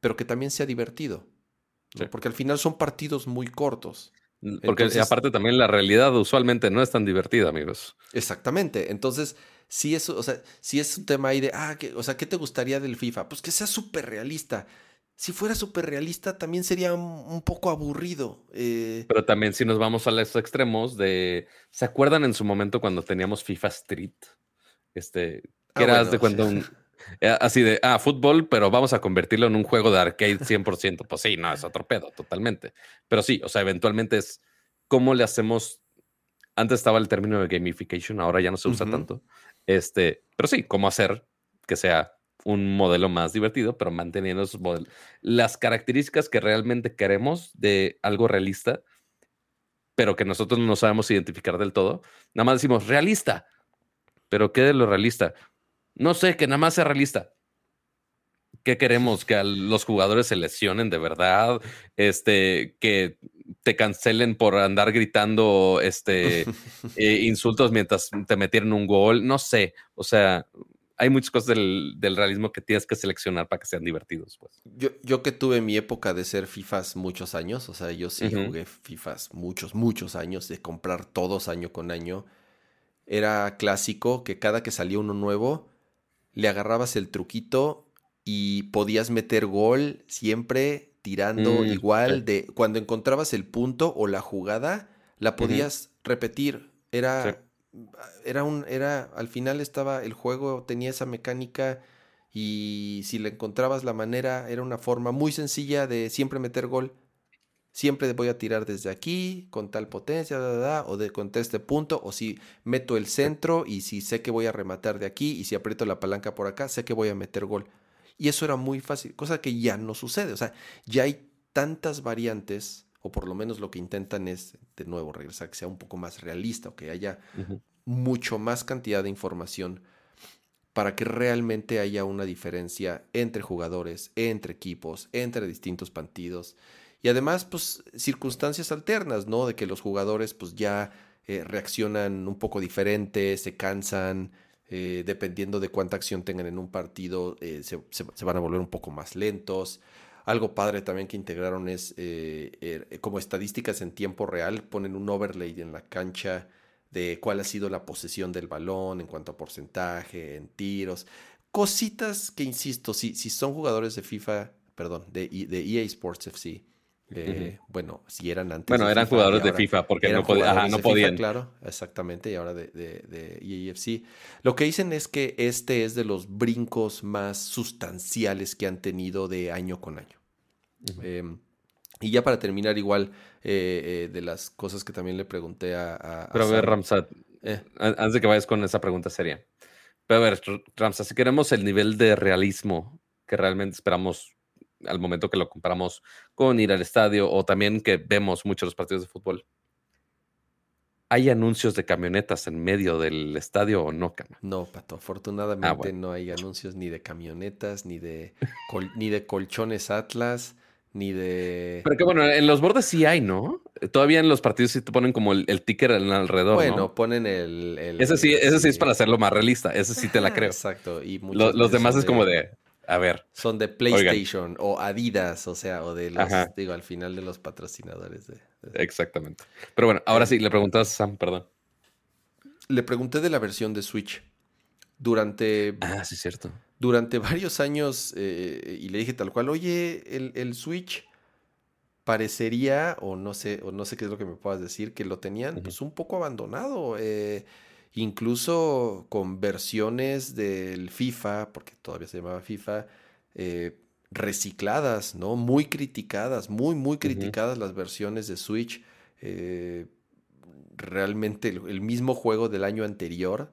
pero que también sea divertido? Porque al final son partidos muy cortos. Porque aparte también la realidad usualmente no es tan divertida, amigos. Exactamente. Entonces, si es, o sea, si es un tema ahí de, ah, que, o sea, ¿qué te gustaría del FIFA? Pues que sea súper realista. Si fuera súper realista, también sería un, poco aburrido. Eh. Pero también si nos vamos a los extremos de, ¿se acuerdan en su momento cuando teníamos FIFA Street? Este, que ah, era de cuando un, así de, ah, fútbol, pero vamos a convertirlo en un juego de arcade 100%. Pues sí, no, es otro pedo, totalmente. Pero sí, o sea, eventualmente es cómo le hacemos. Antes estaba el término de gamification, ahora ya no se usa tanto. Este, pero sí, cómo hacer que sea un modelo más divertido, pero manteniendo esos modelos. Las características que realmente queremos de algo realista, pero que nosotros no sabemos identificar del todo. Nada más decimos realista. Pero ¿qué de lo realista? No sé, que nada más sea realista. ¿Qué queremos? Que los jugadores se lesionen de verdad, este, que te cancelen por andar gritando este, eh, insultos mientras te metieron un gol. No sé. O sea, hay muchas cosas del, realismo que tienes que seleccionar para que sean divertidos. Pues. Yo, yo que tuve mi época de ser FIFAs muchos años, o sea, yo sí jugué FIFAs muchos, muchos años, de comprar todos año con año. Era clásico que cada que salía uno nuevo, le agarrabas el truquito y podías meter gol siempre tirando mm, igual de cuando encontrabas el punto o la jugada la podías repetir. Era era un era al final estaba el juego tenía esa mecánica y si le encontrabas la manera era una forma muy sencilla de siempre meter gol siempre voy a tirar desde aquí, con tal potencia, o de con este punto, o si meto el centro y si sé que voy a rematar de aquí y si aprieto la palanca por acá, sé que voy a meter gol. Y eso era muy fácil, cosa que ya no sucede. O sea, ya hay tantas variantes, o por lo menos lo que intentan es, de nuevo, regresar, que sea un poco más realista, o que haya mucho más cantidad de información para que realmente haya una diferencia entre jugadores, entre equipos, entre distintos partidos. Y además, pues, circunstancias alternas, ¿no? De que los jugadores, pues, ya eh, reaccionan un poco diferente, se cansan, eh, dependiendo de cuánta acción tengan en un partido, eh, se, van a volver un poco más lentos. Algo padre también que integraron es er, como estadísticas en tiempo real, ponen un overlay en la cancha de cuál ha sido la posesión del balón en cuanto a porcentaje, en tiros. Cositas que, insisto, si, si son jugadores de FIFA, perdón, de, de EA Sports FC, eh, bueno, si eran antes. Bueno, eran jugadores de FIFA porque no, no podían. claro, exactamente, y ahora de, de, de, EAFC. Lo que dicen es que este es de los brincos más sustanciales que han tenido de año con año. Em, y ya para terminar, igual, eh, eh, de las cosas que también le pregunté a. Pero a ver, Ramsat, antes de que vayas con esa pregunta seria. Pero a ver, Ramsat, si queremos el nivel de realismo que realmente esperamos al momento que lo comparamos con ir al estadio o también que vemos muchos los partidos de fútbol. ¿Hay anuncios de camionetas en medio del estadio o no, Cama? No, Pato. Afortunadamente ah, no hay anuncios ni de camionetas, ni de, ni de colchones Atlas, ni de... Pero que bueno, en los bordes sí hay, ¿no? Todavía en los partidos sí te ponen como el, ticker alrededor. Bueno, ponen el, Ese sí, ese sí es para hacerlo más realista. Ese sí te la creo. Exacto. Y los demás es como de. A ver. Son de PlayStation o Adidas, o sea, o de los, digo, al final de los patrocinadores. De, Exactamente. Pero bueno, ahora sí, le preguntas a Sam, perdón. Le pregunté de la versión de Switch. Durante. Ah, sí, cierto. Durante varios años, eh, y le dije tal cual, oye, el, Switch parecería, o no sé, o no sé qué es lo que me puedas decir, que lo tenían pues un poco abandonado. Eh, incluso con versiones del FIFA, porque todavía se llamaba FIFA, eh, recicladas, ¿no? Muy criticadas, muy, muy criticadas las versiones de Switch. Eh, realmente el, mismo juego del año anterior,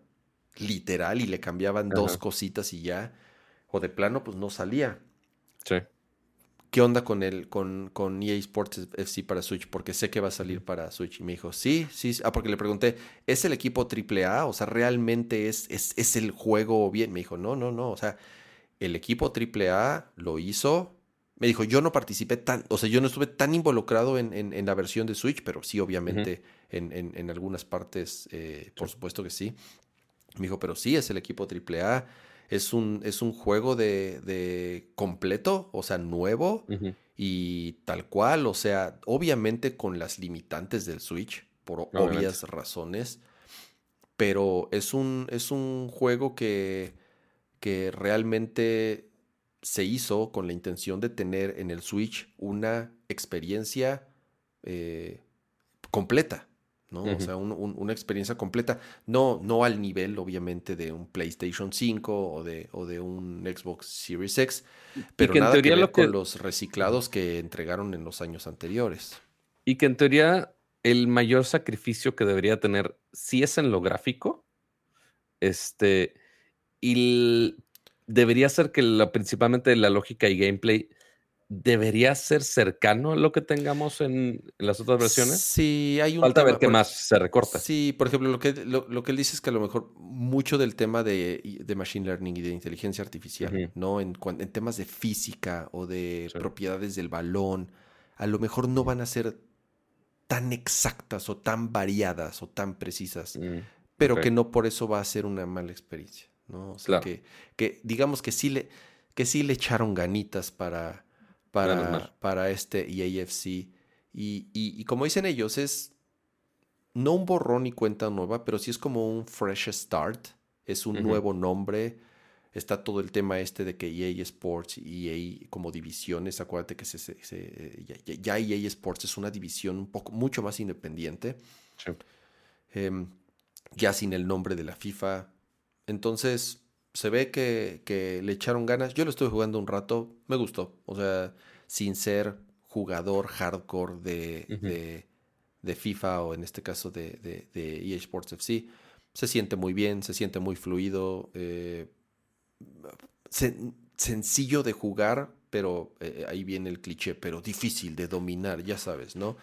literal, y le cambiaban dos cositas y ya. O de plano, pues no salía. Sí. ¿Qué onda con el, con, con EA Sports FC para Switch? Porque sé que va a salir para Switch. Y me dijo, sí, sí. Ah, porque le pregunté, ¿es el equipo AAA? O sea, ¿realmente es, es, es el juego bien? Me dijo, no, no, no. O sea, el equipo AAA lo hizo. Me dijo, yo no participé tan, o sea, yo no estuve tan involucrado en, en, la versión de Switch, pero sí, obviamente, en, en, algunas partes, eh, por supuesto que sí. Me dijo, pero sí, es el equipo AAA es un, es un juego de, completo, o sea, nuevo y tal cual, o sea, obviamente con las limitantes del Switch, por obvias razones, pero es un, es un juego que, que realmente se hizo con la intención de tener en el Switch una experiencia eh, completa. ¿No? O sea, una experiencia completa, no, no al nivel, obviamente, de un PlayStation 5 o de, o de un Xbox Series X, pero nada que ver con los reciclados que entregaron en los años anteriores. Y que en teoría el mayor sacrificio que debería tener, si es en lo gráfico, este, y debería ser que principalmente la lógica y gameplay debería ser cercano a lo que tengamos en, las otras versiones. Sí, hay un Falta ver qué más se recorta. Sí, por ejemplo, lo que, lo, que él dice es que a lo mejor mucho del tema de, de machine learning y de inteligencia artificial, ¿no? En, en, temas de física o de propiedades del balón, a lo mejor no van a ser tan exactas o tan variadas o tan precisas, mm, pero que no por eso va a ser una mala experiencia, ¿no? O sea, que, que digamos que sí le, que sí le echaron ganitas para para, para este EAFC. Y, y, como dicen ellos, es no un borrón y cuenta nueva, pero sí es como un fresh start. Es un nuevo nombre. Está todo el tema este de que EA Sports y EA como divisiones. Acuérdate que se, ya, EA Sports es una división un poco, mucho más independiente. Em, ya sin el nombre de la FIFA. Entonces, se ve que, le echaron ganas. Yo lo estuve jugando un rato, me gustó. O sea, sin ser jugador hardcore de, de, FIFA o en este caso de, de, EA Sports FC. Se siente muy bien, se siente muy fluido. Eh, sencillo de jugar, pero eh, ahí viene el cliché, pero difícil de dominar, ya sabes, ¿no?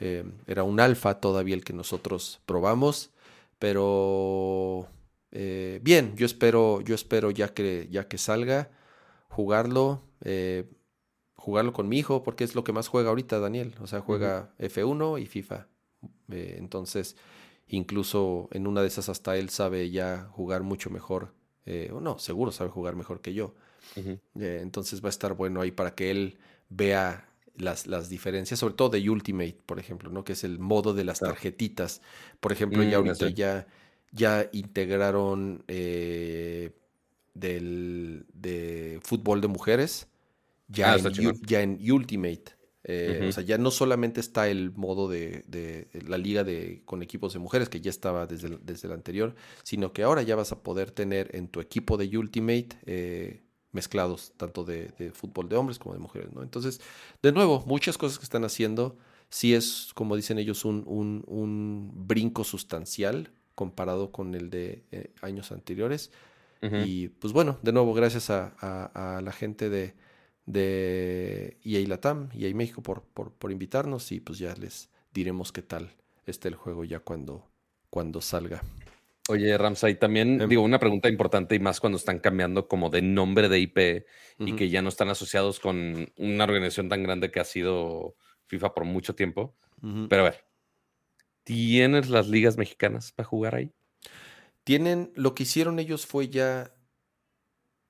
Eh, era un alfa todavía el que nosotros probamos, pero eh, bien, yo espero, yo espero ya que, ya que salga, jugarlo, eh, jugarlo con mi hijo, porque es lo que más juega ahorita Daniel. O sea, juega F1 y FIFA. Eh, entonces, incluso en una de esas hasta él sabe ya jugar mucho mejor. o no, seguro sabe jugar mejor que yo. entonces va a estar bueno ahí para que él vea las, las, diferencias, sobre todo de Ultimate, por ejemplo, ¿no? Que es el modo de las tarjetitas. Por ejemplo, ya mm, ahorita ya ya integraron eh, del, de fútbol de mujeres, ya, ah, en, ya en Ultimate. Eh, o sea, ya no solamente está el modo de, la liga de, con equipos de mujeres, que ya estaba desde el, desde el anterior, sino que ahora ya vas a poder tener en tu equipo de Ultimate eh, mezclados, tanto de, fútbol de hombres como de mujeres, ¿no? Entonces, de nuevo, muchas cosas que están haciendo, sí es, como dicen ellos, un, un, un brinco sustancial comparado con el de eh, años anteriores. Y pues bueno, de nuevo, gracias a, la gente de, de EA Latam, EA México por, por, invitarnos y pues ya les diremos qué tal está el juego ya cuando, cuando salga. Oye, Ramsay, también em. digo una pregunta importante y más cuando están cambiando como de nombre de IP y que ya no están asociados con una organización tan grande que ha sido FIFA por mucho tiempo. Pero a ver, ¿tienes las ligas mexicanas para jugar ahí? Tienen, lo que hicieron ellos fue ya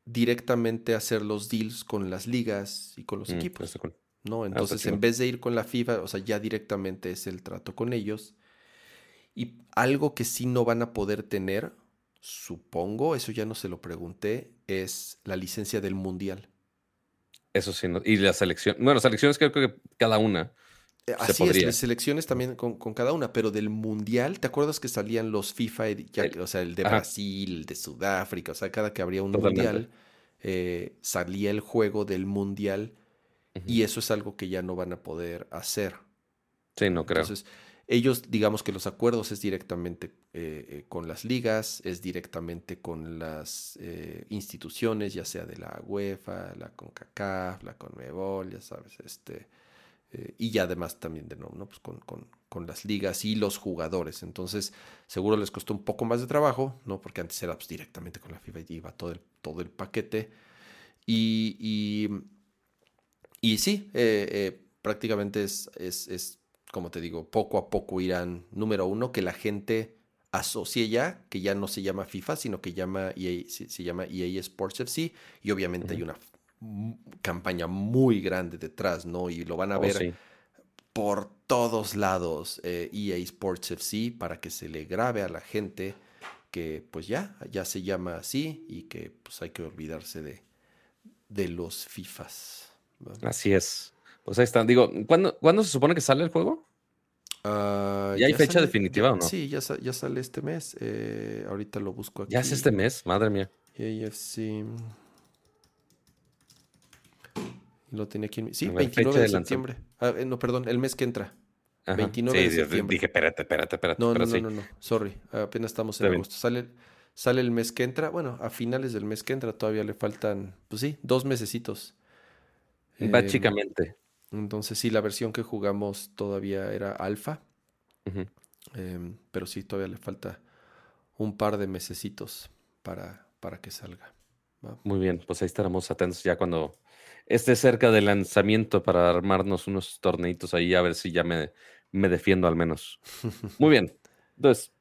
directamente hacer los deals con las ligas y con los Mm, equipos, cool. ¿no? Entonces, en vez de ir con la FIFA, o sea, ya directamente es el trato con ellos. Y algo que sí no van a poder tener, supongo, eso ya no se lo pregunté, es la licencia del mundial. Eso sí, no- y la selección. Bueno, selecciones creo que cada una. Eh, Así es, las selecciones también con, con cada una, pero del mundial, ¿te acuerdas que salían los FIFA, ya- El- o sea, el de ajá. Brasil, el de Sudáfrica, o sea, cada que habría un Totalmente. mundial, eh, salía el juego del mundial y eso es algo que ya no van a poder hacer. Sí, no creo. Entonces, ellos, digamos que los acuerdos es directamente eh, eh, con las ligas, es directamente con las eh, instituciones, ya sea de la UEFA, la CONCACAF, la CONMEBOL, ya sabes, este, eh, y ya además también de nuevo, ¿no? Pues con, con- con las ligas y los jugadores. Entonces, seguro les costó un poco más de trabajo, ¿no? Porque antes era pues, directamente con la FIFA y iba todo el, todo el paquete. Y, y, y sí, eh, eh, prácticamente es, es, es, como te digo, poco a poco irán, número uno, que la gente asocie ya, que ya no se llama FIFA, sino que llama EA, se, se llama EA Sports FC, y obviamente hay una campaña muy grande detrás, ¿no? Y lo van a Oh, ver sí. por todos lados eh, EA Sports FC para que se le grabe a la gente que pues ya, ya se llama así y que pues hay que olvidarse de, de los FIFAs. Así es. Pues ahí está. Digo, ¿cuándo, ¿cuándo se supone que sale el juego? Ah, ¿Ya hay fecha definitiva o no? Sí, ya, ya sale este mes. eh, ahorita lo busco aquí. Ya es este mes, madre mía. AFC. Lo tenía aquí. en mi- Sí, A ver, 29 fecha de septiembre. Ah, eh, no, perdón, el mes que entra. Ajá. 29 de septiembre. Dije, espérate, espérate, espérate. No, no, sí. no, no, no. Sorry. Apenas estamos en Está bien. agosto. Sale, sale el mes que entra. Bueno, a finales del mes que entra todavía le faltan, pues sí, dos mesecitos. Eh, Básicamente. entonces sí, la versión que jugamos todavía era alfa. Em, pero sí, todavía le falta un par de mesecitos para, para que salga. ¿va? Muy bien, pues ahí estaremos atentos ya cuando esté cerca del lanzamiento para armarnos unos torneitos ahí, a ver si ya me, me defiendo al menos. Muy bien. Entonces,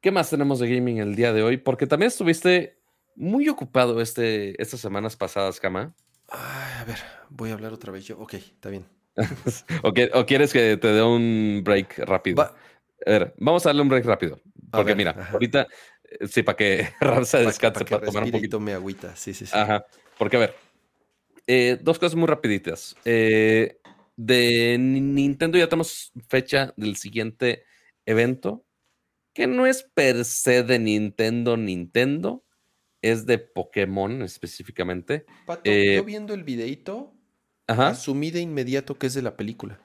¿qué más tenemos de gaming el día de hoy? Porque también estuviste muy ocupado este, estas semanas pasadas, Kama. Ay, a ver, voy a hablar otra vez yo. Ok, está bien. ¿O, que- o quieres que te dé un break rápido? Va- A ver, vamos a darle un break rápido. Porque ver, mira, ajá. ahorita, eh, sí, para que Ram se pa- descanse, pa' que para tomar un poquito. tome agüita. Sí, sí, sí. Ajá. Porque, a ver, eh, dos cosas muy rapiditas. Eh, de Ni- Nintendo ya tenemos fecha del siguiente evento, que no es per se de Nintendo, Nintendo, es de Pokémon específicamente. Pato, eh, yo viendo el videíto, Ajá. asumí de inmediato que es de la película.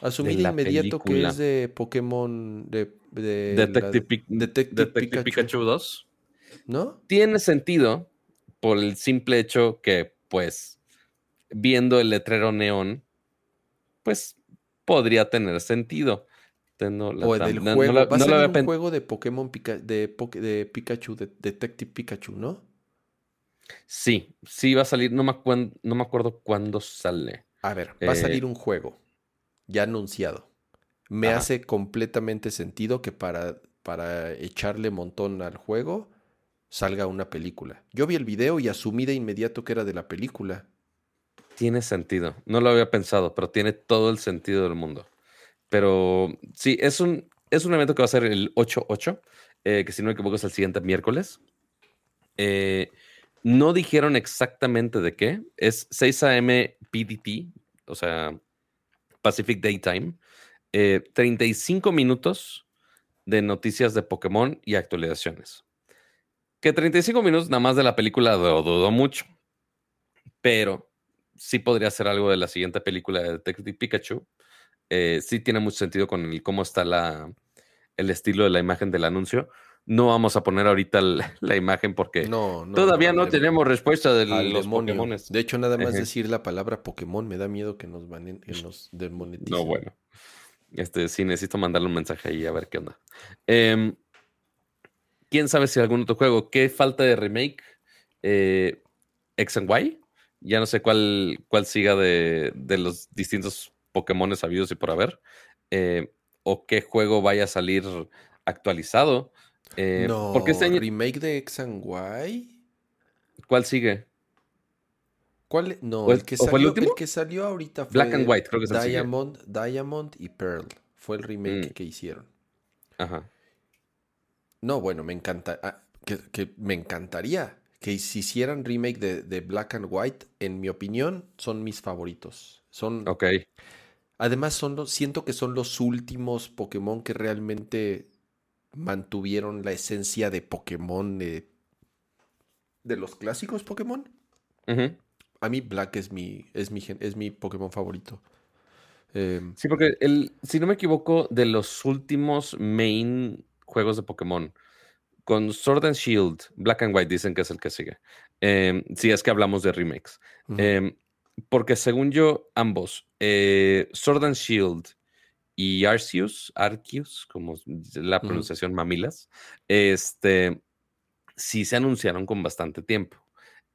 Asumí de, inmediato película. que es de Pokémon de, de Detective, la- Pi- Detective Detective Pikachu. Pikachu 2. ¿No? tiene sentido por el simple hecho que, pues, viendo el letrero neón, pues podría tener sentido. Tengo la O del no- no juego. la- Va a no había un juego de Pokémon Pika- de, de Pikachu, de Detective Pikachu, ¿no? Sí, sí va a salir, no me, acuer- no me acuerdo cuándo sale. A ver, va a Eh, salir un juego ya anunciado. Me Ajá. hace completamente sentido que para, para echarle montón al juego salga una película. Yo vi el video y asumí de inmediato que era de la película. Tiene sentido. No lo había pensado, pero tiene todo el sentido del mundo. Pero sí, es un, es un evento que va a ser el 8-8, eh, que si no me equivoco es el siguiente miércoles. Eh, no dijeron exactamente de qué. Es 6 a.m. PDT, o sea, Pacific Daytime. Eh, 35 minutos de noticias de Pokémon y actualizaciones. Que 35 minutos nada más de la película lo dudo mucho. Pero sí podría ser algo de la siguiente película de Detective Pikachu. Eh, sí tiene mucho sentido con el, cómo está la, el estilo de la imagen del anuncio. No vamos a poner ahorita el- la imagen porque No, no. todavía no, dem- tenemos respuesta de los. Pokémones. De hecho, nada más Ejé. decir la palabra Pokémon me da miedo que nos, banen- que nos desmoneticen. No, bueno. Este, sí, necesito mandarle un mensaje ahí a ver qué onda. Em, ¿Quién sabe si algún otro juego? ¿Qué falta de remake? Eh, ¿X and Y? Ya no sé cuál, cuál siga de, de los distintos Pokémon sabidos y por haber. Eh, o qué juego vaya a salir actualizado. Eh, no, porque este año- remake de X and Y. ¿Cuál sigue? ¿Cuál? No, ¿O el- el que el salió, último? el que salió ahorita fue Black and White, creo que es el sigue. Diamond, Diamond y Pearl. Fue el remake Mm. que hicieron. Ajá. No, bueno, me encanta. ah, que, que me encantaría que si hicieran remake de, de Black and White. En mi opinión, son mis favoritos. Son, Ok. además, son los, siento que son los últimos Pokémon que realmente mantuvieron la esencia de Pokémon eh, de los clásicos Pokémon. A mí Black es mi, es mi, es mi Pokémon favorito. Em, Sí, porque el, si no me equivoco, de los últimos main juegos de Pokémon, con Sword and Shield, Black and White dicen que es el que sigue. Em, si es que hablamos de remakes. Em, porque según yo, ambos, eh, Sword and Shield y Arceus, Arceus, como la pronunciación mamilas, este, sí se anunciaron con bastante tiempo.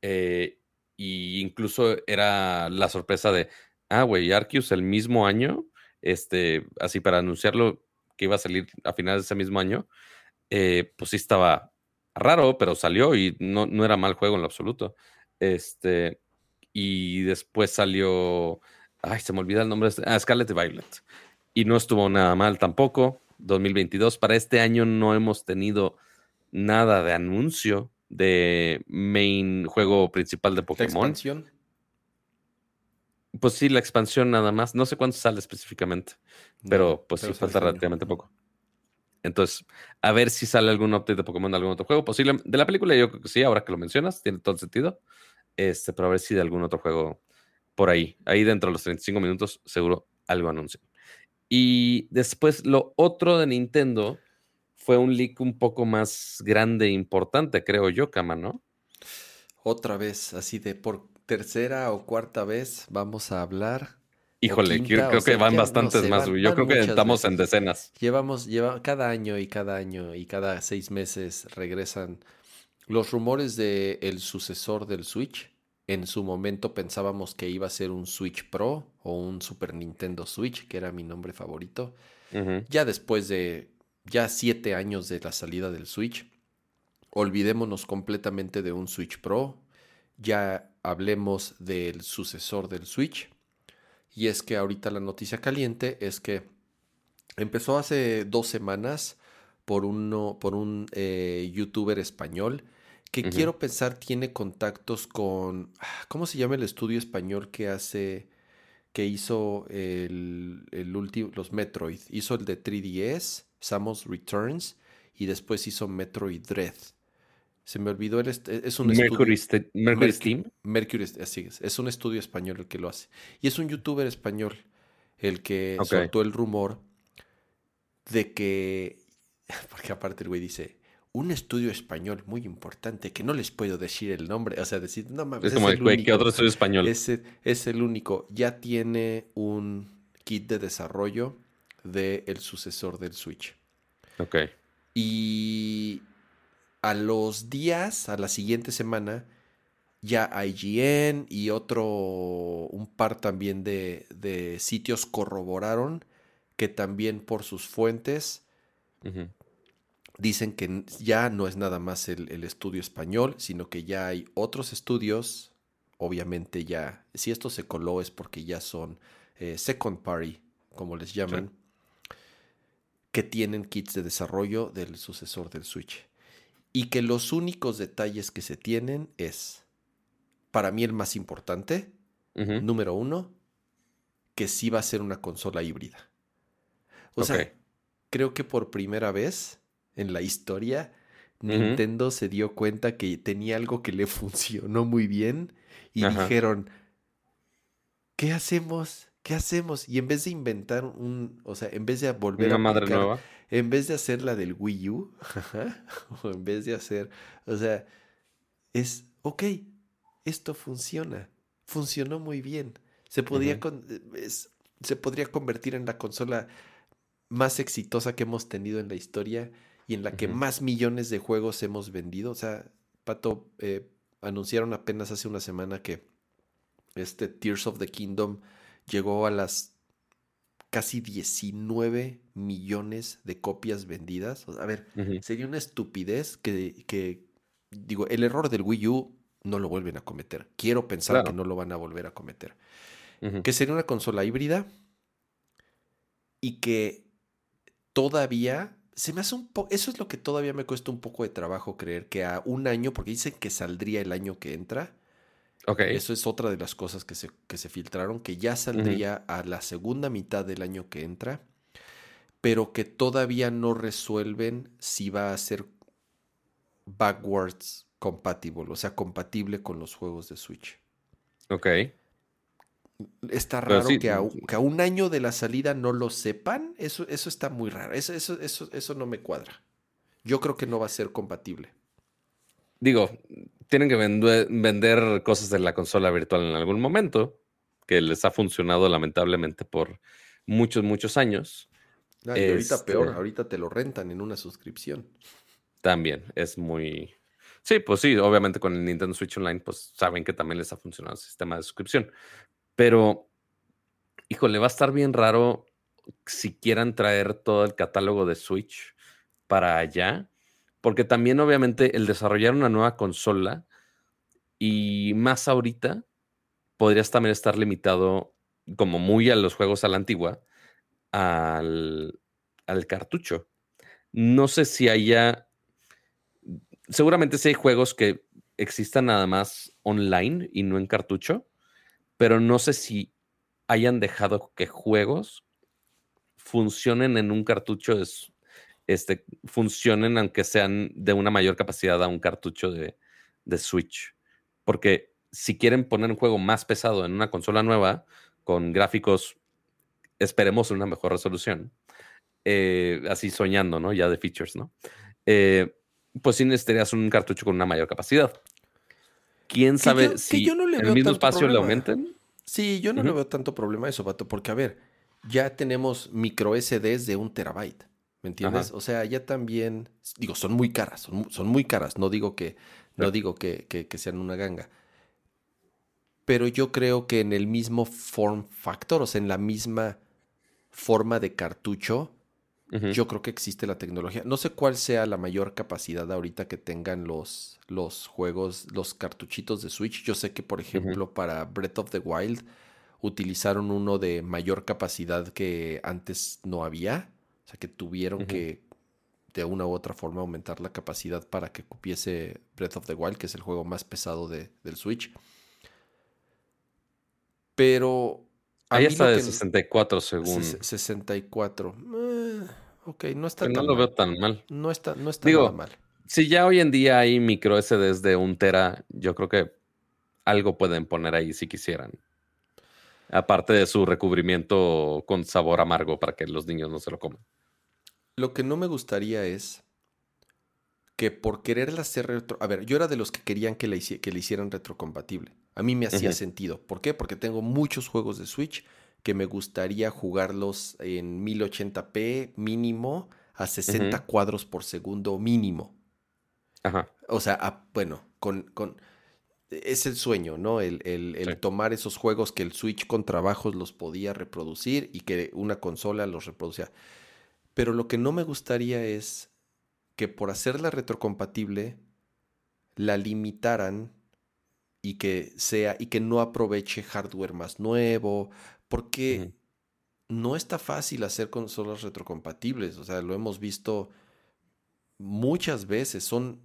Eh, y incluso era la sorpresa de, ah, güey, Arceus el mismo año, este, así para anunciarlo que iba a salir a finales de ese mismo año, eh, pues sí estaba raro, pero salió y no, no era mal juego en lo absoluto. Este, y después salió, ay, se me olvida el nombre, de este- ah, Scarlet Violet. Y no estuvo nada mal tampoco. 2022, para este año no hemos tenido nada de anuncio de main juego principal de Pokémon. expansión. Pues sí, la expansión nada más. No sé cuánto sale específicamente, pero pues sí, falta relativamente poco. Entonces, a ver si sale algún update de Pokémon de algún otro juego. Posible. De la película, yo creo que sí, ahora que lo mencionas, tiene todo el sentido. Este, pero a ver si de algún otro juego por ahí. Ahí dentro de los 35 minutos, seguro algo anuncian. Y después, lo otro de Nintendo fue un leak un poco más grande e importante, creo yo, Kama, ¿no? Otra vez, así de por tercera o cuarta vez, vamos a hablar. Híjole, quinta, creo, que van no bastantes más. van-. Yo creo que estamos en decenas. Llevamos, lleva, cada año y cada año y cada seis meses regresan los rumores de el sucesor del Switch. En su momento pensábamos que iba a ser un Switch Pro o un Super Nintendo Switch, que era mi nombre favorito. Ya después de ya siete años de la salida del Switch, olvidémonos completamente de un Switch Pro. Ya hablemos del sucesor del Switch. Y es que ahorita la noticia caliente es que empezó hace dos semanas por, uno, por un eh, youtuber español que quiero pensar tiene contactos con... ah, ¿Cómo se llama el estudio español que hace... que hizo el, el último, los Metroid? Hizo el de 3DS, Samus Returns, y después hizo Metroid Dread. Se me olvidó, el est- es un Mercury, estudio... Mercury Merc- Steam. Mercury, así es, es un estudio español el que lo hace. Y es un youtuber español el que Ok. soltó el rumor de que, porque aparte el güey dice, un estudio español muy importante que no les puedo decir el nombre, o sea, decir, no mames, Es como, el güey, ¿qué único, otro estudio español? ese es el único, ya tiene un kit de desarrollo del el sucesor del Switch. Ok. Y a los días, a la siguiente semana, ya IGN y otro, un par también de, de sitios corroboraron que también por sus fuentes dicen que ya no es nada más el, el estudio español, sino que ya hay otros estudios, obviamente ya, si esto se coló es porque ya son eh, second party, como les llaman, que tienen kits de desarrollo del sucesor del Switch. Y que los únicos detalles que se tienen es, para mí el más importante, número uno, que sí va a ser una consola híbrida. O sea, creo que por primera vez en la historia. Nintendo se dio cuenta que tenía algo que le funcionó muy bien y Ajá. dijeron, ¿qué hacemos? ¿Qué hacemos? Y en vez de inventar un, o sea, en vez de volver Una a madre aplicar- nueva. en vez de hacer la del Wii U, o en vez de hacer, o sea, es, ok, esto funciona, funcionó muy bien. Se con- es- se podría convertir en la consola más exitosa que hemos tenido en la historia y en la que más millones de juegos hemos vendido. O sea, Pato, eh, anunciaron apenas hace una semana que este Tears of the Kingdom llegó a las casi 19 millones de copias vendidas. a ver, sería una estupidez que, que, digo, el error del Wii U no lo vuelven a cometer. Quiero pensar que no lo van a volver a cometer. Que sería una consola híbrida y que todavía se me hace un poco, eso es lo que todavía me cuesta un poco de trabajo creer que a un año, porque dicen que saldría el año que entra. Ok. Eso es otra de las cosas que se, que se filtraron, que ya saldría a la segunda mitad del año que entra, pero que todavía no resuelven si va a ser backwards compatible, o sea, compatible con los juegos de Switch. Ok. Está raro que, a, un año de la salida no lo sepan. Eso, eso está muy raro. Eso, eso, eso, eso no me cuadra. Yo creo que no va a ser compatible. Digo, tienen que vender cosas de la consola virtual en algún momento, que les ha funcionado lamentablemente por muchos, muchos años. y ahorita peor, este ahorita te lo rentan en una suscripción. También es muy, Sí, pues sí, obviamente con el Nintendo Switch Online, pues saben que también les ha funcionado el sistema de suscripción. Pero, híjole, va a estar bien raro si quieran traer todo el catálogo de Switch para allá, porque también obviamente el desarrollar una nueva consola y más ahorita podrías también estar limitado como muy a los juegos a la antigua al, al cartucho. No sé si haya seguramente sí hay juegos que existan nada más online y no en cartucho, pero no sé si hayan dejado que juegos funcionen en un cartucho, este, funcionen aunque sean de una mayor capacidad a un cartucho de, Switch. Porque si quieren poner un juego más pesado en una consola nueva, con gráficos, esperemos una mejor resolución, eh, así soñando, ¿no? Ya de features, ¿no? Eh, pues sí necesitarías un cartucho con una mayor capacidad. ¿Quién sabe si en el mismo espacio le aumenten? Sí, yo no le veo tanto problema a eso, Vato, porque a ver, ya tenemos micro SDs de un terabyte, ¿me entiendes? O sea, ya también, digo, son muy caras, son, muy caras, no digo que, no digo que, que, sean una ganga. Pero yo creo que en el mismo form factor, o sea, en la misma forma de cartucho, yo creo que existe la tecnología. No sé cuál sea la mayor capacidad ahorita que tengan los, los juegos, los cartuchitos de Switch. Yo sé que, por ejemplo, para Breath of the Wild utilizaron uno de mayor capacidad que antes no había. O sea, que tuvieron que de una u otra forma aumentar la capacidad para que cupiese Breath of the Wild, que es el juego más pesado de, del Switch. Pero Ahí está de 64 segundos. 64. Eh, ok, no está tan no lo veo tan mal. No está, no está nada mal. Si ya hoy en día hay micro SDs de un tera, yo creo que algo pueden poner ahí si quisieran. Aparte de su recubrimiento con sabor amargo para que los niños no se lo coman. Lo que no me gustaría es que por querer hacer retro... A ver, yo era de los que querían que le, que le hicieran retrocompatible. A mí me hacía sentido. ¿Por qué? Porque tengo muchos juegos de Switch que me gustaría jugarlos en 1080p mínimo a 60 cuadros por segundo mínimo. Ajá. O sea, bueno, con, con, es el sueño, ¿no? El, el, tomar esos juegos que el Switch con trabajos los podía reproducir y que una consola los reproducía. Pero lo que no me gustaría es que por hacerla retrocompatible la limitaran y que sea y que no aproveche hardware más nuevo, porque no está fácil hacer consolas retrocompatibles, o sea, lo hemos visto muchas veces, son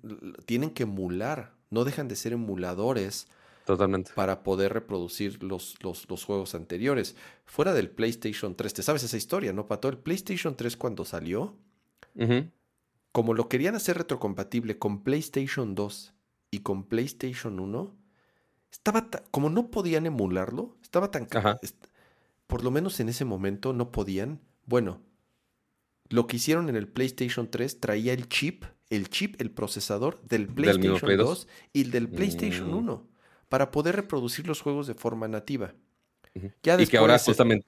tienen que emular, no dejan de ser emuladores. Totalmente. Para poder reproducir los, los, juegos anteriores. Fuera del PlayStation 3, ¿te sabes esa historia, no, Pato? El PlayStation 3 cuando salió, como lo querían hacer retrocompatible con PlayStation 2 y con PlayStation 1, estaba como no podían emularlo, estaba tan por lo menos en ese momento no podían. Bueno, lo que hicieron en el PlayStation 3 traía el chip, el chip, el procesador del PlayStation 2 y el del PlayStation 1 mm. Para poder reproducir los juegos de forma nativa. Ya y que ahora justamente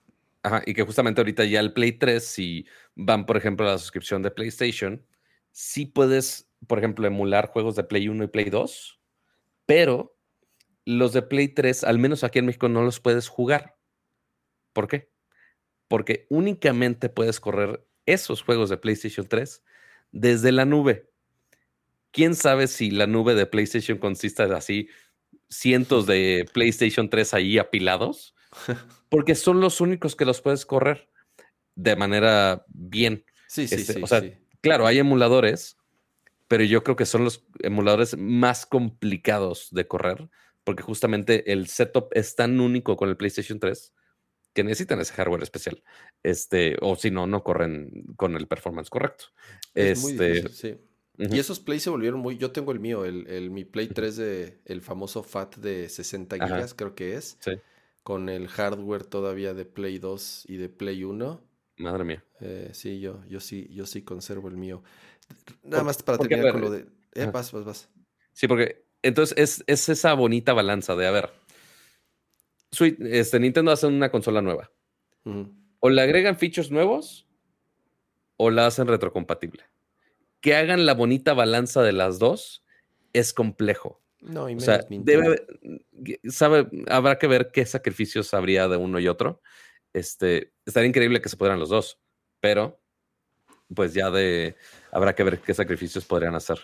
y que justamente ahorita ya el Play 3 si van por ejemplo a la suscripción de PlayStation sí puedes, por ejemplo, emular juegos de Play 1 y Play 2, pero los de Play 3, al menos aquí en México, no los puedes jugar. ¿Por qué? porque únicamente puedes correr esos juegos de PlayStation 3 desde la nube. ¿Quién sabe si la nube de PlayStation consiste así cientos de PlayStation 3 ahí apilados? Porque son los únicos que los puedes correr de manera bien. Sí, sí, Este, sí. o sea, sí. Claro, hay emuladores, pero yo creo que son los emuladores más complicados de correr, porque justamente el setup es tan único con el PlayStation 3 que necesitan ese hardware especial. Este, o si no, no corren con el performance correcto. Es muy Este, difícil, sí. Y esos Play se volvieron muy. Yo tengo el mío, el, el- mi Play 3 de el famoso FAT de 60 Ajá. gigas, creo que es. sí, Con el hardware todavía de Play 2 y de Play 1. madre mía. Eh, sí, yo, yo sí, yo sí conservo el mío. Nada más para terminar con lo de. Eh, vas, vas, vas. Sí, porque entonces es, es esa bonita balanza de, a ver, Switch- este, Nintendo hace una consola nueva. O le agregan features nuevos o la hacen retrocompatible. Que hagan la bonita balanza de las dos es complejo. No, y O menos sea, Nintendo. debe, sabe, habrá que ver qué sacrificios habría de uno y otro. Este, estaría increíble que se pudieran los dos, pero pues ya de habrá que ver qué sacrificios podrían hacer.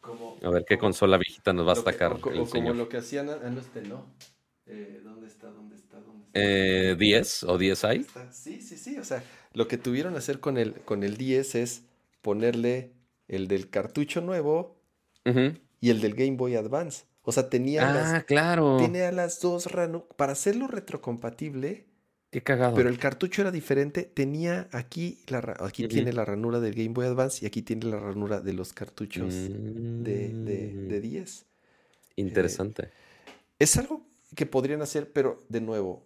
Como- A ver qué como- consola viejita nos va a sacar o el o como señor. lo que hacían. No, este no. Eh, ¿Dónde está? ¿Dónde está? ¿Dónde está? Eh, 10 o 10i. Está- Sí, sí, sí. O sea, lo que tuvieron que hacer con el, con el 10 es ponerle el del cartucho nuevo y el del Game Boy Advance. O sea, tenía, Ah, las, claro. tenía las dos ranu- para hacerlo retrocompatible, Qué cagado. pero el cartucho era diferente. Tenía aquí, la, aquí tiene la ranura del Game Boy Advance y aquí tiene la ranura de los cartuchos de, de, de Mm, 10. Interesante. Es algo que podrían hacer, pero de nuevo,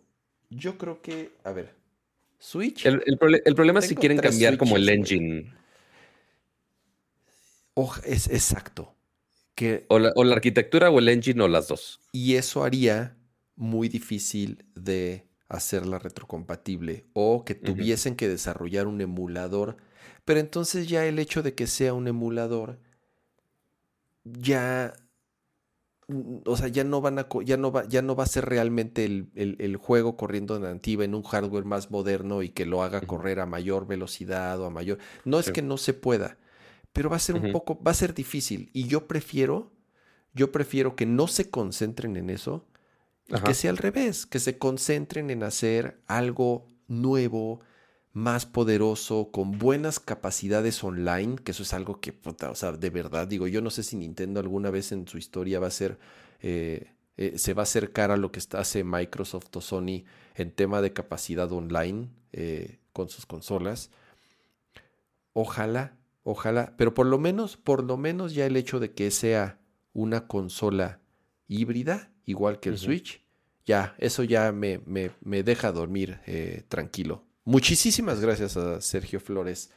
yo creo que, a ver, Switch, El, el prole- el problema es si quieren cambiar como el engine oj- es exacto. Que o la, o la arquitectura o el engine o las dos. Y eso haría muy difícil de hacerla retrocompatible o que tuviesen que desarrollar un emulador. Pero entonces ya el hecho de que sea un emulador ya mm, o sea, ya no van a ya no va, ya no va a ser realmente el, el- el juego corriendo en nativa en un hardware más moderno y que lo haga correr a mayor velocidad o a mayor. No es Sí. que no se pueda, pero va a ser un poco, va a ser difícil. Y yo prefiero, yo prefiero que no se concentren en eso y Ajá. que sea al revés, que se concentren en hacer algo nuevo, más poderoso, con buenas capacidades online, que eso es algo que, puta, o sea, de verdad, digo, yo no sé si Nintendo alguna vez en su historia va a ser, eh, eh, se va a acercar a lo que está, hace Microsoft o Sony en tema de capacidad online eh, con sus consolas. Ojalá, ojalá, pero por lo menos, por lo menos ya el hecho de que sea una consola híbrida, igual que el. Switch, ya, eso ya me, me- me deja dormir eh, tranquilo. Muchísimas gracias a Sergio Flores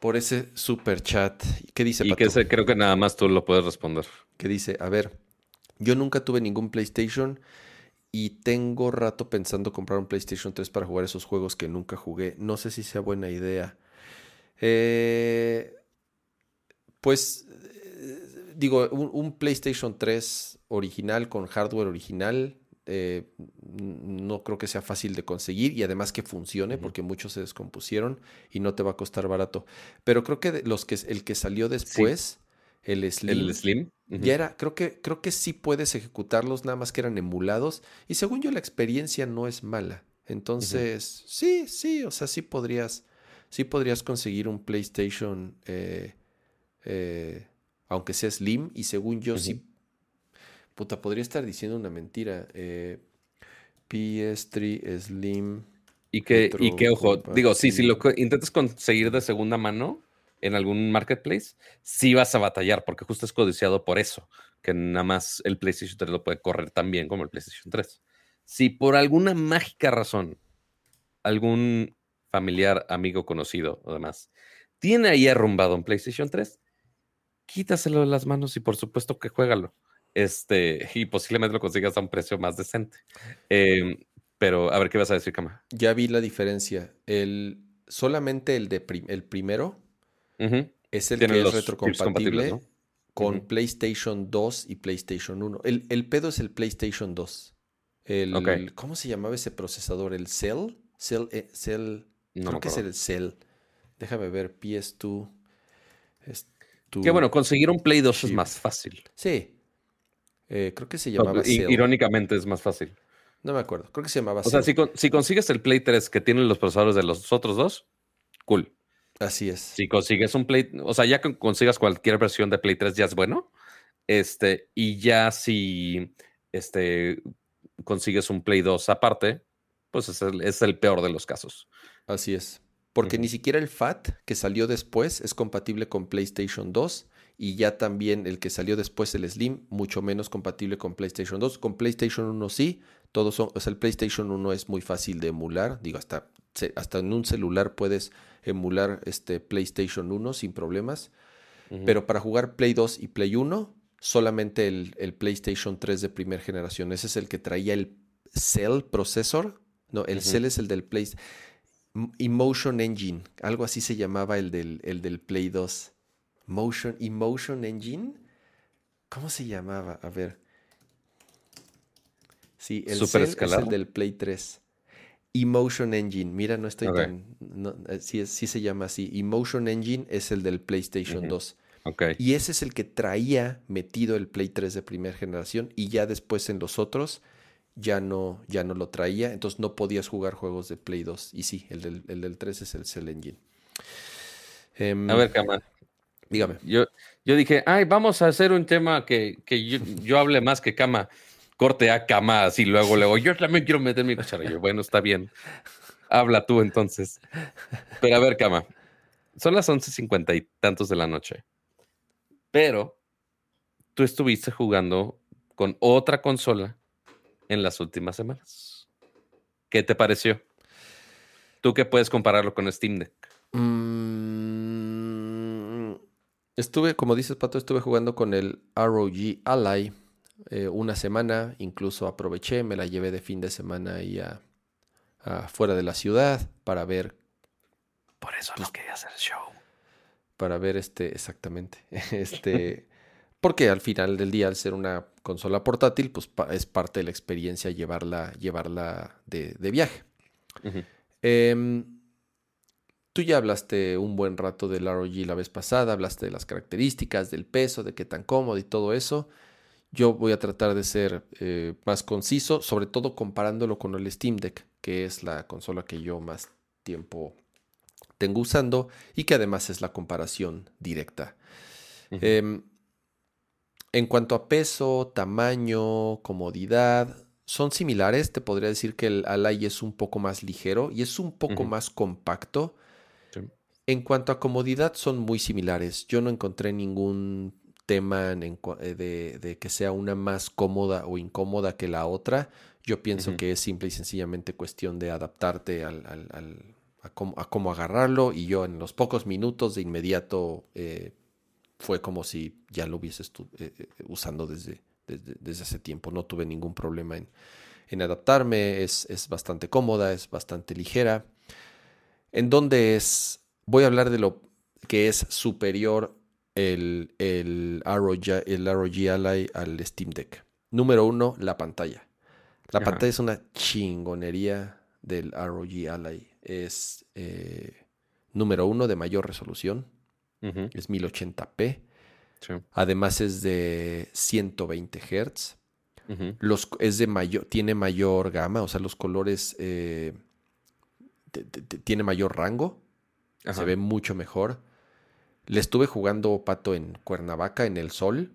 por ese super chat. ¿Qué dice Y Pato? que ese creo que nada más tú lo puedes responder. que dice, a ver, yo nunca tuve ningún PlayStation y tengo rato pensando comprar un PlayStation 3 para jugar esos juegos que nunca jugué. No sé si sea buena idea. Eh, pues, eh, digo, un, un PlayStation 3 original con hardware original. eh, no creo que sea fácil de conseguir y además que funcione porque muchos se descompusieron y no te va a costar barato. Pero creo que los que el que salió después, el Slim, El Slim. ya era, creo que, creo que sí puedes ejecutarlos, nada más que eran emulados. Y según yo, la experiencia no es mala. Entonces, sí, sí, o sea, sí podrías, sí podrías conseguir un PlayStation, eh, eh, aunque sea Slim. Y según yo, sí, puta, podría estar diciendo una mentira. eh, PS3 Slim. Y que, y que, ojo, digo, sí, si lo intentas conseguir de segunda mano en algún marketplace, sí vas a batallar, porque justo es codiciado por eso, que nada más el PlayStation 3 lo puede correr tan bien como el PlayStation 3. Si por alguna mágica razón algún familiar, amigo, conocido o demás tiene ahí arrumbado un PlayStation 3, quítaselo de las manos y por supuesto que juégalo. Este, y posiblemente lo consigas a un precio más decente. Em, pero a ver qué vas a decir, Cama. Ya vi la diferencia. El, solamente el, de prim- el primero es el Tienen que es retrocompatible con. PlayStation 2 y PlayStation 1. El, el pedo es el PlayStation 2. El. ¿Cómo se llamaba ese procesador? ¿El Cell? Cell, eh, Cell No creo que es el Cell. Déjame ver, PS2. es tu- Que bueno, conseguir un Play 2 es chip. más fácil. Sí. Eh, creo que se llamaba I- Cell. Irónicamente es más fácil. No me acuerdo. Creo que se llamaba O sea, Cell. si, con- si consigues el Play 3 que tienen los procesadores de los otros dos, cool. Así es. Si consigues un Play, o sea, ya que consigas cualquier versión de Play 3 ya es bueno. Este, y ya si este, consigues un Play 2 aparte, pues es el, es el peor de los casos. Así es. Porque ni siquiera el FAT que salió después es compatible con PlayStation 2 y ya también el que salió después, el Slim, mucho menos compatible con PlayStation 2. Con PlayStation 1 sí, todos son, o sea, el PlayStation 1 es muy fácil de emular, digo, hasta, hasta en un celular puedes emular este PlayStation 1 sin problemas, pero para jugar Play 2 y Play 1, solamente el, el PlayStation 3 de primera generación, ese es el que traía el Cell processor, no, el Ujú. Cell es el del Play... Emotion Engine, algo así se llamaba el del, el del Play 2. Motion, Emotion Engine. ¿Cómo se llamaba? A ver. Sí, el ¿Súper Cell es el del Play 3. Emotion Engine. Mira, no estoy tan. no, eh, sí, sí se llama así. Emotion Engine es el del PlayStation Ujú. 2. Ok. Y ese es el que traía metido el Play 3 de primera generación. Y ya después en los otros ya no, ya no lo traía. Entonces no podías jugar juegos de Play 2. Y sí, el del, el del 3 es el Cell Engine. Em, A ver, Cama. dígame. Yo, yo dije, ay, vamos a hacer un tema que, que yo, yo hable más que Cama. Corte a Cama, así luego, luego. Yo también quiero meter mi cuchara. Yo, bueno, está bien. Habla tú entonces. Pero a ver, Cama. Son las once cincuenta y tantos de la noche. Pero tú estuviste jugando con otra consola en las últimas semanas. ¿Qué te pareció? ¿Tú qué puedes compararlo con Steam Deck? Mm, estuve, como dices, Pato, estuve jugando con el ROG Ally eh, una semana. Incluso aproveché, me la llevé de fin de semana ahí a, a fuera de la ciudad para ver Por eso no quería hacer show. para ver este, exactamente, este, porque al final del día, al ser una consola portátil, pues pa- es parte de la experiencia llevarla, llevarla de, de viaje. Em, tú ya hablaste un buen rato del ROG la vez pasada, hablaste de las características, del peso, de qué tan cómodo y todo eso. Yo voy a tratar de ser eh, más conciso, sobre todo comparándolo con el Steam Deck, que es la consola que yo más tiempo tengo usando y que además es la comparación directa. En cuanto a peso, tamaño, comodidad, son similares. Te podría decir que el Ally es un poco más ligero y es un poco más compacto. Sí. En cuanto a comodidad, son muy similares. Yo no encontré ningún tema en eh, de, de que sea una más cómoda o incómoda que la otra. Yo pienso que es simple y sencillamente cuestión de adaptarte al, al- al- a, cómo, a cómo agarrarlo. Y yo en los pocos minutos de inmediato eh, fue como si ya lo hubiese estu- eh, eh, usando desde, desde, desde hace tiempo. No tuve ningún problema en, en adaptarme. Es, es bastante cómoda, es bastante ligera. ¿En dónde es? Voy a hablar de lo que es superior el, el, ROG, el ROG Ally al Steam Deck. Número uno, la pantalla. La Ajá. pantalla es una chingonería del ROG Ally. Es eh, número uno de mayor resolución. Es 1080p. Sí. Además es de 120 Hz. Los, es de mayor, tiene mayor gama, o sea, los colores eh, te- te- te- tiene mayor rango, Ajá. se ve mucho mejor. Le estuve jugando pato en Cuernavaca, en el sol,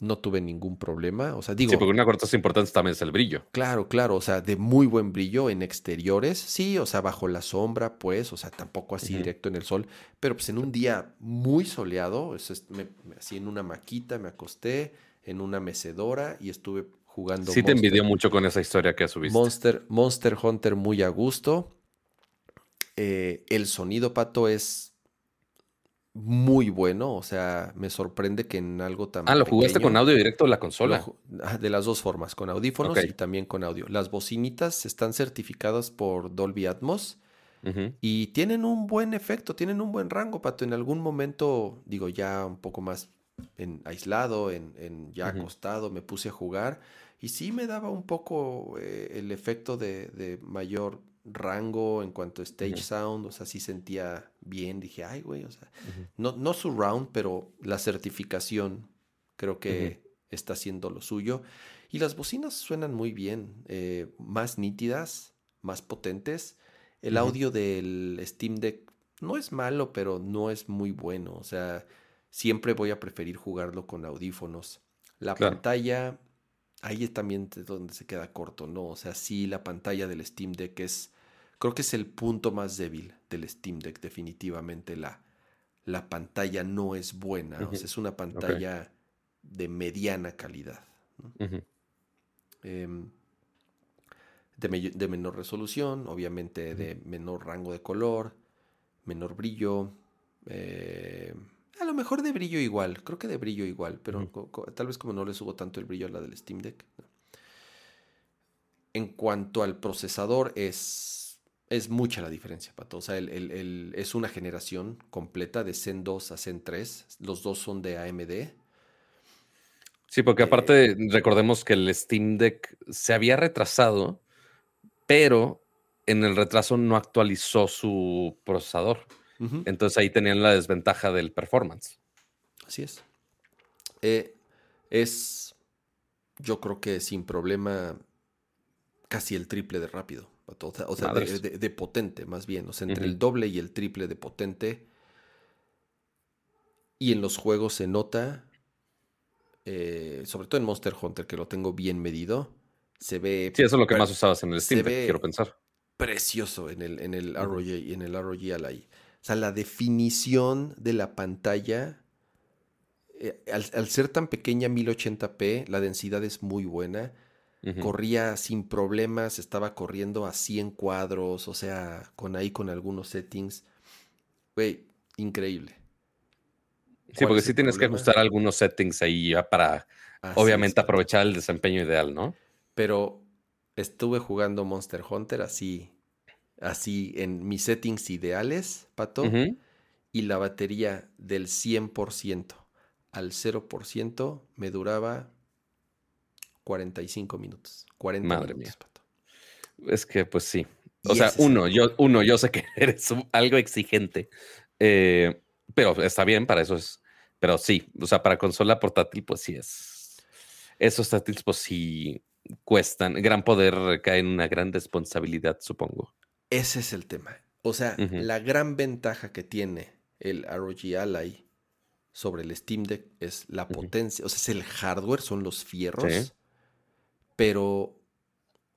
no tuve ningún problema, o sea, digo, Sí, porque una cosa importante también es el brillo. claro, claro, o sea, de muy buen brillo en exteriores, sí, o sea, bajo la sombra, pues, o sea, tampoco así directo en el sol, pero pues en un día muy soleado, es- me- así en una maquita me acosté, en una mecedora y estuve jugando. Sí te Monster- envidió mucho con esa historia que subiste. Monster, Monster Hunter muy a gusto. Eh, el sonido, Pato, es muy bueno. O sea, me sorprende que en algo tan. ah, lo jugaste pequeño- con audio directo de la consola. ah, De las dos formas, con audífonos y también con audio. Las bocinitas están certificadas por Dolby Atmos y tienen un buen efecto, tienen un buen rango, Pato. En algún momento, digo, ya un poco más en, aislado, en, en ya acostado, me puse a jugar y sí me daba un poco eh, el efecto de, de mayor rango, en cuanto a stage sound, o sea, sí sentía bien, dije, ay, güey, o sea, no, no surround, pero la certificación creo que está haciendo lo suyo. Y las bocinas suenan muy bien, eh, más nítidas, más potentes. El audio del Steam Deck no es malo, pero no es muy bueno. O sea, siempre voy a preferir jugarlo con audífonos. La pantalla, ahí es también donde se queda corto, ¿no? O sea, sí, la pantalla del Steam Deck es, creo que es el punto más débil del Steam Deck, definitivamente. La, la pantalla no es buena, o sea, es una pantalla de mediana calidad. Em, de, menor resolución, obviamente de menor rango de color, menor brillo. Eh, lo mejor de brillo igual, creo que de brillo igual, pero tal vez como no le subo tanto el brillo a la del Steam Deck. En cuanto al procesador, es, es mucha la diferencia, Pato. O sea, es una generación completa de Zen 2 a Zen 3. Los dos son de AMD. Sí, porque aparte eh, recordemos que el Steam Deck se había retrasado, pero en el retraso no actualizó su procesador. Entonces ahí tenían la desventaja del performance. Así es. Eh, es, yo creo que sin problema, casi el triple de rápido. O sea, de, potente, más bien. O sea, entre el doble y el triple de potente. Y en los juegos se nota eh, sobre todo en Monster Hunter, que lo tengo bien medido, se ve... Sí, eso es lo que más usabas en el Steam quiero pensar. Precioso en el, en el ROG y en el ROG Ally. O sea, la definición de la pantalla, eh, al, ser tan pequeña 1080p, la densidad es muy buena. Corría sin problemas, estaba corriendo a 100 cuadros, o sea, con ahí con algunos settings. Güey, increíble. Sí, porque sí tienes que ajustar algunos settings ahí ya para, obviamente, aprovechar el desempeño ideal, ¿no? Pero estuve jugando Monster Hunter así, así en mis settings ideales, Pato, y la batería del 100% al 0% me duraba 45 minutos. 40 Madre minutos, Pato. Es que, pues sí. O sea, uno, yo, uno, yo sé que eres algo exigente, eh, pero está bien, para eso es pero sí, o sea, para consola portátil, pues sí es. Esos tátiles, pues sí cuestan. Gran poder recae en una gran responsabilidad, supongo. Ese es el tema. O sea, la gran ventaja que tiene el ROG Ally sobre el Steam Deck es la potencia. O sea, es el hardware, son los fierros. Pero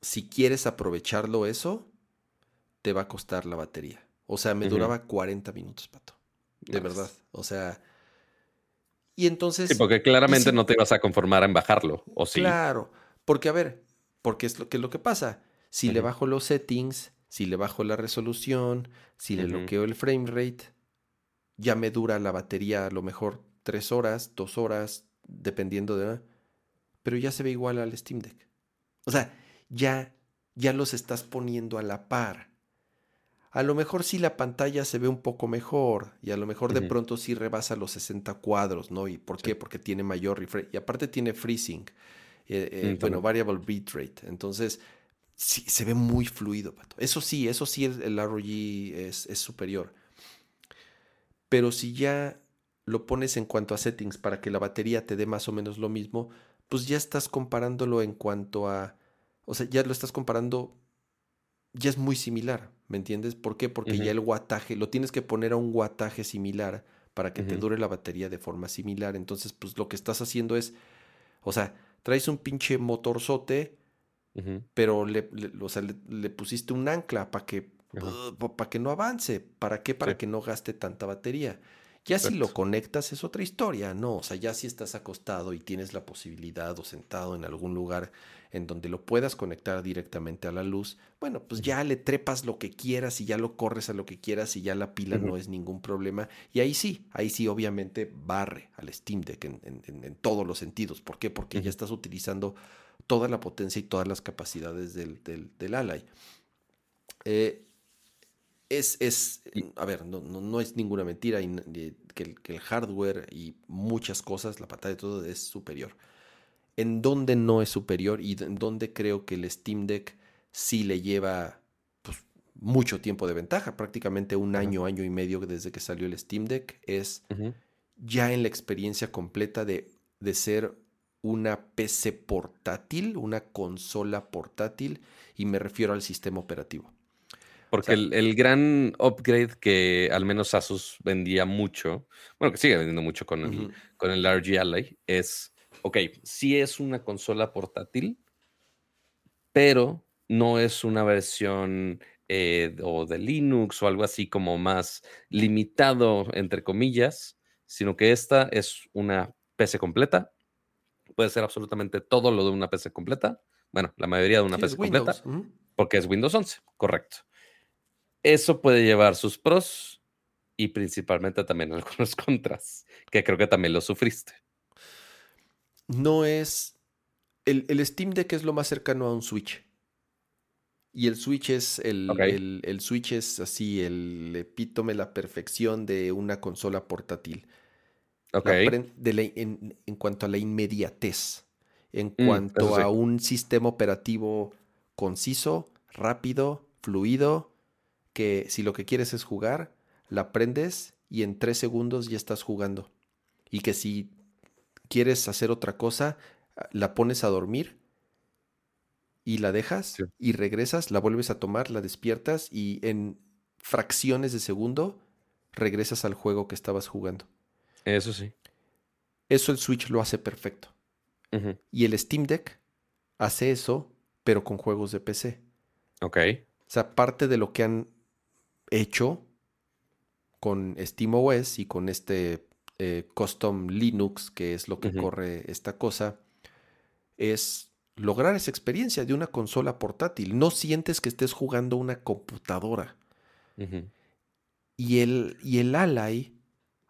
si quieres aprovecharlo eso, te va a costar la batería. O sea, me duraba 40 minutos, pato. De verdad. O sea, y entonces... Sí, porque claramente no te vas a conformar en bajarlo, ¿o sí? Claro, porque a ver, porque es lo que, lo que pasa. Si le bajo los settings, si le bajo la resolución, si le bloqueo el frame rate, ya me dura la batería a lo mejor tres horas, dos horas, dependiendo de... Pero ya se ve igual al Steam Deck. O sea, ya, ya los estás poniendo a la par. A lo mejor sí la pantalla se ve un poco mejor y a lo mejor de pronto sí rebasa los 60 cuadros, ¿no? ¿Y por qué? Porque tiene mayor refresh. Y aparte tiene freezing, eh, eh, bueno, variable bitrate. Entonces, sí, se ve muy fluido, Pato. Eso sí, eso sí, el, ROG es, es superior. Pero si ya lo pones en cuanto a settings para que la batería te dé más o menos lo mismo, pues ya estás comparándolo en cuanto a, o sea, ya lo estás comparando ya es muy similar, ¿me entiendes? ¿Por qué? Porque ya el guataje, lo tienes que poner a un guataje similar para que te dure la batería de forma similar. Entonces, pues lo que estás haciendo es, o sea, traes un pinche motorzote, pero le, le, pusiste un ancla para que, para que no avance. ¿Para qué? Para que no gaste tanta batería. Ya si lo conectas es otra historia, ¿no? O sea, ya si estás acostado y tienes la posibilidad o sentado en algún lugar en donde lo puedas conectar directamente a la luz, bueno, pues ya le trepas lo que quieras y ya lo corres a lo que quieras y ya la pila no es ningún problema. Y ahí sí, ahí sí obviamente barre al Steam Deck en, todos los sentidos. ¿Por qué? Porque ya estás utilizando toda la potencia y todas las capacidades del, del, del Ally. Eh, es, es, a ver, no, no, es ninguna mentira que, el, que, el, hardware y muchas cosas, la pantalla de todo es superior. En dónde no es superior y en dónde creo que el Steam Deck sí le lleva pues, mucho tiempo de ventaja, prácticamente un año, año y medio desde que salió el Steam Deck, es ya en la experiencia completa de, de ser una PC portátil, una consola portátil, y me refiero al sistema operativo. Porque el, gran upgrade que al menos Asus vendía mucho, bueno, que sigue vendiendo mucho con, el, con el RG Ally, es, ok, sí es una consola portátil, pero no es una versión eh, o de Linux o algo así como más limitado, entre comillas, sino que esta es una PC completa. Puede ser absolutamente todo lo de una PC completa. Bueno, la mayoría de una PC completa, porque es Windows 11, correcto. Eso puede llevar sus pros y principalmente también algunos contras, que creo que también lo sufriste. No es. El, el Steam Deck es lo más cercano a un Switch. Y el Switch es el, el, Switch es así, el epítome, la perfección de una consola portátil. En, cuanto a la inmediatez, en mm, cuanto a un sistema operativo conciso, rápido, fluido, que si lo que quieres es jugar, la prendes y en tres segundos ya estás jugando. Y que si quieres hacer otra cosa, la pones a dormir y la dejas y regresas, la vuelves a tomar, la despiertas y en fracciones de segundo regresas al juego que estabas jugando. Eso sí. Eso el Switch lo hace perfecto. Y el Steam Deck hace eso, pero con juegos de PC. Ok. O sea, parte de lo que han hecho con SteamOS y con este eh, Custom Linux, que es lo que corre esta cosa, es lograr esa experiencia de una consola portátil. No sientes que estés jugando una computadora. y, el, y el Ally,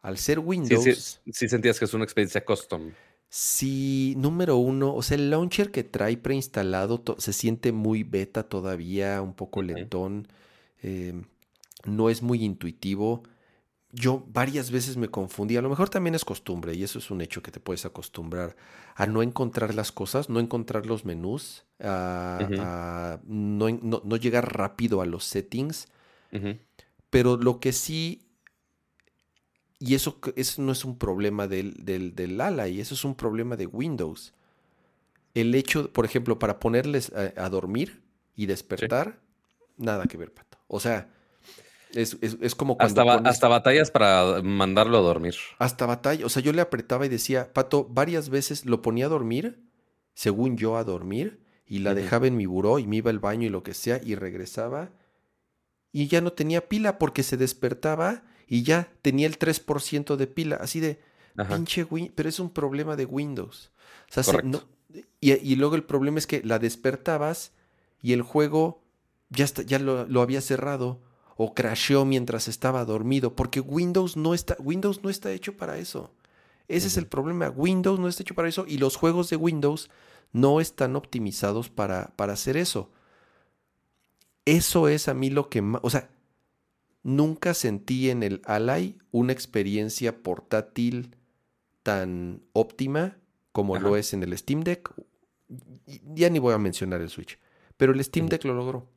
al ser Windows... Sí, sentías que es una experiencia custom. Sí, número uno, o sea, el launcher que trae preinstalado se siente muy beta todavía, un poco lentón, em, no es muy intuitivo yo varias veces me confundí. A lo mejor también es costumbre y eso es un hecho que te puedes acostumbrar a no encontrar las cosas, no encontrar los menús, a, no, llegar rápido a los settings. Pero lo que sí, y eso, eso no es un problema del, del, del ala, y eso es un problema de Windows. El hecho, por ejemplo, para ponerles a, dormir y despertar, nada que ver, Pato. O sea, es, como cuando. Hasta, hasta, batallas para mandarlo a dormir. Hasta batalla. O sea, yo le apretaba y decía, Pato, varias veces lo ponía a dormir, según yo a dormir, y la dejaba en mi buró y me iba al baño y lo que sea, y regresaba. Y ya no tenía pila porque se despertaba y ya tenía el 3% de pila. Así de, pinche Win pero es un problema de Windows. O sea, y, luego el problema es que la despertabas y el juego ya, está, ya lo, lo había cerrado o crasheó mientras estaba dormido, porque Windows no está, Windows no está hecho para eso. Ese es el problema. Windows no está hecho para eso y los juegos de Windows no están optimizados para, para hacer eso. Eso es a mí lo que más, o sea, nunca sentí en el Ally una experiencia portátil tan óptima como lo es en el Steam Deck. Ya ni voy a mencionar el Switch, pero el Steam Deck lo logró.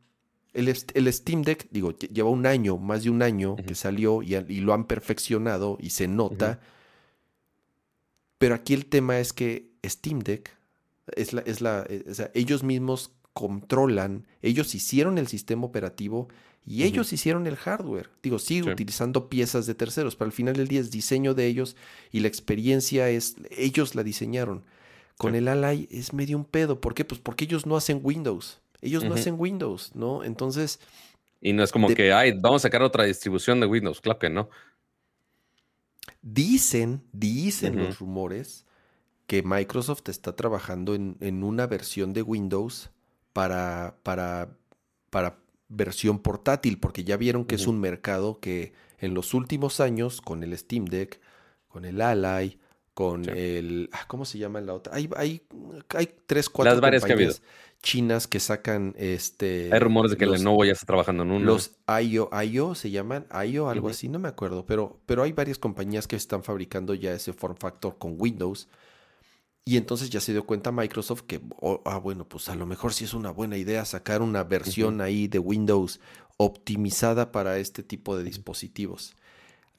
El, Steam Deck, digo, lleva un año, más de un año que salió y, lo han perfeccionado y se nota. Pero aquí el tema es que Steam Deck es la, es la eh, ellos mismos controlan, ellos hicieron el sistema operativo y ellos hicieron el hardware. Digo, sigue utilizando piezas de terceros, pero al final del día es diseño de ellos y la experiencia es, ellos la diseñaron. Con el Ally es medio un pedo. ¿Por qué? Pues porque ellos no hacen Windows. Ellos no hacen Windows, ¿no? Entonces... Y no es como que, ay, vamos a sacar otra distribución de Windows. Claro que no. Dicen, dicen los rumores que Microsoft está trabajando en, una versión de Windows para, para, para versión portátil, porque ya vieron que es un mercado que en los últimos años, con el Steam Deck, con el Ally, con el. Ah, ¿Cómo se llama la otra? Hay, hay, hay tres, cuatro. Las varias que ha habido chinas que sacan este. Hay rumores de que Lenovo ya está trabajando en uno. Los IO, IO se llaman, IO, algo así, no me acuerdo, pero, pero hay varias compañías que están fabricando ya ese form factor con Windows. Y entonces ya se dio cuenta Microsoft que, oh, ah, bueno, pues a lo mejor sí es una buena idea sacar una versión ahí de Windows optimizada para este tipo de dispositivos.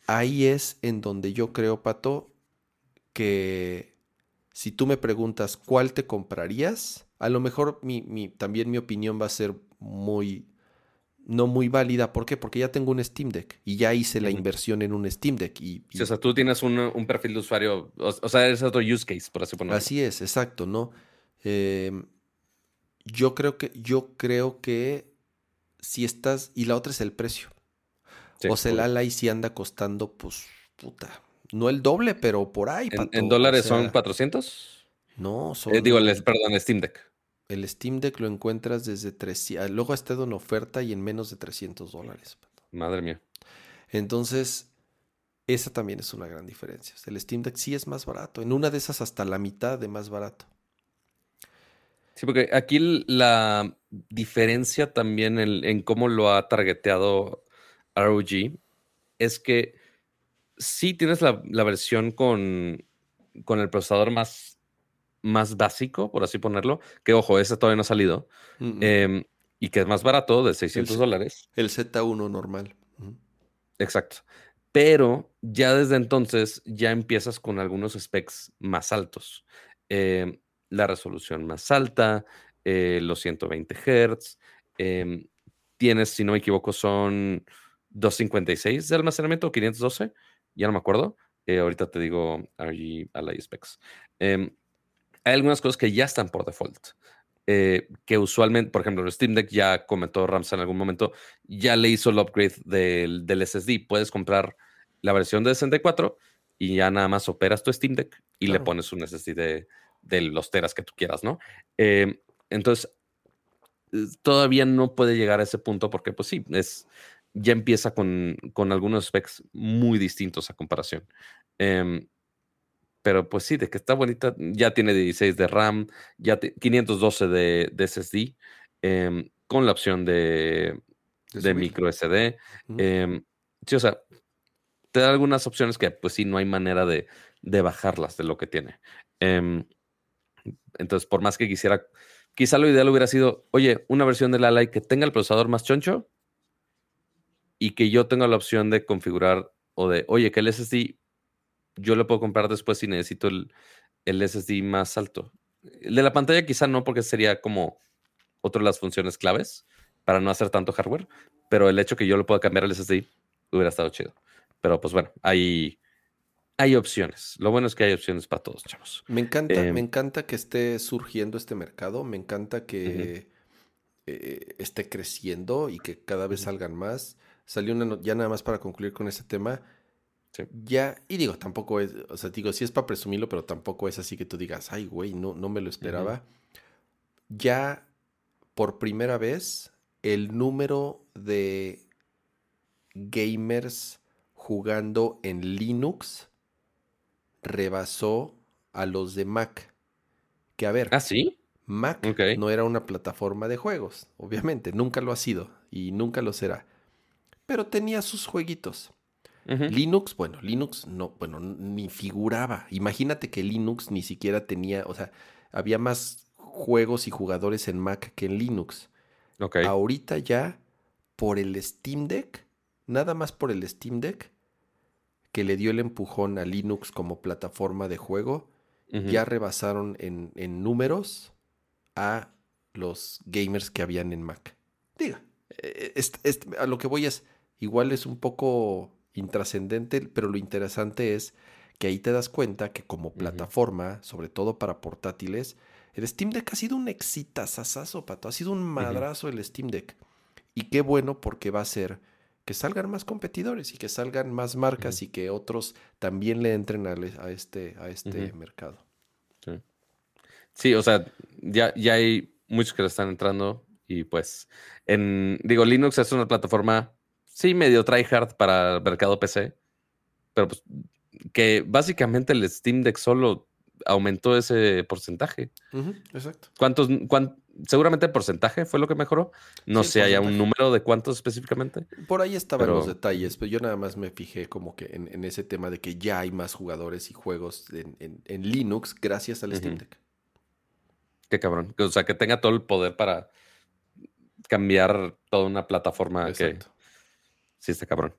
Ahí es en donde yo creo, Pato, que si tú me preguntas cuál te comprarías, a lo mejor mi, también mi opinión va a ser muy, no muy válida. ¿Por qué? Porque ya tengo un Steam Deck y ya hice la inversión en un Steam Deck. Y, o sea, tú tienes un, perfil de usuario, o, sea, es otro use case, por así ponerlo. Así es, exacto, ¿no? Em, yo creo que, yo creo que si estás, y la otra es el precio. o sea, el Ally sí anda costando, pues, puta, no el doble, pero por ahí. ¿En, dólares son 400? No, son... Eh, digo, el, perdón, Steam Deck. El Steam Deck lo encuentras desde 300, luego ha estado en oferta y en menos de 300 dólares. Madre mía. Entonces, esa también es una gran diferencia. El Steam Deck sí es más barato. En una de esas hasta la mitad de más barato. Sí, porque aquí la diferencia también en, cómo lo ha targeteado ROG es que sí tienes la, versión con, con, el procesador más, más básico, por así ponerlo, que ojo, ese todavía no ha salido, em, y que es más barato, de 600 dólares. El Z1 normal. Exacto. Pero ya desde entonces ya empiezas con algunos specs más altos. Eh, la resolución más alta, eh, los 120 Hz. Em, tienes, si no me equivoco, son 256 de almacenamiento o 512, ya no me acuerdo. Eh, ahorita te digo RG Ally Specs. Hay algunas cosas que ya están por default. Eh, que usualmente, por ejemplo, el Steam Deck ya comentó Ramsey en algún momento, ya le hizo el upgrade del, del SSD. Puedes comprar la versión de 64 y ya nada más operas tu Steam Deck y le pones un SSD de, de los teras que tú quieras, ¿no? Eh, entonces, todavía no puede llegar a ese punto porque, pues sí, es, ya empieza con, con algunos specs muy distintos a comparación. Em, pero pues sí, de que está bonita, ya tiene 16 de RAM, ya 512 de, de SSD, em, con la opción de, de micro SD. Em, sí, o sea, te da algunas opciones que pues sí, no hay manera de, de bajarlas de lo que tiene. Entonces, por más que quisiera, quizá lo ideal hubiera sido, oye, una versión del Ally que tenga el procesador más choncho y que yo tenga la opción de configurar o de, oye, que el SSD yo lo puedo comprar después si necesito el, el SSD más alto. El de la pantalla quizá no, porque sería como otra de las funciones claves para no hacer tanto hardware, pero el hecho que yo lo pueda cambiar al SSD hubiera estado chido. Pero pues bueno, hay hay opciones. Lo bueno es que hay opciones para todos, chavos. Me encanta, me em, encanta que esté surgiendo este mercado. Me encanta que eh, esté creciendo y que cada vez salgan más. Salió una, ya nada más para concluir con este tema. Ya, y digo, tampoco es, o sea, digo, sí es para presumirlo, pero tampoco es así que tú digas, ay, güey, no, no me lo esperaba. Ya por primera vez, el número de gamers jugando en Linux rebasó a los de Mac. Que a ver. ¿Ah, sí? Mac no era una plataforma de juegos, obviamente, nunca lo ha sido y nunca lo será. Pero tenía sus jueguitos. Linux, bueno, Linux no, bueno, ni figuraba. Imagínate que Linux ni siquiera tenía, o sea, había más juegos y jugadores en Mac que en Linux. Ahorita ya, por el Steam Deck, nada más por el Steam Deck, que le dio el empujón a Linux como plataforma de juego, ya rebasaron en, números a los gamers que habían en Mac. Diga, eh, a lo que voy es, igual es un poco intrascendente, pero lo interesante es que ahí te das cuenta que como plataforma, sobre todo para portátiles, el Steam Deck ha sido un exitazazazo, pato. Ha sido un madrazo el Steam Deck. Y qué bueno porque va a ser que salgan más competidores y que salgan más marcas y que otros también le entren a, este, a este mercado. Sí. o sea, ya, ya hay muchos que le están entrando y pues, en, digo, Linux es una plataforma, sí, medio tryhard para el mercado PC, pero pues que básicamente el Steam Deck solo aumentó ese porcentaje. exacto. ¿Cuántos, seguramente el porcentaje fue lo que mejoró. No sé, ¿hay un número de cuántos específicamente? Por ahí estaban los detalles, pero yo nada más me fijé como que en, ese tema de que ya hay más jugadores y juegos en, Linux gracias al Steam Deck. Qué cabrón. O sea, que tenga todo el poder para cambiar toda una plataforma que sí está cabrón.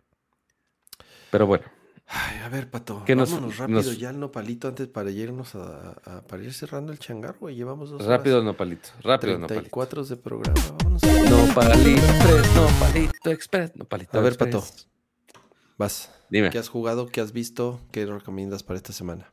Pero bueno. Ay, a ver, Pato, vámonos rápido ya al nopalito antes para irnos a, para ir cerrando el changar, güey. Llevamos dos Rápido el nopalito, rápido 34 de programa, vámonos. Nopalito express, nopalito express, nopalito A ver, Pato, vas. Dime. ¿Qué has jugado? ¿Qué has visto? ¿Qué recomiendas para esta semana?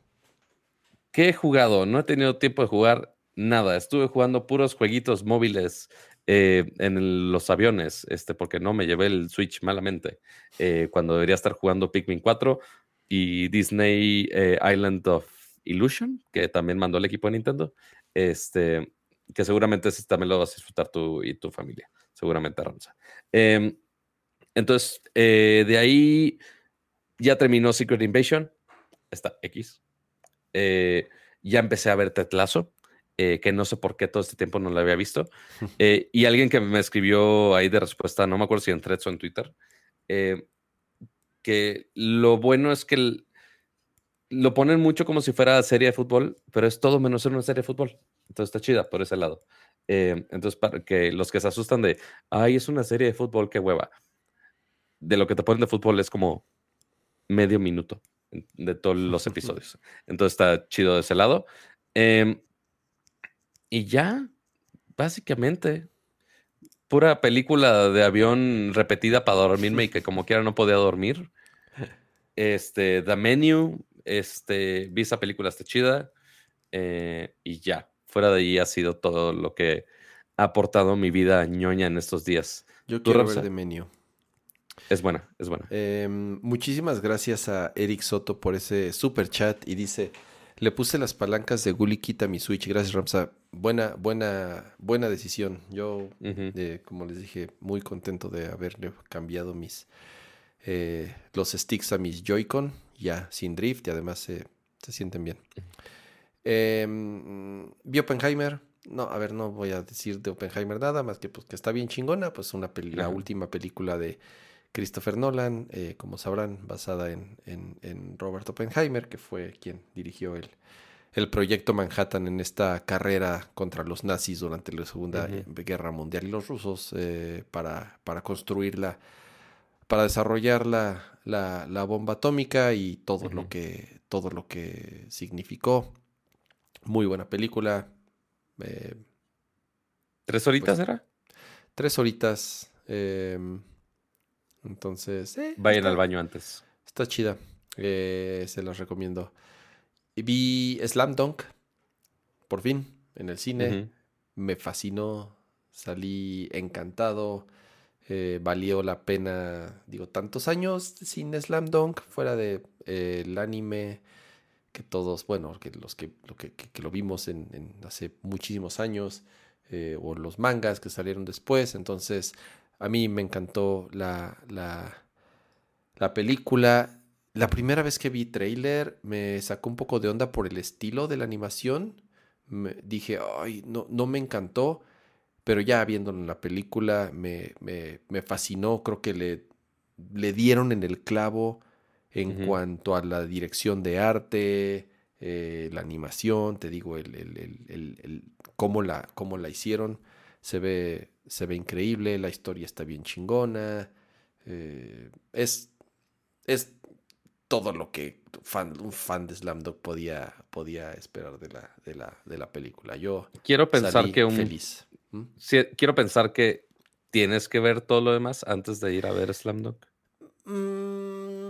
¿Qué he jugado? No he tenido tiempo de jugar nada. Estuve jugando puros jueguitos móviles eh, en los aviones, este, porque no me llevé el Switch malamente, eh, cuando debería estar jugando Pikmin 4 y Disney eh, Island of Illusion, que también mandó el equipo de Nintendo, este, que seguramente también lo vas a disfrutar tú y tu familia, seguramente, Ramsa. Em, entonces, de ahí ya terminó Secret Invasion, está X. ya empecé a ver Tetlazo. Eh, que no sé por qué todo este tiempo no la había visto. Eh, y alguien que me escribió ahí de respuesta, no me acuerdo si en Threads o en Twitter, eh, que lo bueno es que lo ponen mucho como si fuera serie de fútbol, pero es todo menos ser una serie de fútbol. Entonces está chida por ese lado. entonces, para que los que se asustan de, ay, es una serie de fútbol, qué hueva. De lo que te ponen de fútbol es como medio minuto de todos los episodios. Entonces está chido de ese lado. Eh, y ya, básicamente, pura película de avión repetida para dormirme y que como quiera no podía dormir. Este, The Menu, este, vi esa película, está chida. Eh, y ya, fuera de ahí ha sido todo lo que ha aportado mi vida ñoña en estos días. Yo quiero ver The Menu. Es buena, es buena. Em, muchísimas gracias a Eric Soto por ese super chat y dice, le puse las palancas de Gully Quita a mi Switch. Gracias, Ramsa. Buena, buena, buena decisión. Yo, eh, como les dije, muy contento de haberle cambiado mis eh, los sticks a mis Joy-Con, ya sin drift y además se sienten bien. Eh, vi Oppenheimer. No, a ver, no voy a decir de Oppenheimer nada más que pues que está bien chingona, pues una la última película de Christopher Nolan, eh, como sabrán, basada en, en, Robert Oppenheimer, que fue quien dirigió el, el, proyecto Manhattan en esta carrera contra los nazis durante la Segunda Guerra Mundial y los rusos eh, para, para construirla, para desarrollar la, la, bomba atómica y todo, lo que, todo lo que significó. Muy buena película. Eh, ¿Tres horitas pues, era? Tres horitas. Em, entonces, eh, vayan al baño antes. Está chida. Eh, se los recomiendo. Vi Slam Dunk, por fin, en el cine. Me fascinó. Salí encantado. Eh, valió la pena, digo, tantos años sin Slam Dunk, fuera de el anime que todos, bueno, que los que, lo, que, lo vimos en, hace muchísimos años, o los mangas que salieron después. Entonces, a mí me encantó la, la, película. La primera vez que vi trailer me sacó un poco de onda por el estilo de la animación. dije, ay, no, no me encantó, pero ya viéndolo en la película me, fascinó. Creo que le, le dieron en el clavo en cuanto a la dirección de arte, eh, la animación, te digo, el, el, cómo, la, cómo la hicieron. Se ve, se ve increíble, la historia está bien chingona. Eh, es, es todo lo que fan, un fan de Slamdog podía, podía esperar de la, de, la, de la película. Yo quiero pensar que un feliz. ¿Mm? quiero pensar que tienes que ver todo lo demás antes de ir a ver Slamdog. Mm,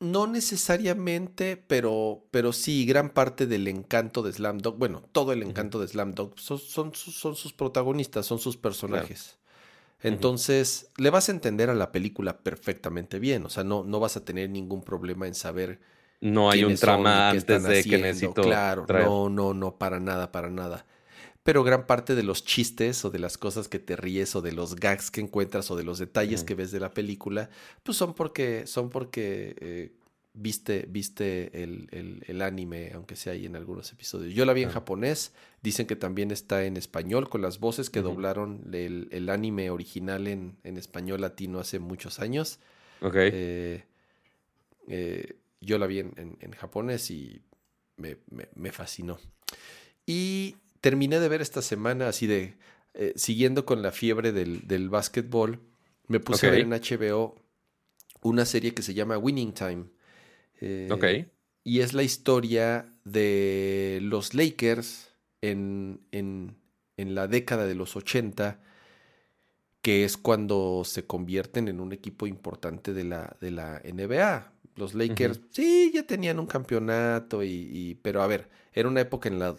no necesariamente, pero, pero sí, gran parte del encanto de Slam Dog, bueno, todo el encanto de Slam Dog son, son, sus protagonistas, son sus personajes. Entonces, le vas a entender a la película perfectamente bien, o sea, no, no vas a tener ningún problema en saber. No hay un trama antes de que necesito. Claro, no, no, no, para nada, para nada pero gran parte de los chistes o de las cosas que te ríes o de los gags que encuentras o de los detalles que ves de la película, pues son porque, son porque eh, viste, viste el, anime, aunque sea ahí en algunos episodios. Yo la vi en japonés, dicen que también está en español, con las voces que doblaron el, anime original en, español latino hace muchos años. Ok. Eh, eh, yo la vi en, japonés y me, me fascinó. Y terminé de ver esta semana así de eh, siguiendo con la fiebre del, del básquetbol, me puse a ver en HBO una serie que se llama Winning Time. Eh, ok. Y es la historia de los Lakers en, en, en la década de los 80 que es cuando se convierten en un equipo importante de la, de la NBA. Los Lakers, sí, ya tenían un campeonato, y, pero a ver, era una época en la,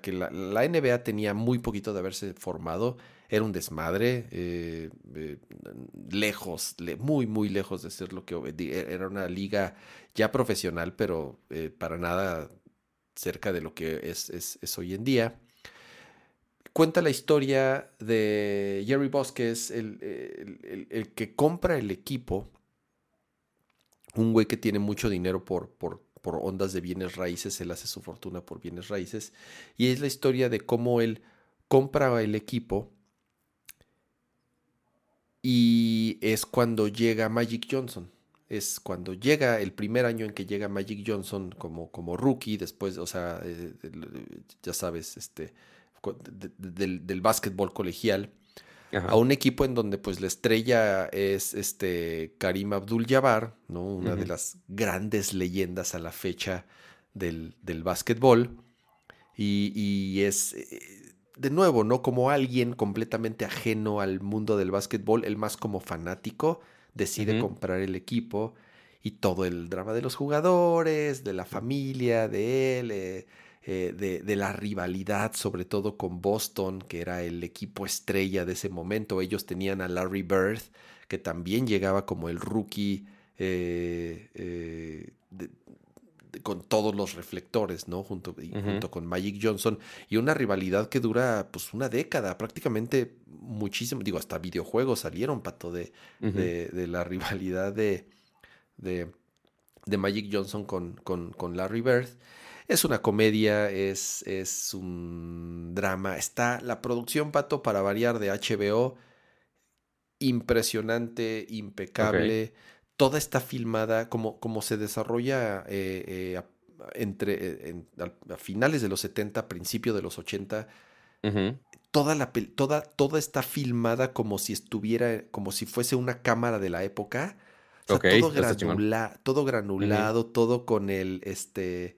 que la, NBA tenía muy poquito de haberse formado, era un desmadre, eh, eh, lejos, muy, muy lejos de ser lo que e, era una liga ya profesional, pero eh, para nada cerca de lo que es, es hoy en día. Cuenta la historia de Jerry Bosques, el, el, que compra el equipo, un güey que tiene mucho dinero por, por, por, ondas de bienes raíces, él hace su fortuna por bienes raíces, y es la historia de cómo él compra el equipo y es cuando llega Magic Johnson. Es cuando llega el primer año en que llega Magic Johnson como, como rookie, después, o sea, eh, ya sabes, este, del, del básquetbol colegial a un equipo en donde pues la estrella es este Karim Abdul-Jabbar, ¿no? Una de las grandes leyendas a la fecha del, del básquetbol. Y, es, eh, de nuevo, ¿no? Como alguien completamente ajeno al mundo del básquetbol, el más como fanático, decide comprar el equipo y todo el drama de los jugadores, de la familia, de él. Eh, eh, de, la rivalidad, sobre todo con Boston, que era el equipo estrella de ese momento. Ellos tenían a Larry Bird, que también llegaba como el rookie eh, eh, con todos los reflectores, ¿no? Junto, junto con Magic Johnson. Y una rivalidad que dura pues una década, prácticamente muchísimo. Digo, hasta videojuegos salieron, Pato, de, de, la rivalidad de, de, Magic Johnson con, con, con Larry Bird. Es una comedia, es, es un drama. Está la producción, Pato, para variar de HBO. Impresionante, impecable. Toda está filmada como, como se desarrolla eh, eh, entre, a, finales de los 70, principio de los 80. Toda, la, toda, toda está filmada como si estuviera, como si fuese una cámara de la época. todo, todo granulado, todo con el, este,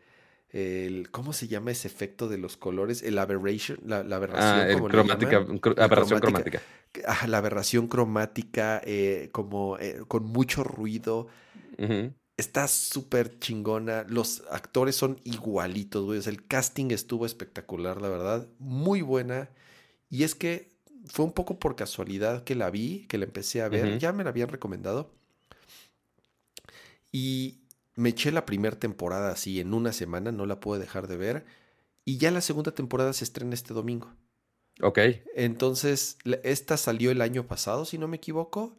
el, ¿cómo se llama ese efecto de los colores? El aberration, la, aberración. Ah, cromática, aberración cromática. Ah, la aberración cromática, eh, como eh, con mucho ruido. Está súper chingona. Los actores son igualitos, güey. el casting estuvo espectacular, la verdad. Muy buena. Y es que fue un poco por casualidad que la vi, que la empecé a ver. Ya me la habían recomendado. Y me eché la primera temporada así en una semana, no la puedo dejar de ver. Y ya la segunda temporada se estrena este domingo. Ok. Entonces, esta salió el año pasado, si no me equivoco.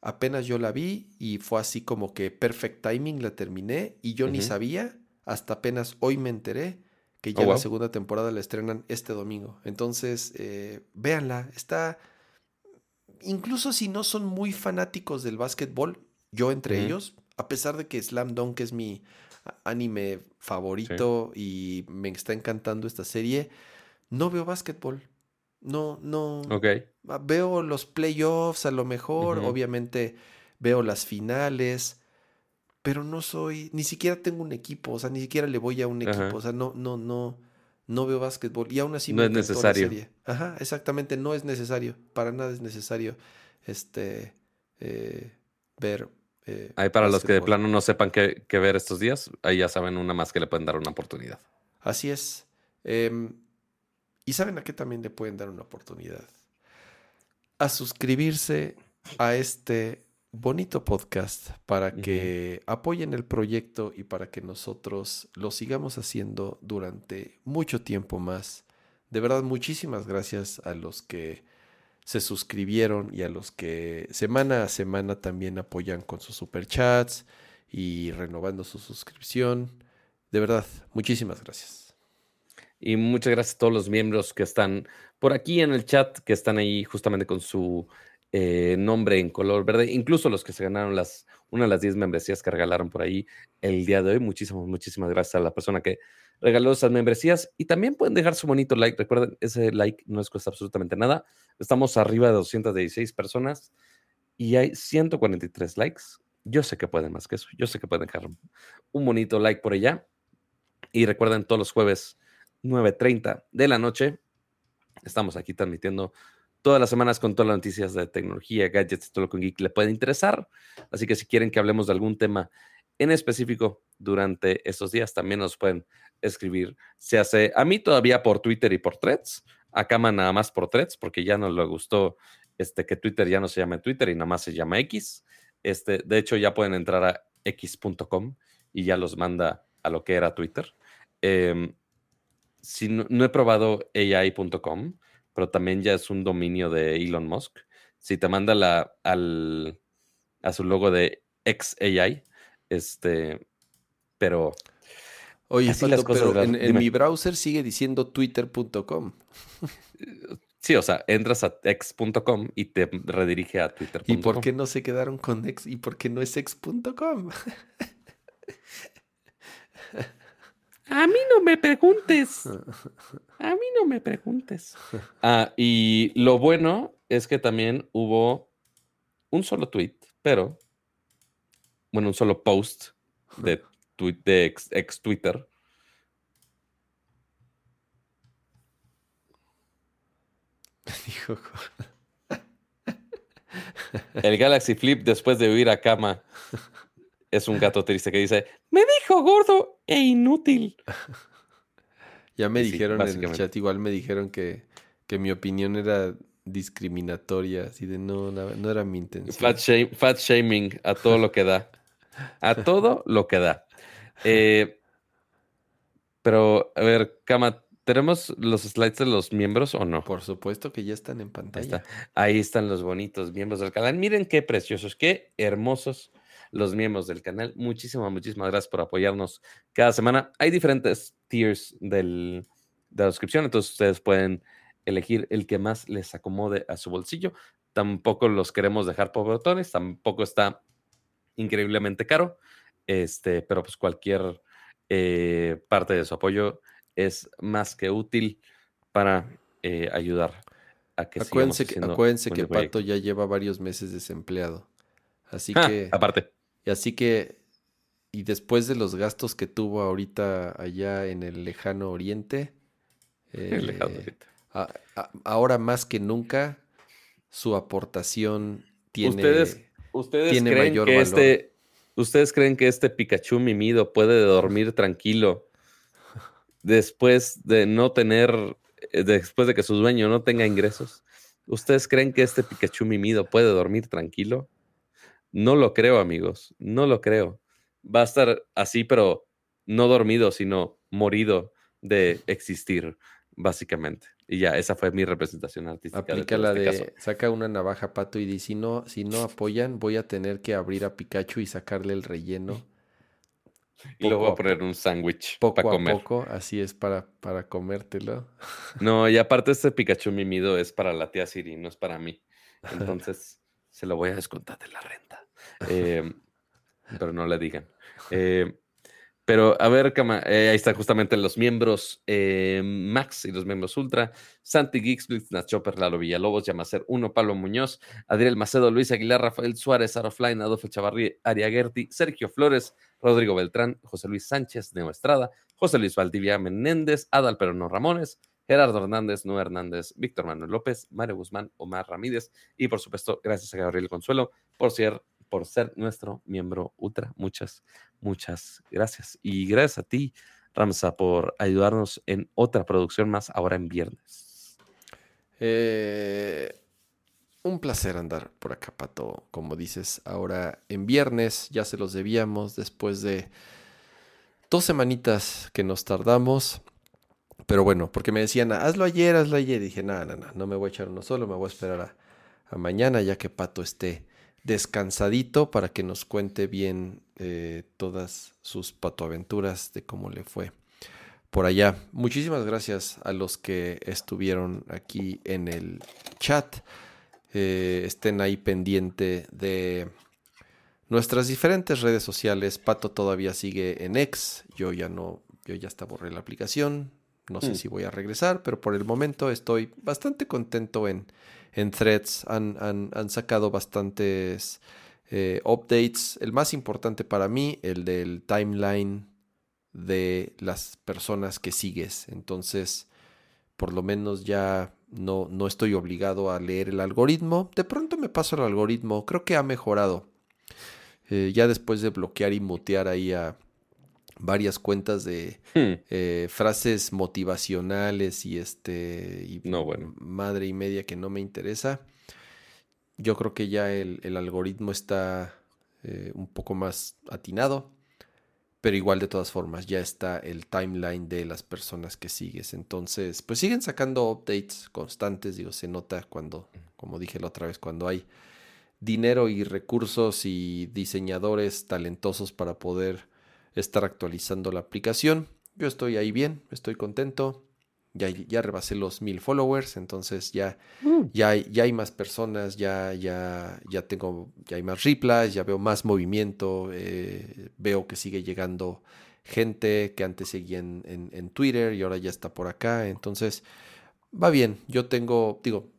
Apenas yo la vi y fue así como que perfect timing, la terminé y yo ni sabía, hasta apenas hoy me enteré que ya oh, la segunda temporada la estrenan este domingo. Entonces, eh, véanla, está... Incluso si no son muy fanáticos del básquetbol, yo entre ellos, a pesar de que Slam Dunk es mi anime favorito y me está encantando esta serie, no veo básquetbol. No, no. Ok. Ah, veo los playoffs a lo mejor, obviamente veo las finales, pero no soy, ni siquiera tengo un equipo, o sea, ni siquiera le voy a un equipo, o sea, no, no, no, no veo básquetbol y aún así no es necesario. Ajá, exactamente, no es necesario, para nada es necesario, este, eh, ver eh, ahí para los que de plano no sepan qué, ver estos días, ahí ya saben una más que le pueden dar una oportunidad. Así es. Em, y saben a qué también le pueden dar una oportunidad. A suscribirse a este bonito podcast para que apoyen el proyecto y para que nosotros lo sigamos haciendo durante mucho tiempo más. De verdad, muchísimas gracias a los que se suscribieron y a los que semana a semana también apoyan con sus superchats y renovando su suscripción. De verdad, muchísimas gracias. Y muchas gracias a todos los miembros que están por aquí en el chat, que están ahí justamente con su eh, nombre en color verde, incluso los que se ganaron las, una de las 10 membresías que regalaron por ahí el día de hoy. Muchísimas, muchísimas gracias a la persona que regaló esas membresías y también pueden dejar su bonito like. Recuerden, ese like no les cuesta absolutamente nada. Estamos arriba de 216 personas y hay 143 likes. Yo sé que pueden más que eso. Yo sé que pueden dejar un bonito like por allá. Y recuerden, todos los jueves 9.30 de la noche, estamos aquí transmitiendo todas las semanas con todas las noticias de tecnología, gadgets, todo lo que geek le puede interesar. Así que si quieren que hablemos de algún tema en específico durante estos días, también nos pueden escribir. Se hace a mí todavía por Twitter y por Threads, a Cama nada más por Threads, porque ya no le gustó este, que Twitter ya no se llame Twitter y nada más se llama X. Este, de hecho, ya pueden entrar a x.com y ya los manda a lo que era Twitter. Em, si no, he probado AI.com, pero también ya es un dominio de Elon Musk. Si te manda la, al, a su logo de XAI, este, pero... Oye, pero en, mi browser sigue diciendo twitter.com. Sí, o sea, entras a x.com y te redirige a twitter.com. ¿Y por qué no se quedaron con x? ¿Y por qué no es x.com? A mí no me preguntes. A mí no me preguntes. Ah, y lo bueno es que también hubo un solo tweet, pero, bueno, un solo post de, tweet, de ex, Twitter. El Galaxy Flip después de huir a cama es un gato triste que dice, me dijo gordo e inútil. ya me dijeron en el chat, igual me dijeron que, que mi opinión era discriminatoria, así de no, no, era mi intención. Fat, shaming a todo lo que da. A todo lo que da. Eh, pero, a ver, Kama, ¿tenemos los slides de los miembros o no? Por supuesto que ya están en pantalla. Ahí están los bonitos miembros del canal. Miren qué preciosos, qué hermosos los miembros del canal. Muchísimas, muchísimas gracias por apoyarnos cada semana. Hay diferentes tiers del, de la suscripción, entonces ustedes pueden elegir el que más les acomode a su bolsillo. Tampoco los queremos dejar por botones, tampoco está increíblemente caro, este, pero pues cualquier eh, parte de su apoyo es más que útil para eh, ayudar a que acuérdense que, acuérdense que Pato ya lleva varios meses desempleado. Así ah, que. Aparte. Y así que, y después de los gastos que tuvo ahorita allá en el lejano oriente, eh, ahora más que nunca, su aportación tiene, ¿Ustedes, ustedes creen que Este, ¿Ustedes creen que este Pikachu mimido puede dormir tranquilo después de no tener, eh, después de que su dueño no tenga ingresos? ¿Ustedes creen que este Pikachu mimido puede dormir tranquilo? No lo creo, amigos, no lo creo. Va a estar así, pero no dormido, sino morido de existir, básicamente. Y ya, esa fue mi representación artística. Aplica la este de, saca una navaja pato y dice, si no, si no apoyan, voy a tener que abrir a Pikachu y sacarle el relleno. Y luego voy a poner un sándwich para comer. Poco, así es para, para comértelo. No, y aparte este Pikachu mimido es para la tía Siri, no es para mí. Entonces se lo voy a descontar de la renta. Eh, pero no le digan. Eh, pero a ver, eh, ahí están justamente los miembros Max y los miembros Ultra. Santi Geeksplits, Nachoper, Lalo Villalobos, Yamacer 1, Pablo Muñoz, Adriel Macedo, Luis Aguilar, Rafael Suárez, Arofline, Adolfo Chavarri, Aria Gerti, Sergio Flores, Rodrigo Beltrán, José Luis Sánchez, Neo Estrada, José Luis Valdivia Menéndez, Adal No Ramones, Gerardo Hernández, Noé Hernández, Víctor Manuel López, Mario Guzmán, Omar Ramírez y por supuesto gracias a Gabriel Consuelo por ser por ser nuestro miembro Ultra. Muchas, muchas gracias. Y gracias a ti, Ramsa, por ayudarnos en otra producción más ahora en viernes. Eh, un placer andar por acá, Pato. Como dices, ahora en viernes ya se los debíamos después de dos semanitas que nos tardamos. Pero bueno, porque me decían, hazlo ayer, hazlo ayer. Y dije, no, no, no, no me voy a echar uno solo, me voy a esperar a, mañana ya que Pato esté descansadito para que nos cuente bien eh, todas sus patoaventuras de cómo le fue por allá. Muchísimas gracias a los que estuvieron aquí en el chat. Eh, estén ahí pendiente de nuestras diferentes redes sociales. Pato todavía sigue en X. Yo ya no, yo ya hasta borré la aplicación. No sé Mm. si voy a regresar, pero por el momento estoy bastante contento en, en threads. Han, han- han sacado bastantes eh, updates. El más importante para mí, el del timeline de las personas que sigues. Entonces, por lo menos ya no, no estoy obligado a leer el algoritmo. De pronto me paso el algoritmo. Creo que ha mejorado. Eh, ya después de bloquear y mutear ahí a varias cuentas de Hmm. eh, frases motivacionales y este y No, bueno. madre y media que no me interesa. Yo creo que ya el, el algoritmo está eh, un poco más atinado, pero igual de todas formas ya está el timeline de las personas que sigues. Entonces, pues siguen sacando updates constantes, digo, se nota cuando, como dije la otra vez, cuando hay dinero y recursos y diseñadores talentosos para poder estar actualizando la aplicación. Yo estoy ahí bien, estoy contento. Ya, ya rebasé los mil followers, entonces ya, ya, hay, ya hay más personas, ya, ya, ya tengo, ya hay más replies, ya veo más movimiento, eh, veo que sigue llegando gente que antes seguía en, en, en Twitter y ahora ya está por acá. Entonces, va bien. Yo tengo, digo,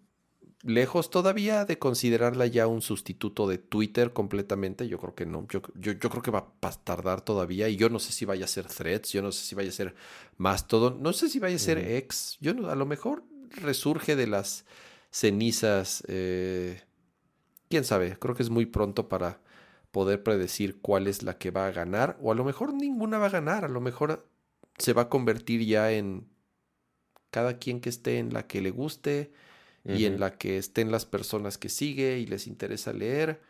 lejos todavía de considerarla ya un sustituto de Twitter completamente. Yo creo que no. Yo, yo, yo creo que va a tardar todavía. Y yo no sé si vaya a ser threads. Yo no sé si vaya a ser más todo. No sé si vaya a ser Ujú. X. Yo no, a lo mejor resurge de las cenizas. eh, Quién sabe. Creo que es muy pronto para poder predecir cuál es la que va a ganar. O a lo mejor ninguna va a ganar. A lo mejor se va a convertir ya en cada quien que esté en la que le guste y en la que estén las personas que sigue y les interesa leer.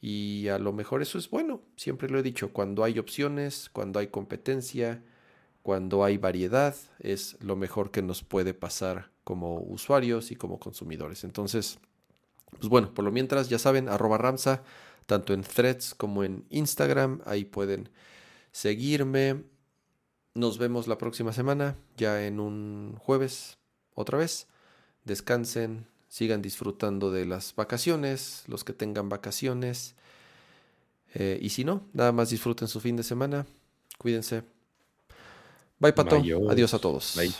Y a lo mejor eso es bueno. Siempre lo he dicho, cuando hay opciones, cuando hay competencia, cuando hay variedad, es lo mejor que nos puede pasar como usuarios y como consumidores. Entonces, pues bueno, por lo mientras, ya saben, arroba Ramsa, tanto en threads como en Instagram, ahí pueden seguirme. Nos vemos la próxima semana, ya en un jueves, otra vez. Descansen, sigan disfrutando de las vacaciones, los que tengan vacaciones. Eh, y si no, nada más disfruten su fin de semana. Cuídense. Bye, Pato. Adiós. Adiós a todos. Bye.